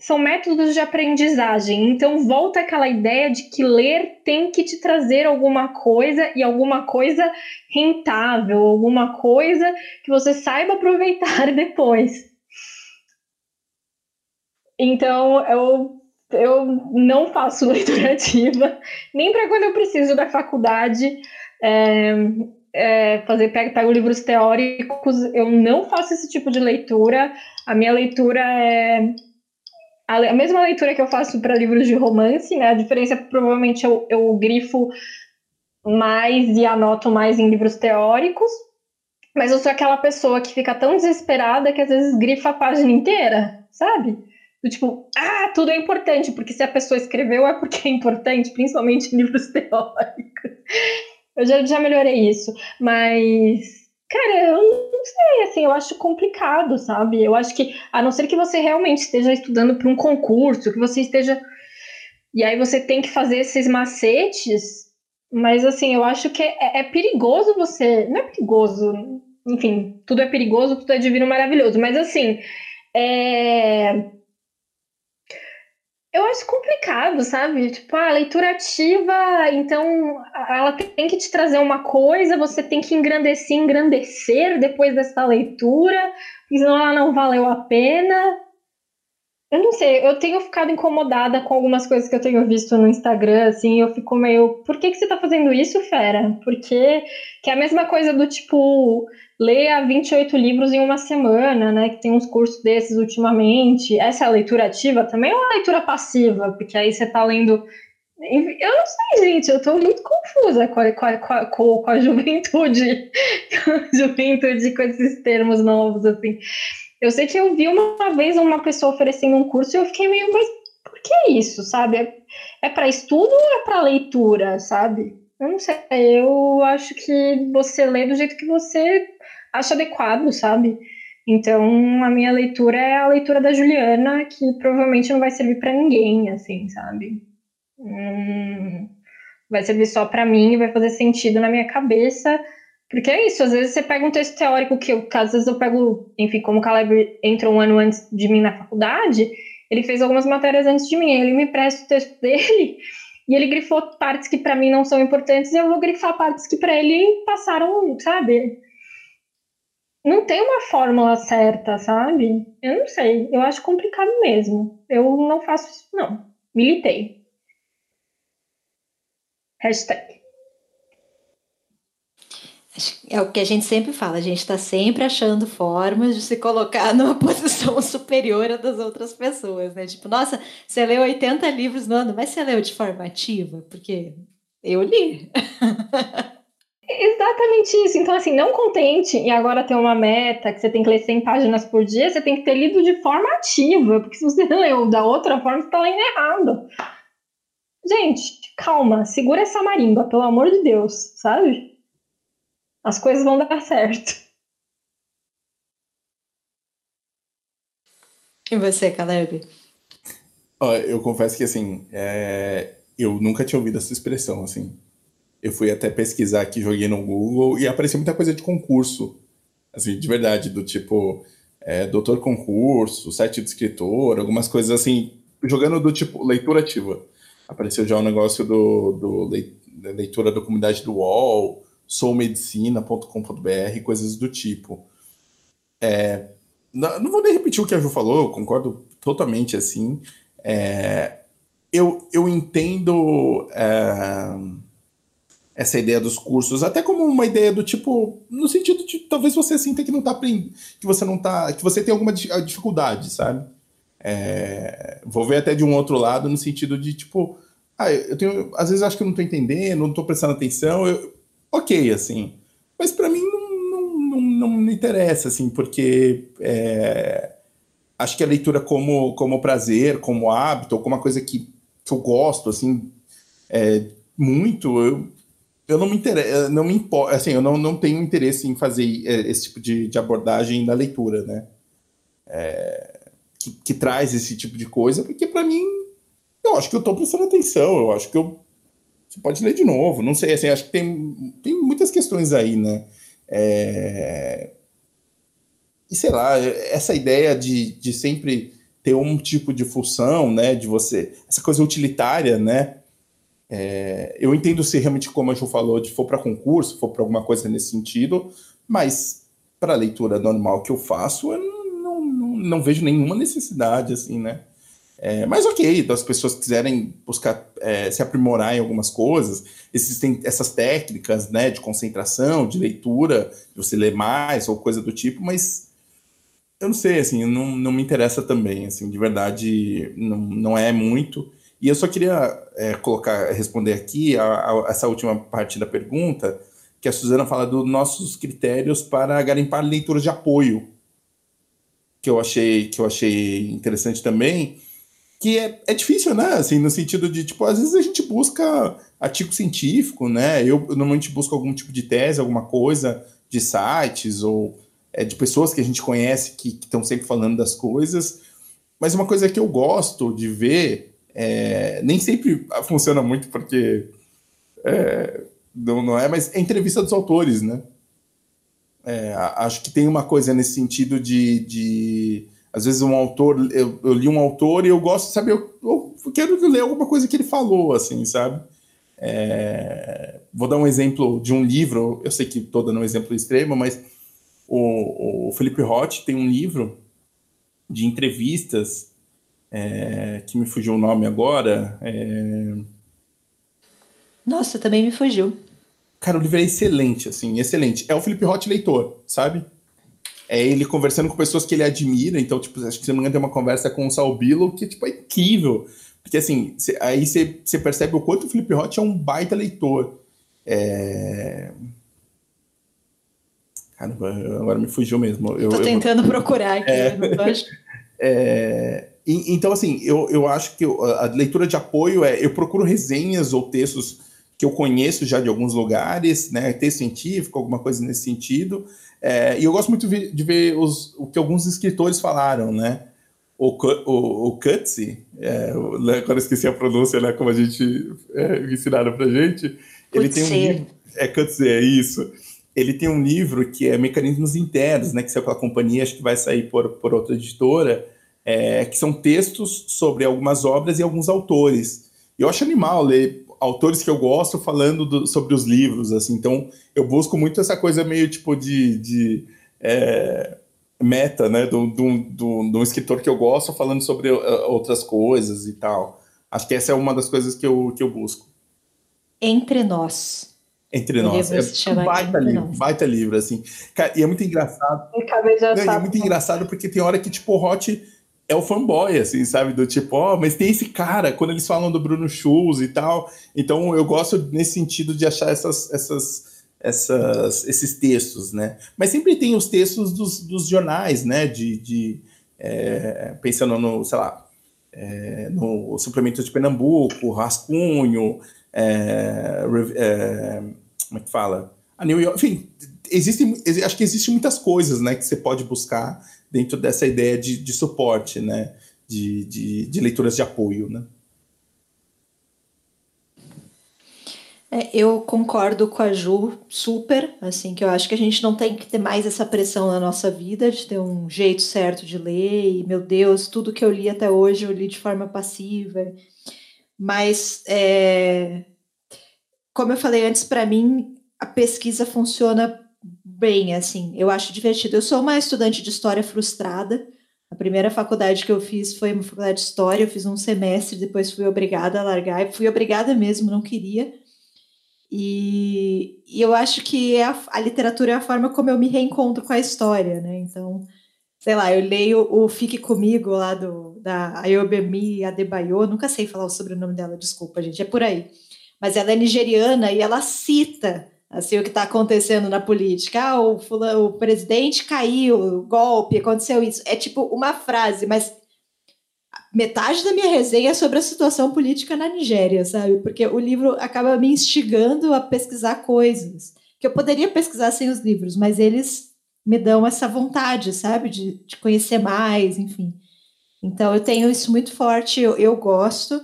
são métodos de aprendizagem. Então, volta aquela ideia de que ler tem que te trazer alguma coisa e alguma coisa rentável, alguma coisa que você saiba aproveitar depois. Então, eu, eu não faço leitura ativa, nem para quando eu preciso da faculdade. É, é, fazer pego, pego livros teóricos, eu não faço esse tipo de leitura. A minha leitura é a, mesma leitura que eu faço para livros de romance, né? A diferença é que provavelmente eu, eu grifo mais e anoto mais em livros teóricos, mas eu sou aquela pessoa que fica tão desesperada que às vezes grifa a página inteira, sabe? Do tipo, ah, tudo é importante, porque se a pessoa escreveu é porque é importante, principalmente em livros teóricos. Eu já, já melhorei isso, mas Cara, eu não sei, assim, eu acho complicado, sabe? Eu acho que, a não ser que você realmente esteja estudando para um concurso, que você esteja. E aí você tem que fazer esses macetes, mas assim, eu acho que é, é perigoso você. Não é perigoso, enfim, tudo é perigoso, tudo é divino maravilhoso, mas assim, é eu acho complicado, sabe? Tipo, a leitura ativa, então ela tem que te trazer uma coisa, você tem que engrandecer, engrandecer depois dessa leitura, senão ela não valeu a pena. Eu não sei, eu tenho ficado incomodada com algumas coisas que eu tenho visto no Instagram, assim, eu fico meio, por que, que você tá fazendo isso, fera? Porque que é a mesma coisa do tipo, leia 28 livros em uma semana, né? Que tem uns cursos desses ultimamente. Essa é a leitura ativa também ou a leitura passiva? Porque aí você tá lendo. Eu não sei, gente, eu tô muito confusa com a, com a, com a juventude, com a juventude com esses termos novos, assim. Eu sei que eu vi uma vez uma pessoa oferecendo um curso e eu fiquei meio, mas por que isso, sabe? É, é para estudo ou é para leitura, sabe? Eu não sei, eu acho que você lê do jeito que você acho adequado, sabe? Então, a minha leitura é a leitura da Juliana, que provavelmente não vai servir para ninguém, assim, sabe? Hum, vai servir só para mim, vai fazer sentido na minha cabeça, porque é isso, às vezes você pega um texto teórico que eu, às vezes eu pego, enfim, como o Caleb entrou um ano antes de mim na faculdade, ele fez algumas matérias antes de mim, ele me presta o texto dele e ele grifou partes que para mim não são importantes e eu vou grifar partes que para ele passaram, sabe? Não tem uma fórmula certa, sabe? Eu não sei. Eu acho complicado mesmo. Eu não faço isso, não. Militei. Hashtag. É o que a gente sempre fala, a gente está sempre achando formas de se colocar numa posição superior a das outras pessoas, né? Tipo, nossa, você leu 80 livros no ano, mas você leu de forma ativa? Porque eu li. Exatamente isso. Então, assim, não contente e agora ter uma meta que você tem que ler 100 páginas por dia, você tem que ter lido de forma ativa, porque se você leu da outra forma, você está lendo errado. Gente, calma, segura essa marimba, pelo amor de Deus, sabe? As coisas vão dar certo. E você, Caleb? eu confesso que, assim, é... eu nunca tinha ouvido essa expressão, assim eu fui até pesquisar aqui, joguei no Google e apareceu muita coisa de concurso. Assim, de verdade, do tipo, é, doutor concurso, site de escritor, algumas coisas assim, jogando do tipo leitura ativa. Apareceu já um negócio do, do leitura da comunidade do UOL, soumedicina.com.br, coisas do tipo. É, não, vou nem repetir o que a Ju falou, eu concordo totalmente assim. É, eu, eu entendo. Essa ideia dos cursos, até como uma ideia do tipo, no sentido de talvez você sinta que não tá aprendendo, que você não tá, que você tem alguma dificuldade, sabe? É, vou ver até de um outro lado no sentido de tipo, ah, eu tenho, às vezes acho que eu não tô entendendo, não tô prestando atenção, eu, ok, assim, mas para mim não, não, não, não, me interessa, assim, porque é, acho que a leitura como, como prazer, como hábito, ou como uma coisa que que eu gosto, assim, é, muito, eu, eu não me interesso, não me importa, assim, eu não, não tenho interesse em fazer é, esse tipo de, de abordagem na leitura, né? É, que, que, traz esse tipo de coisa, porque para mim, eu acho que eu tô prestando atenção, eu acho que eu você pode ler de novo, não sei, assim, acho que tem, tem muitas questões aí, né? É... E sei lá, essa ideia de, de sempre ter um tipo de função, né? De você. Essa coisa utilitária, né? É, eu entendo se realmente, como a Ju falou, de for para concurso, for para alguma coisa nesse sentido, mas para a leitura normal que eu faço, eu não, não, não, vejo nenhuma necessidade, assim, né? É, mas ok, das pessoas que quiserem buscar é, se aprimorar em algumas coisas, existem essas técnicas né, de concentração, de leitura, de você ler mais ou coisa do tipo, mas eu não sei, assim, não, não me interessa também, assim, de verdade, não, não é muito. E eu só queria é, colocar, responder aqui a, a, essa última parte da pergunta, que a Suzana fala dos nossos critérios para garimpar leituras de apoio, que eu achei, que eu achei interessante também que é, é difícil, né? Assim, no sentido de, tipo, às vezes a gente busca artigo científico, né? Eu, normalmente busco algum tipo de tese, alguma coisa de sites ou é, de pessoas que a gente conhece que estão sempre falando das coisas. Mas uma coisa que eu gosto de ver, é, nem sempre funciona muito porque é, não, não é, mas é entrevista dos autores, né? É, acho que tem uma coisa nesse sentido de, de às vezes um autor, eu, eu, li um autor e eu gosto, sabe, eu, eu, quero ler alguma coisa que ele falou, assim, sabe? É, vou dar um exemplo de um livro, eu sei que estou dando um exemplo extremo, mas o, o Felipe Roth tem um livro de entrevistas, é, que me fugiu o nome agora. É... Nossa, também me fugiu. Cara, o livro é excelente, assim, excelente. É o Felipe Roth leitor, sabe? é ele conversando com pessoas que ele admira. Então, tipo, acho que se não me engano, tem uma conversa com o Salbilo que, tipo, é incrível. Porque, assim, cê, aí você percebe o quanto o Felipe Roth é um baita leitor. É... Caramba, agora me fugiu mesmo. Eu, tô tentando eu... procurar aqui, é... é... Então, assim, eu, eu acho que a leitura de apoio é... Eu procuro resenhas ou textos que eu conheço já de alguns lugares, né? Texto científico, alguma coisa nesse sentido. É, e eu gosto muito de ver os, o que alguns escritores falaram, né? O, o, o Cutsi, é, né, agora esqueci a pronúncia, né? Como a gente é, ensinaram pra gente. Ele tem um livro. É Cutsi, é isso. Ele tem um livro que é Mecanismos Internos, né? Que saiu pela companhia, acho que vai sair por, por outra editora, é, que são textos sobre algumas obras e alguns autores. Eu acho animal ler autores que eu gosto falando do, sobre os livros, assim. Então, eu busco muito essa coisa meio tipo de, de é, meta, né? De um escritor que eu gosto falando sobre uh, outras coisas e tal. Acho que essa é uma das coisas que eu, que eu busco. Entre Nós. Entre Nós. É um baita livro, nós. baita livro, assim. Cara, e é muito engraçado. É, é muito engraçado porque tem hora que, tipo, o Hot é o fanboy, assim, sabe? Do tipo, ó, oh, mas tem esse cara, quando eles falam do Bruno Schulz e tal. Então eu gosto nesse sentido de achar essas, essas, essas, esses textos, né? Mas sempre tem os textos dos, dos jornais, né? De, de é, pensando no, sei lá, é, no suplemento de Pernambuco, Rascunho, é, é como é que fala? A New York, enfim, existem, acho que existem muitas coisas, né, que você pode buscar dentro dessa ideia de, de suporte, né? De, de, de leituras de apoio, né? É, eu concordo com a Ju super, assim, que eu acho que a gente não tem que ter mais essa pressão na nossa vida de ter um jeito certo de ler, e meu Deus, tudo que eu li até hoje eu li de forma passiva. Mas, é, como eu falei antes, para mim a pesquisa funciona bem, assim, eu acho divertido. Eu sou uma estudante de história frustrada. A primeira faculdade que eu fiz foi uma faculdade de história, eu fiz um semestre, depois fui obrigada a largar, e fui obrigada mesmo, não queria. E, e eu acho que é a, a, literatura é a forma como eu me reencontro com a história, né? Então, sei lá, eu leio o Fique Comigo lá do, da Ayobemi Adebayo, nunca sei falar o sobrenome dela, desculpa, gente, é por aí. Mas ela é nigeriana e ela cita assim, o que está acontecendo na política. Ah, o, fulano, o presidente caiu, golpe, aconteceu isso. É tipo uma frase, mas metade da minha resenha é sobre a situação política na Nigéria, sabe? Porque o livro acaba me instigando a pesquisar coisas que eu poderia pesquisar sem os livros, mas eles me dão essa vontade, sabe? De, de conhecer mais, enfim. Então, eu tenho isso muito forte, eu, eu gosto.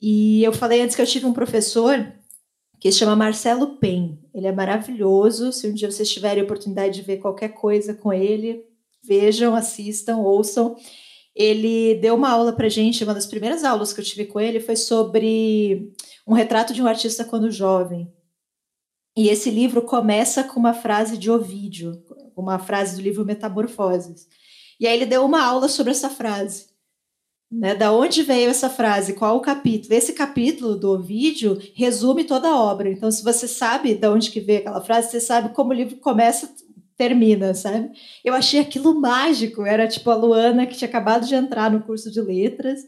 E eu falei antes que eu tive um professor que se chama Marcelo Pen. Ele é maravilhoso. Se um dia vocês tiverem oportunidade de ver qualquer coisa com ele, vejam, assistam, ouçam. Ele deu uma aula para gente, uma das primeiras aulas que eu tive com ele foi sobre um retrato de um artista quando jovem. E esse livro começa com uma frase de Ovídio, uma frase do livro Metamorfoses. E aí ele deu uma aula sobre essa frase. Né? Da onde veio essa frase? Qual o capítulo? Esse capítulo do vídeo resume toda a obra. Então, se você sabe de onde que veio aquela frase, você sabe como o livro começa, termina, sabe? Eu achei aquilo mágico. Era tipo a Luana que tinha acabado de entrar no curso de letras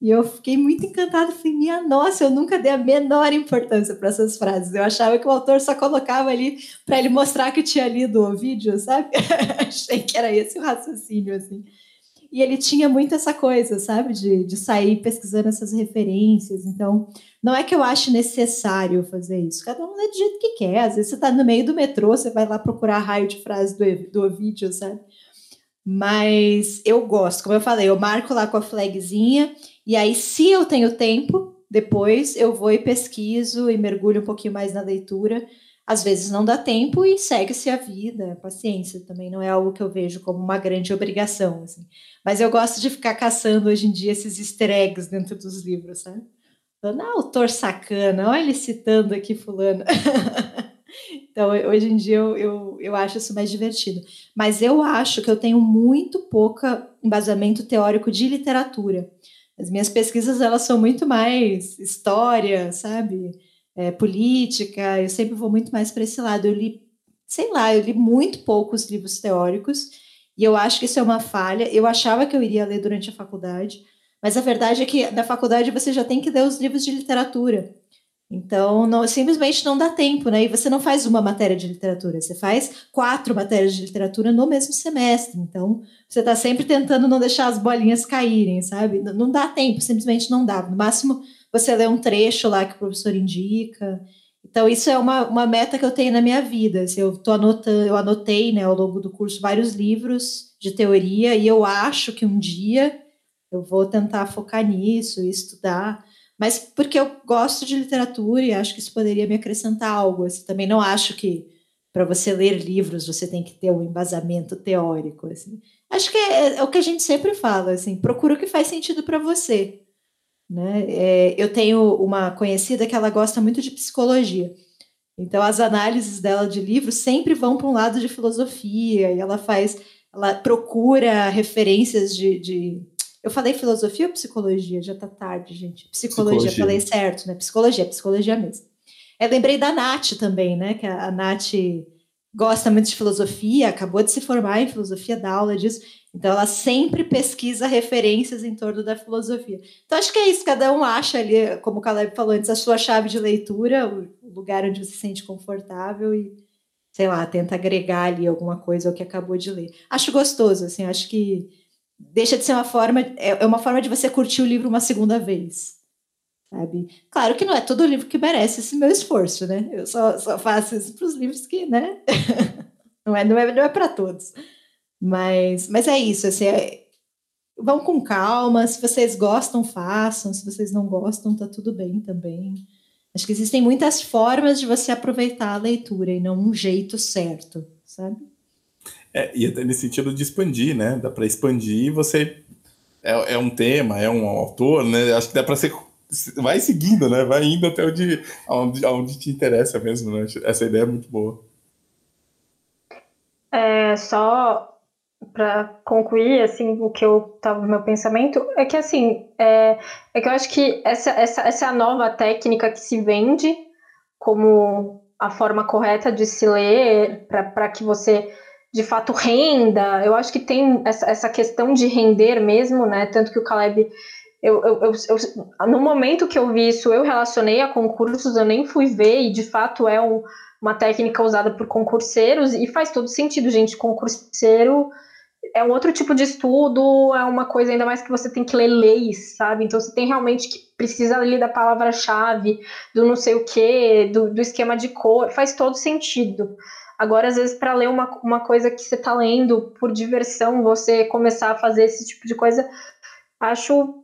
e eu fiquei muito encantada. Falei, minha nossa, eu nunca dei a menor importância para essas frases. Eu achava que o autor só colocava ali para ele mostrar que tinha lido o vídeo, sabe? Achei que era esse o raciocínio, assim. E ele tinha muito essa coisa, sabe, de, de sair pesquisando essas referências. Então, não é que eu ache necessário fazer isso. Cada um lê do jeito que quer. Às vezes você está no meio do metrô, você vai lá procurar raio de frase do, do vídeo, sabe? Mas eu gosto, como eu falei, eu marco lá com a flagzinha e aí, se eu tenho tempo, depois eu vou e pesquiso e mergulho um pouquinho mais na leitura. Às vezes não dá tempo e segue-se a vida, paciência também não é algo que eu vejo como uma grande obrigação. Assim. Mas eu gosto de ficar caçando hoje em dia esses easter eggs dentro dos livros, sabe? Falando, ah, autor sacana, olha ele citando aqui fulano. então, hoje em dia eu, eu, eu acho isso mais divertido. Mas eu acho que eu tenho muito pouca embasamento teórico de literatura. As minhas pesquisas elas são muito mais história, sabe? É, política, eu sempre vou muito mais para esse lado. Eu li, sei lá, eu li muito poucos livros teóricos e eu acho que isso é uma falha. Eu achava que eu iria ler durante a faculdade, mas a verdade é que na faculdade você já tem que ler os livros de literatura. Então, não, simplesmente não dá tempo, né? E você não faz uma matéria de literatura, você faz quatro matérias de literatura no mesmo semestre. Então, você está sempre tentando não deixar as bolinhas caírem, sabe? Não, não dá tempo, simplesmente não dá. No máximo, você lê um trecho lá que o professor indica. Então, isso é uma, uma meta que eu tenho na minha vida. Assim, eu tô anotando, eu anotei né, ao longo do curso vários livros de teoria, e eu acho que um dia eu vou tentar focar nisso e estudar mas porque eu gosto de literatura e acho que isso poderia me acrescentar algo. Assim, também não acho que para você ler livros você tem que ter um embasamento teórico. Assim. Acho que é, é, o que a gente sempre fala, assim, procura o que faz sentido para você. Né? É, eu tenho uma conhecida que ela gosta muito de psicologia. Então, as análises dela de livros sempre vão para um lado de filosofia, e ela faz, ela procura referências de, de eu falei filosofia ou psicologia? Já tá tarde, gente. Psicologia, psicologia. falei certo, né? Psicologia, psicologia mesmo. Eu lembrei da Nath também, né? Que a, Nath gosta muito de filosofia, acabou de se formar em filosofia, dá aula disso. Então, ela sempre pesquisa referências em torno da filosofia. Então, acho que é isso, cada um acha ali, como o Caleb falou antes, a sua chave de leitura, o lugar onde você se sente confortável e, sei lá, tenta agregar ali alguma coisa ao que acabou de ler. Acho gostoso, assim, acho que deixa de ser uma forma, é, é uma forma de você curtir o livro uma segunda vez. Sabe? Claro que não é todo livro que merece esse meu esforço, né? Eu só, só faço isso para os livros que, né? não é, não é, não é para todos. Mas, mas é isso, assim, é, vão com calma, se vocês gostam, façam, se vocês não gostam, tá tudo bem também. Acho que existem muitas formas de você aproveitar a leitura e não um jeito certo, sabe? É, e até nesse sentido de expandir, né? Dá para expandir você. É, é, um tema, é um autor, né? Acho que dá para ser. Vai seguindo, né? Vai indo até onde, onde, onde te interessa mesmo, né? Essa ideia é muito boa. É, só para concluir, assim, o que eu tava no meu pensamento, é que, assim, é, é que eu acho que essa, essa, essa nova técnica que se vende como a forma correta de se ler, para que você de fato renda. Eu acho que tem essa, essa questão de render mesmo, né? Tanto que o Caleb. Eu, eu, eu, eu, no momento que eu vi isso, eu relacionei a concursos, eu nem fui ver, e de fato é um, uma técnica usada por concurseiros, e faz todo sentido, gente. Concurseiro é um outro tipo de estudo, é uma coisa ainda mais que você tem que ler leis, sabe? Então você tem realmente que precisa ali da palavra-chave, do não sei o que, do, do esquema de cor, faz todo sentido. Agora, às vezes, para ler uma, uma coisa que você está lendo por diversão, você começar a fazer esse tipo de coisa, acho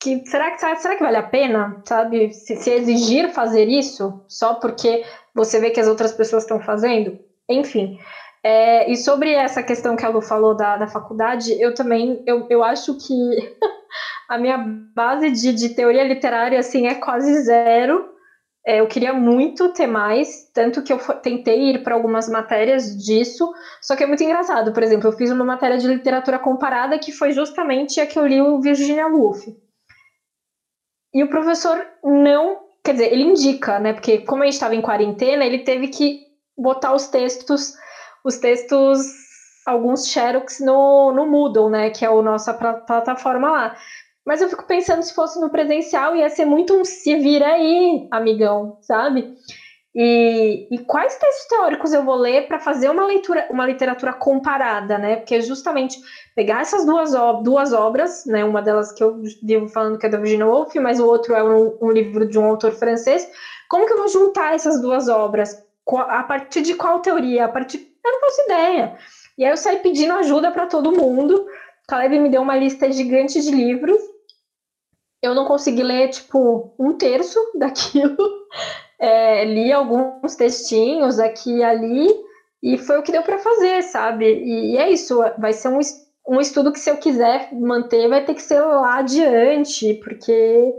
que será que será que vale a pena, sabe? Se, se exigir fazer isso só porque você vê que as outras pessoas estão fazendo, enfim. É, e sobre essa questão que a Lu falou da, da faculdade, eu também eu, eu acho que a minha base de, de teoria literária assim é quase zero. É, eu queria muito ter mais, tanto que eu tentei ir para algumas matérias disso, só que é muito engraçado. Por exemplo, eu fiz uma matéria de literatura comparada que foi justamente a que eu li o Virginia Woolf. E o professor não, quer dizer, ele indica, né? Porque como a gente estava em quarentena, ele teve que botar os textos, os textos, alguns xerox no, no Moodle, né? Que é a nossa plataforma lá. Mas eu fico pensando se fosse no presencial ia ser muito um se vira aí, amigão, sabe? E, e quais textos teóricos eu vou ler para fazer uma leitura, uma literatura comparada, né? Porque justamente pegar essas duas, duas obras, né? Uma delas que eu vivo falando que é da Virginia Woolf, mas o outro é um, um livro de um autor francês. Como que eu vou juntar essas duas obras? A partir de qual teoria? A partir. Eu não faço ideia. E aí eu saí pedindo ajuda para todo mundo. Caleb me deu uma lista gigante de livros. Eu não consegui ler, tipo, um terço daquilo. É, li alguns textinhos aqui e ali. E foi o que deu para fazer, sabe? E, e, é isso. Vai ser um, um estudo que, se eu quiser manter, vai ter que ser lá adiante, porque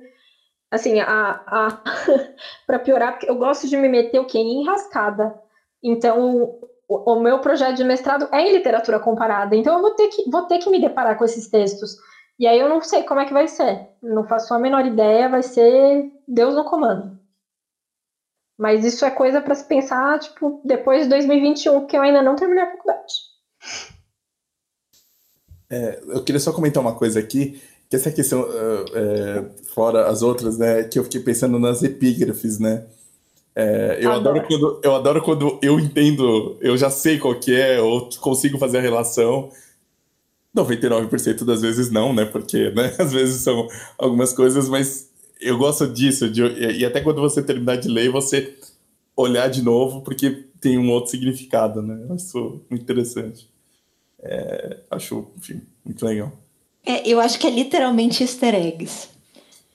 assim, a, a para piorar, porque eu gosto de me meter o que em enrascada. Então, o, o, meu projeto de mestrado é em literatura comparada, então eu vou ter que vou ter que me deparar com esses textos. E aí eu não sei como é que vai ser. Não faço a menor ideia, vai ser Deus no comando. Mas isso é coisa para se pensar, tipo, depois de 2021, que eu ainda não terminei a faculdade. É, eu queria só comentar uma coisa aqui, que essa questão, uh, é, fora as outras, né, que eu fiquei pensando nas epígrafes, né? É, eu, adoro. adoro. quando, eu adoro quando eu entendo, eu já sei qual que é, ou consigo fazer a relação. 99% das vezes não, né? Porque, né, às vezes são algumas coisas, mas eu gosto disso. De, e até quando você terminar de ler, você olhar de novo, porque tem um outro significado, né? Eu acho muito interessante. É, acho, enfim, muito legal. É, eu acho que é literalmente easter eggs.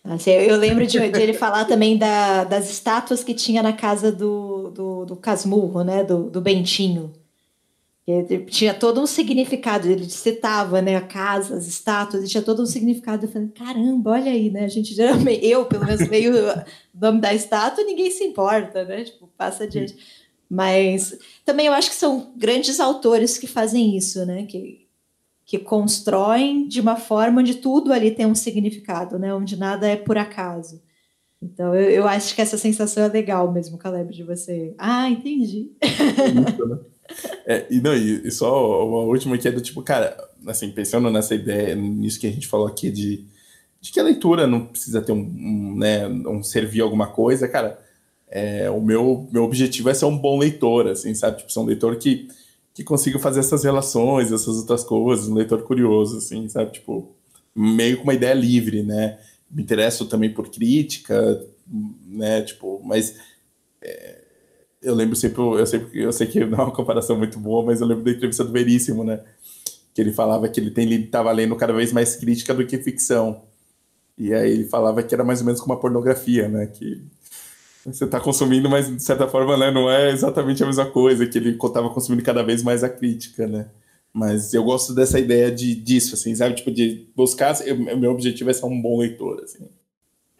Assim, eu lembro de, de, ele falar também da, das estátuas que tinha na casa do, do, do Casmurro, né? Do, do Bentinho. Ele tinha todo um significado, ele citava né, a casa, as estátuas, tinha todo um significado. Eu falei, caramba, olha aí, né? A gente geralmente, eu pelo menos meio o nome da estátua, ninguém se importa, né? Tipo, passa adiante. Mas também eu acho que são grandes autores que fazem isso, né? Que, que constroem de uma forma onde tudo ali tem um significado, né? Onde nada é por acaso. Então eu, eu acho que essa sensação é legal mesmo, Caleb, de você. Ah, entendi. Isso, né? É, e, não, e, e, só uma última que é do tipo, cara, assim, pensando nessa ideia, nisso que a gente falou aqui de, de que a leitura não precisa ter um, um né, um servir alguma coisa, cara, é, o meu, meu objetivo é ser um bom leitor, assim, sabe? Tipo, ser um leitor que, que consiga fazer essas relações, essas outras coisas, um leitor curioso, assim, sabe? Tipo, meio com uma ideia livre, né? Me interesso também por crítica, né? Tipo, mas... É, eu lembro sempre, eu, sempre, eu sei que não é uma comparação muito boa, mas eu lembro da entrevista do Veríssimo, né? Que ele falava que ele tem estava lendo cada vez mais crítica do que ficção. E aí ele falava que era mais ou menos como uma pornografia, né? Que você está consumindo, mas de certa forma né, não é exatamente a mesma coisa, que ele estava consumindo cada vez mais a crítica, né? Mas eu gosto dessa ideia de, disso, assim, sabe? Tipo, de buscar. Eu, meu objetivo é ser um bom leitor, assim.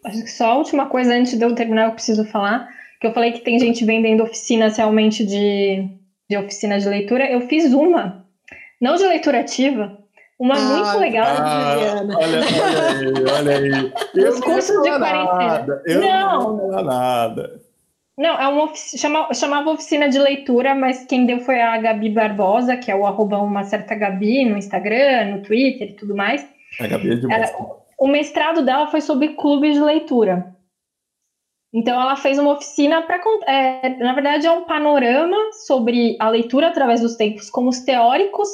Acho que só a última coisa antes de eu terminar, eu preciso falar que eu falei que tem gente vendendo oficinas realmente de, de oficina de leitura. Eu fiz uma, não de leitura ativa, uma ah, muito legal ah, Juliana. Olha, olha aí, olha aí. Eu Os cursos de quarentena. Eu não, não nada. Não, é uma oficina, chama, chamava oficina de leitura, mas quem deu foi a Gabi Barbosa, que é o arroba uma certa Gabi no Instagram, no Twitter e tudo mais. A Gabi é de Era, O mestrado dela foi sobre clubes de leitura. Então, ela fez uma oficina para. É, na verdade, é um panorama sobre a leitura através dos tempos com os teóricos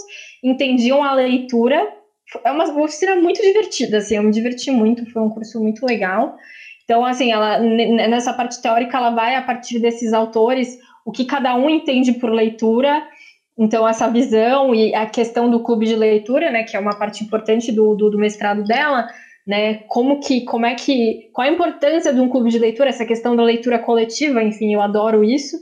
entendiam a leitura. É uma oficina muito divertida, assim, eu me diverti muito, foi um curso muito legal. Então, assim, ela nessa parte teórica, ela vai a partir desses autores, o que cada um entende por leitura. Então, essa visão e a questão do clube de leitura, né, que é uma parte importante do, do, do mestrado dela, né? Como que, como é que, qual a importância de um clube de leitura, essa questão da leitura coletiva, enfim, eu adoro isso.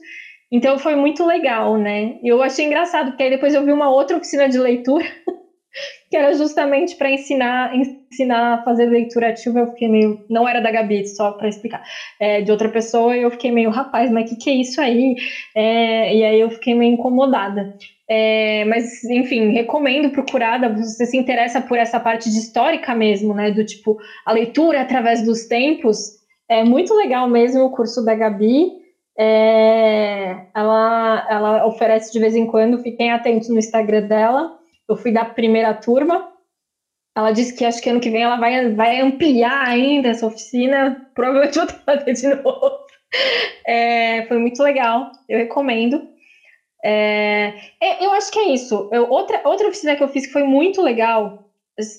Então foi muito legal, né? Eu achei engraçado, porque aí depois eu vi uma outra oficina de leitura, que era justamente para ensinar, ensinar a fazer leitura ativa. Eu fiquei meio, não era da Gabi, só para explicar, é, de outra pessoa, eu fiquei meio, rapaz, mas o que, que é isso aí? É, e aí eu fiquei meio incomodada. É, mas, enfim, recomendo procurada. Você se interessa por essa parte de histórica mesmo, né? Do tipo, a leitura através dos tempos. É muito legal mesmo o curso da Gabi. É, ela, ela oferece de vez em quando, fiquem atentos no Instagram dela. Eu fui da primeira turma. Ela disse que acho que ano que vem ela vai, vai ampliar ainda essa oficina. Provavelmente vou fazer de novo. É, foi muito legal, eu recomendo. É, é, eu acho que é isso. Eu, outra, outra oficina que eu fiz que foi muito legal,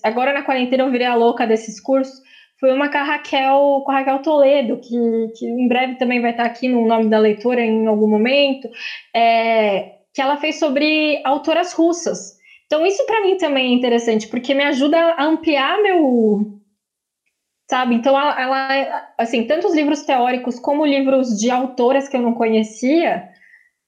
agora na quarentena eu virei a louca desses cursos, foi uma com a Raquel, com a Raquel Toledo, que, que em breve também vai estar aqui no nome da leitora em algum momento, é, que ela fez sobre autoras russas. Então isso para mim também é interessante, porque me ajuda a ampliar meu, sabe? Então ela, ela, assim, tanto os livros teóricos como livros de autoras que eu não conhecia,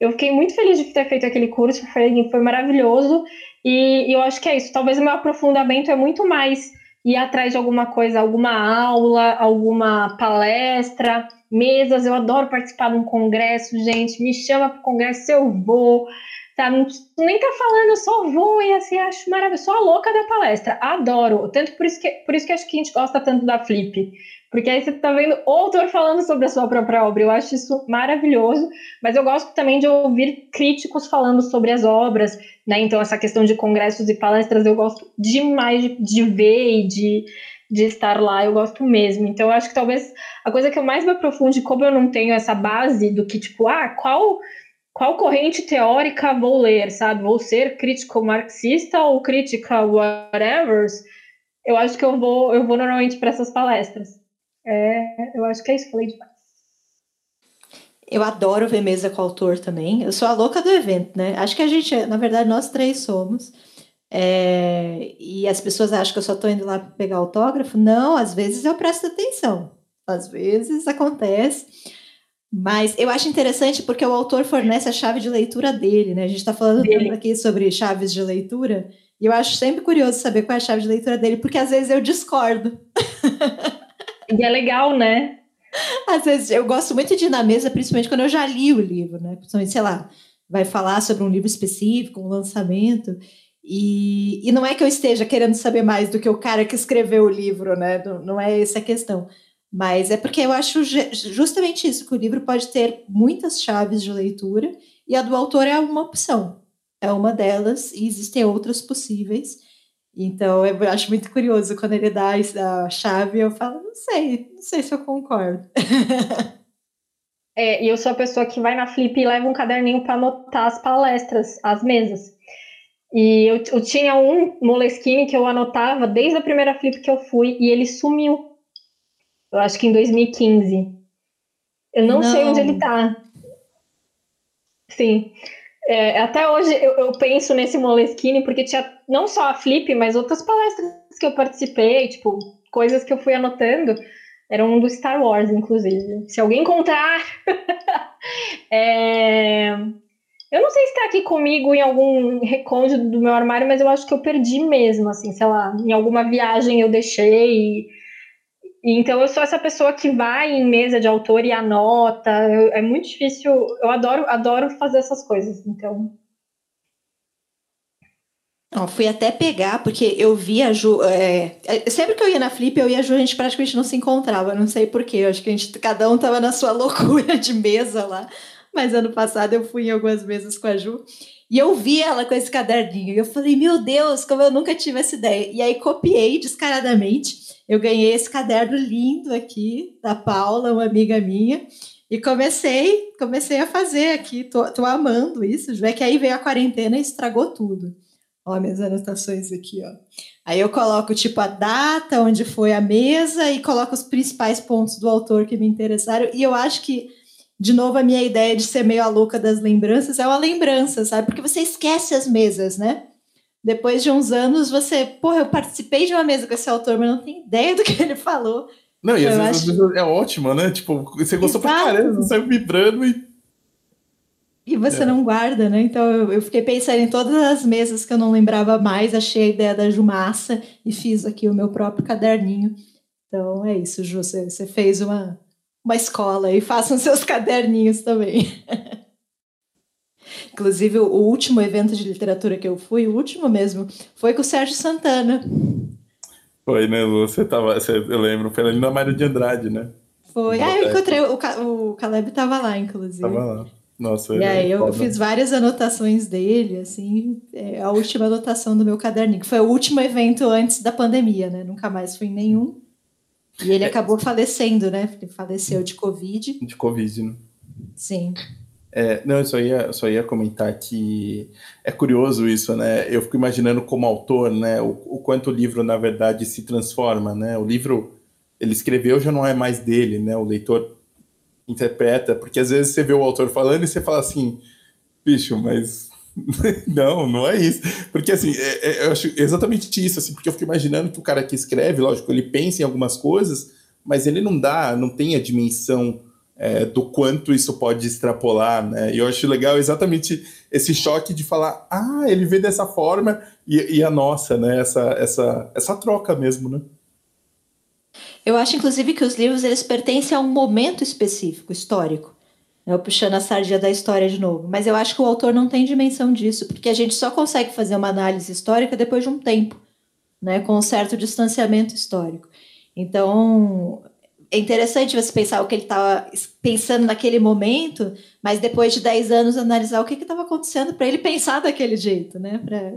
eu fiquei muito feliz de ter feito aquele curso, foi, foi maravilhoso. E, e eu acho que é isso. Talvez o meu aprofundamento é muito mais ir atrás de alguma coisa, alguma aula, alguma palestra, mesas. Eu adoro participar de um congresso, gente. Me chama para o congresso, eu vou. Tá? Nem tá falando, eu só vou e assim, acho maravilhoso. Sou a louca da palestra, adoro. Tanto por isso que, por isso que acho que a gente gosta tanto da Flip. Porque aí você está vendo outro falando sobre a sua própria obra. Eu acho isso maravilhoso, mas eu gosto também de ouvir críticos falando sobre as obras, né? Então, essa questão de congressos e palestras eu gosto demais de, de ver e de, de estar lá, eu gosto mesmo. Então, eu acho que talvez a coisa que eu mais me aprofunde, como eu não tenho essa base do que, tipo, ah, qual qual corrente teórica vou ler, sabe? Vou ser crítico marxista ou crítica whatever? Eu acho que eu vou, eu vou normalmente para essas palestras. É, eu acho que é isso, falei demais. Eu adoro ver mesa com autor também. Eu sou a louca do evento, né? Acho que a gente, na verdade, nós três somos. É, e as pessoas acham que eu só estou indo lá pegar autógrafo. Não, às vezes eu presto atenção. Às vezes acontece. Mas eu acho interessante porque o autor fornece a chave de leitura dele, né? A gente está falando aqui sobre chaves de leitura. E eu acho sempre curioso saber qual é a chave de leitura dele, porque às vezes eu discordo. E é legal, né? Às vezes eu gosto muito de ir na mesa, principalmente quando eu já li o livro, né? Principalmente, sei lá, vai falar sobre um livro específico, um lançamento. E, e não é que eu esteja querendo saber mais do que o cara que escreveu o livro, né? Não, não é essa a questão. Mas é porque eu acho justamente isso, que o livro pode ter muitas chaves de leitura e a do autor é uma opção. É uma delas e existem outras possíveis. Então, eu acho muito curioso quando ele dá a chave, eu falo, não sei, não sei se eu concordo. É, e eu sou a pessoa que vai na Flip e leva um caderninho para anotar as palestras, as mesas. E eu, eu tinha um Moleskine que eu anotava desde a primeira Flip que eu fui e ele sumiu. Eu acho que em 2015. Eu não, não. sei onde ele tá. Sim. É, até hoje eu, eu, penso nesse Moleskine, porque tinha não só a Flip, mas outras palestras que eu participei, tipo, coisas que eu fui anotando, eram do Star Wars, inclusive. Se alguém encontrar. é... Eu não sei se está aqui comigo em algum recôndito do meu armário, mas eu acho que eu perdi mesmo, assim, sei lá, em alguma viagem eu deixei. Então eu sou essa pessoa que vai em mesa de autor e anota. Eu, é muito difícil. Eu adoro, adoro fazer essas coisas. Então. Fui até pegar, porque eu vi a Ju. É, é, sempre que eu ia na Flip, eu e a Ju, a gente praticamente não se encontrava. Não sei porquê. Acho que a gente, cada um tava na sua loucura de mesa lá. Mas ano passado eu fui em algumas mesas com a Ju. E eu vi ela com esse caderninho. E eu falei, meu Deus, como eu nunca tive essa ideia. E aí copiei descaradamente eu ganhei esse caderno lindo aqui da Paula, uma amiga minha, e comecei, comecei a fazer aqui, tô, tô amando isso, é que aí veio a quarentena e estragou tudo. Ó, minhas anotações aqui, ó. Aí eu coloco, tipo, a data, onde foi a mesa, e coloco os principais pontos do autor que me interessaram. E eu acho que, de novo, a minha ideia de ser meio a louca das lembranças é uma lembrança, sabe? Porque você esquece as mesas, né? Depois de uns anos, você, porra, eu participei de uma mesa com esse autor, mas não tenho ideia do que ele falou. Não, e às vezes, acho... é ótimo, né? Tipo, você gostou Exato. pra caramba, você saiu vibrando e e você é. não guarda, né? Então eu, eu, fiquei pensando em todas as mesas que eu não lembrava mais, achei a ideia da Jumassa e fiz aqui o meu próprio caderninho. Então é isso, Ju, você, você fez uma, uma escola e façam seus caderninhos também. Inclusive, o último evento de literatura que eu fui, o último mesmo, foi com o Sérgio Santana. Foi, né, Lu? Você tava, você, eu lembro, foi ali na Mário de Andrade, né? Foi. Ah, eu encontrei, o, o Caleb estava lá, inclusive. Tava lá. Nossa, e aí eu, fiz várias anotações dele, assim, é a última anotação do meu caderninho, que foi o último evento antes da pandemia, né? Nunca mais fui em nenhum. E ele é. acabou falecendo, né? Ele faleceu de Covid. De Covid, né? Sim. É, não, eu só, ia, só ia comentar que é curioso isso, né? Eu fico imaginando como autor, né? O, o quanto o livro, na verdade, se transforma, né? O livro, ele escreveu, já não é mais dele, né? O leitor interpreta, porque às vezes você vê o autor falando e você fala assim, bicho, mas não, não é isso. Porque assim, é, é, eu acho exatamente isso, assim, porque eu fico imaginando que o cara que escreve, lógico, ele pensa em algumas coisas, mas ele não dá, não tem a dimensão é, do quanto isso pode extrapolar, né? E eu acho legal exatamente esse choque de falar, ah, ele vê dessa forma e, e a nossa, né? Essa, essa, essa troca mesmo, né? Eu acho, inclusive, que os livros eles pertencem a um momento específico, histórico. Eu puxando a sardinha da história de novo. Mas eu acho que o autor não tem dimensão disso, porque a gente só consegue fazer uma análise histórica depois de um tempo, né, com um certo distanciamento histórico. Então, é interessante você pensar o que ele estava pensando naquele momento, mas depois de 10 anos analisar o que estava acontecendo para ele pensar daquele jeito, né? Pra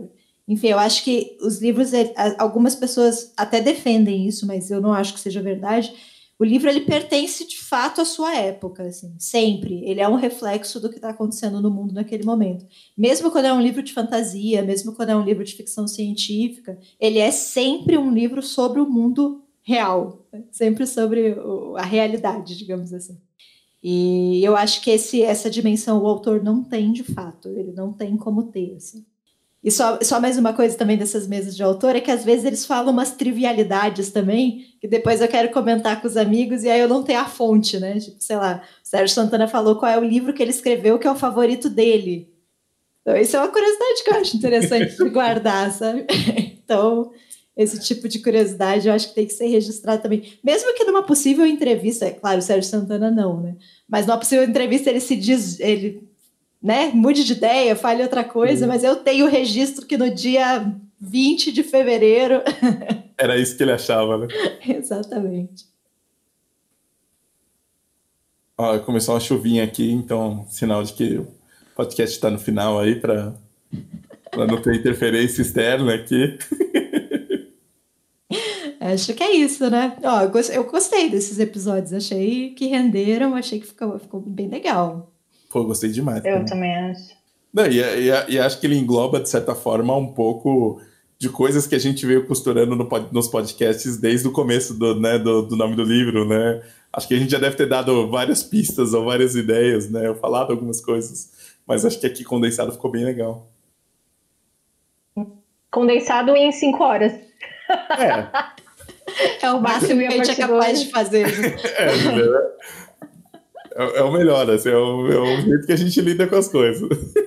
enfim, eu acho que os livros, algumas pessoas até defendem isso, mas eu não acho que seja verdade. O livro ele pertence de fato à sua época, assim, sempre. Ele é um reflexo do que está acontecendo no mundo naquele momento. Mesmo quando é um livro de fantasia, mesmo quando é um livro de ficção científica, ele é sempre um livro sobre o mundo real, sempre sobre a realidade, digamos assim. E eu acho que esse, essa dimensão o autor não tem de fato, ele não tem como ter. Assim. E só, só mais uma coisa também dessas mesas de autor é que às vezes eles falam umas trivialidades também, que depois eu quero comentar com os amigos e aí eu não tenho a fonte, né? Tipo, sei lá, o Sérgio Santana falou qual é o livro que ele escreveu que é o favorito dele. Então, isso é uma curiosidade que eu acho interessante de guardar, sabe? Então, esse tipo de curiosidade eu acho que tem que ser registrado também. Mesmo que numa possível entrevista, é claro, o Sérgio Santana não, né? Mas numa possível entrevista ele se diz, ele né, mude de ideia, fale outra coisa, mas eu tenho o registro que no dia 20 de fevereiro. Era isso que ele achava, né? Exatamente. Ó, começou uma chuvinha aqui, então sinal de que o podcast está no final aí para não ter interferência externa aqui. Acho que é isso, né? Ó, eu gostei desses episódios, achei que renderam, achei que ficou, ficou bem legal. Pô, gostei demais. Eu também acho. Não, e, e, e, acho que ele engloba, de certa forma, um pouco de coisas que a gente veio costurando no, nos podcasts desde o começo do, né, do, do, nome do livro, né? Acho que a gente já deve ter dado várias pistas ou várias ideias, né? Eu falado algumas coisas, mas acho que aqui condensado ficou bem legal. Condensado em cinco horas. É. É o máximo que a gente é capaz de fazer. é, né? É, é, o melhor, assim, é o, é o jeito que a gente lida com as coisas.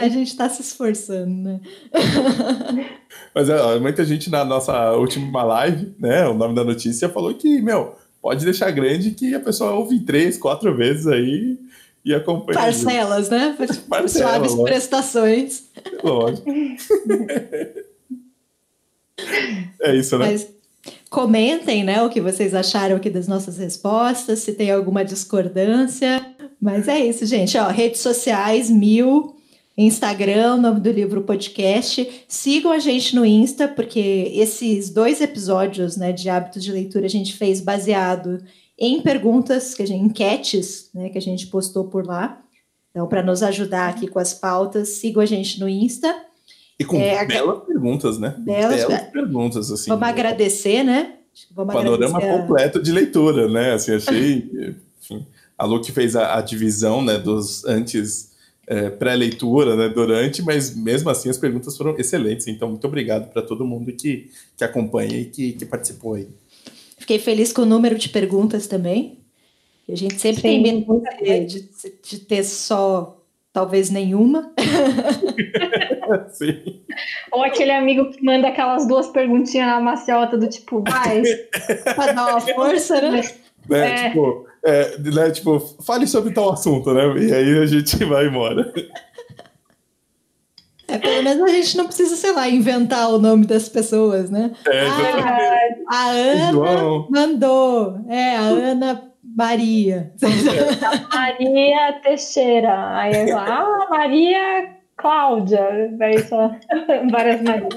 A gente está se esforçando, né? Mas ó, muita gente na nossa última live, né? O nome da notícia falou que, meu, pode deixar grande que a pessoa ouve três, quatro vezes aí e acompanha. Parcelas, né? Parcelas, Suaves lógico. prestações. Lógico. é isso, né? Mas Comentem, né, o que vocês acharam aqui das nossas respostas, se tem alguma discordância. Mas é isso, gente. Ó, redes sociais, mil. Instagram, nome do livro podcast. Sigam a gente no Insta, porque esses dois episódios né, de hábitos de leitura a gente fez baseado em perguntas, que a gente, enquetes né, que a gente postou por lá. Então, para nos ajudar aqui com as pautas, sigam a gente no Insta. E com é, belas perguntas, né? Belas, belas perguntas, assim. Vamos agradecer, né? Vamos Panorama agradecer completo de leitura, né? Assim, achei. enfim, a Lu que fez a, a divisão, né, dos antes é, pré-leitura, né, durante, mas mesmo assim as perguntas foram excelentes. Então, muito obrigado para todo mundo que, que acompanha e que, que participou aí. Fiquei feliz com o número de perguntas também. A gente sempre Sim. tem medo de, de, ter só talvez nenhuma. Sim. Ou aquele amigo que manda aquelas duas perguntinhas na maciota do tipo, vai, pra dar uma força, né? né? É. Tipo, é, né? tipo, fale sobre tal assunto, né? E aí a gente vai embora. É, pelo menos a gente não precisa, sei lá, inventar o nome das pessoas, né? É, ah, a Ana João. mandou. É, a Ana Maria. Maria Teixeira. Aí eu ah, Maria Cláudia. Daí só várias Marias.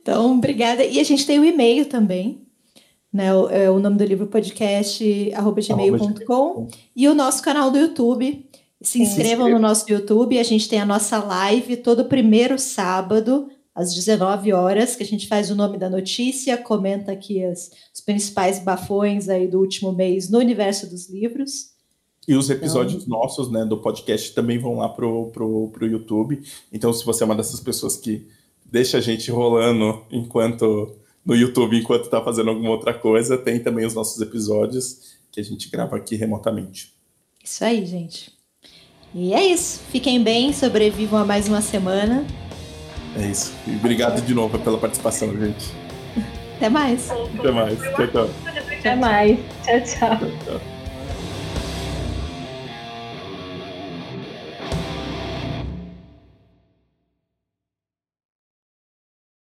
Então, obrigada. E a gente tem o e-mail também, né? O, é, o nome do livro podcast arroba gmail.com e o nosso canal do YouTube. Se inscrevam no nosso YouTube. A gente tem a nossa live todo primeiro sábado às 19 horas, que a gente faz o nome da notícia, comenta aqui as, os principais bafões aí do último mês no universo dos livros. E os episódios então... nossos, né, do podcast também vão lá pro, pro, pro YouTube. Então, se você é uma dessas pessoas que deixa a gente rolando enquanto no YouTube, enquanto está fazendo alguma outra coisa, tem também os nossos episódios que a gente grava aqui remotamente. Isso aí, gente. E é isso. Fiquem bem, sobrevivam a mais uma semana. É isso. E obrigado de novo pela participação, gente. Até mais. Até mais. Tchau, tchau. Até mais. Tchau, tchau. tchau, tchau.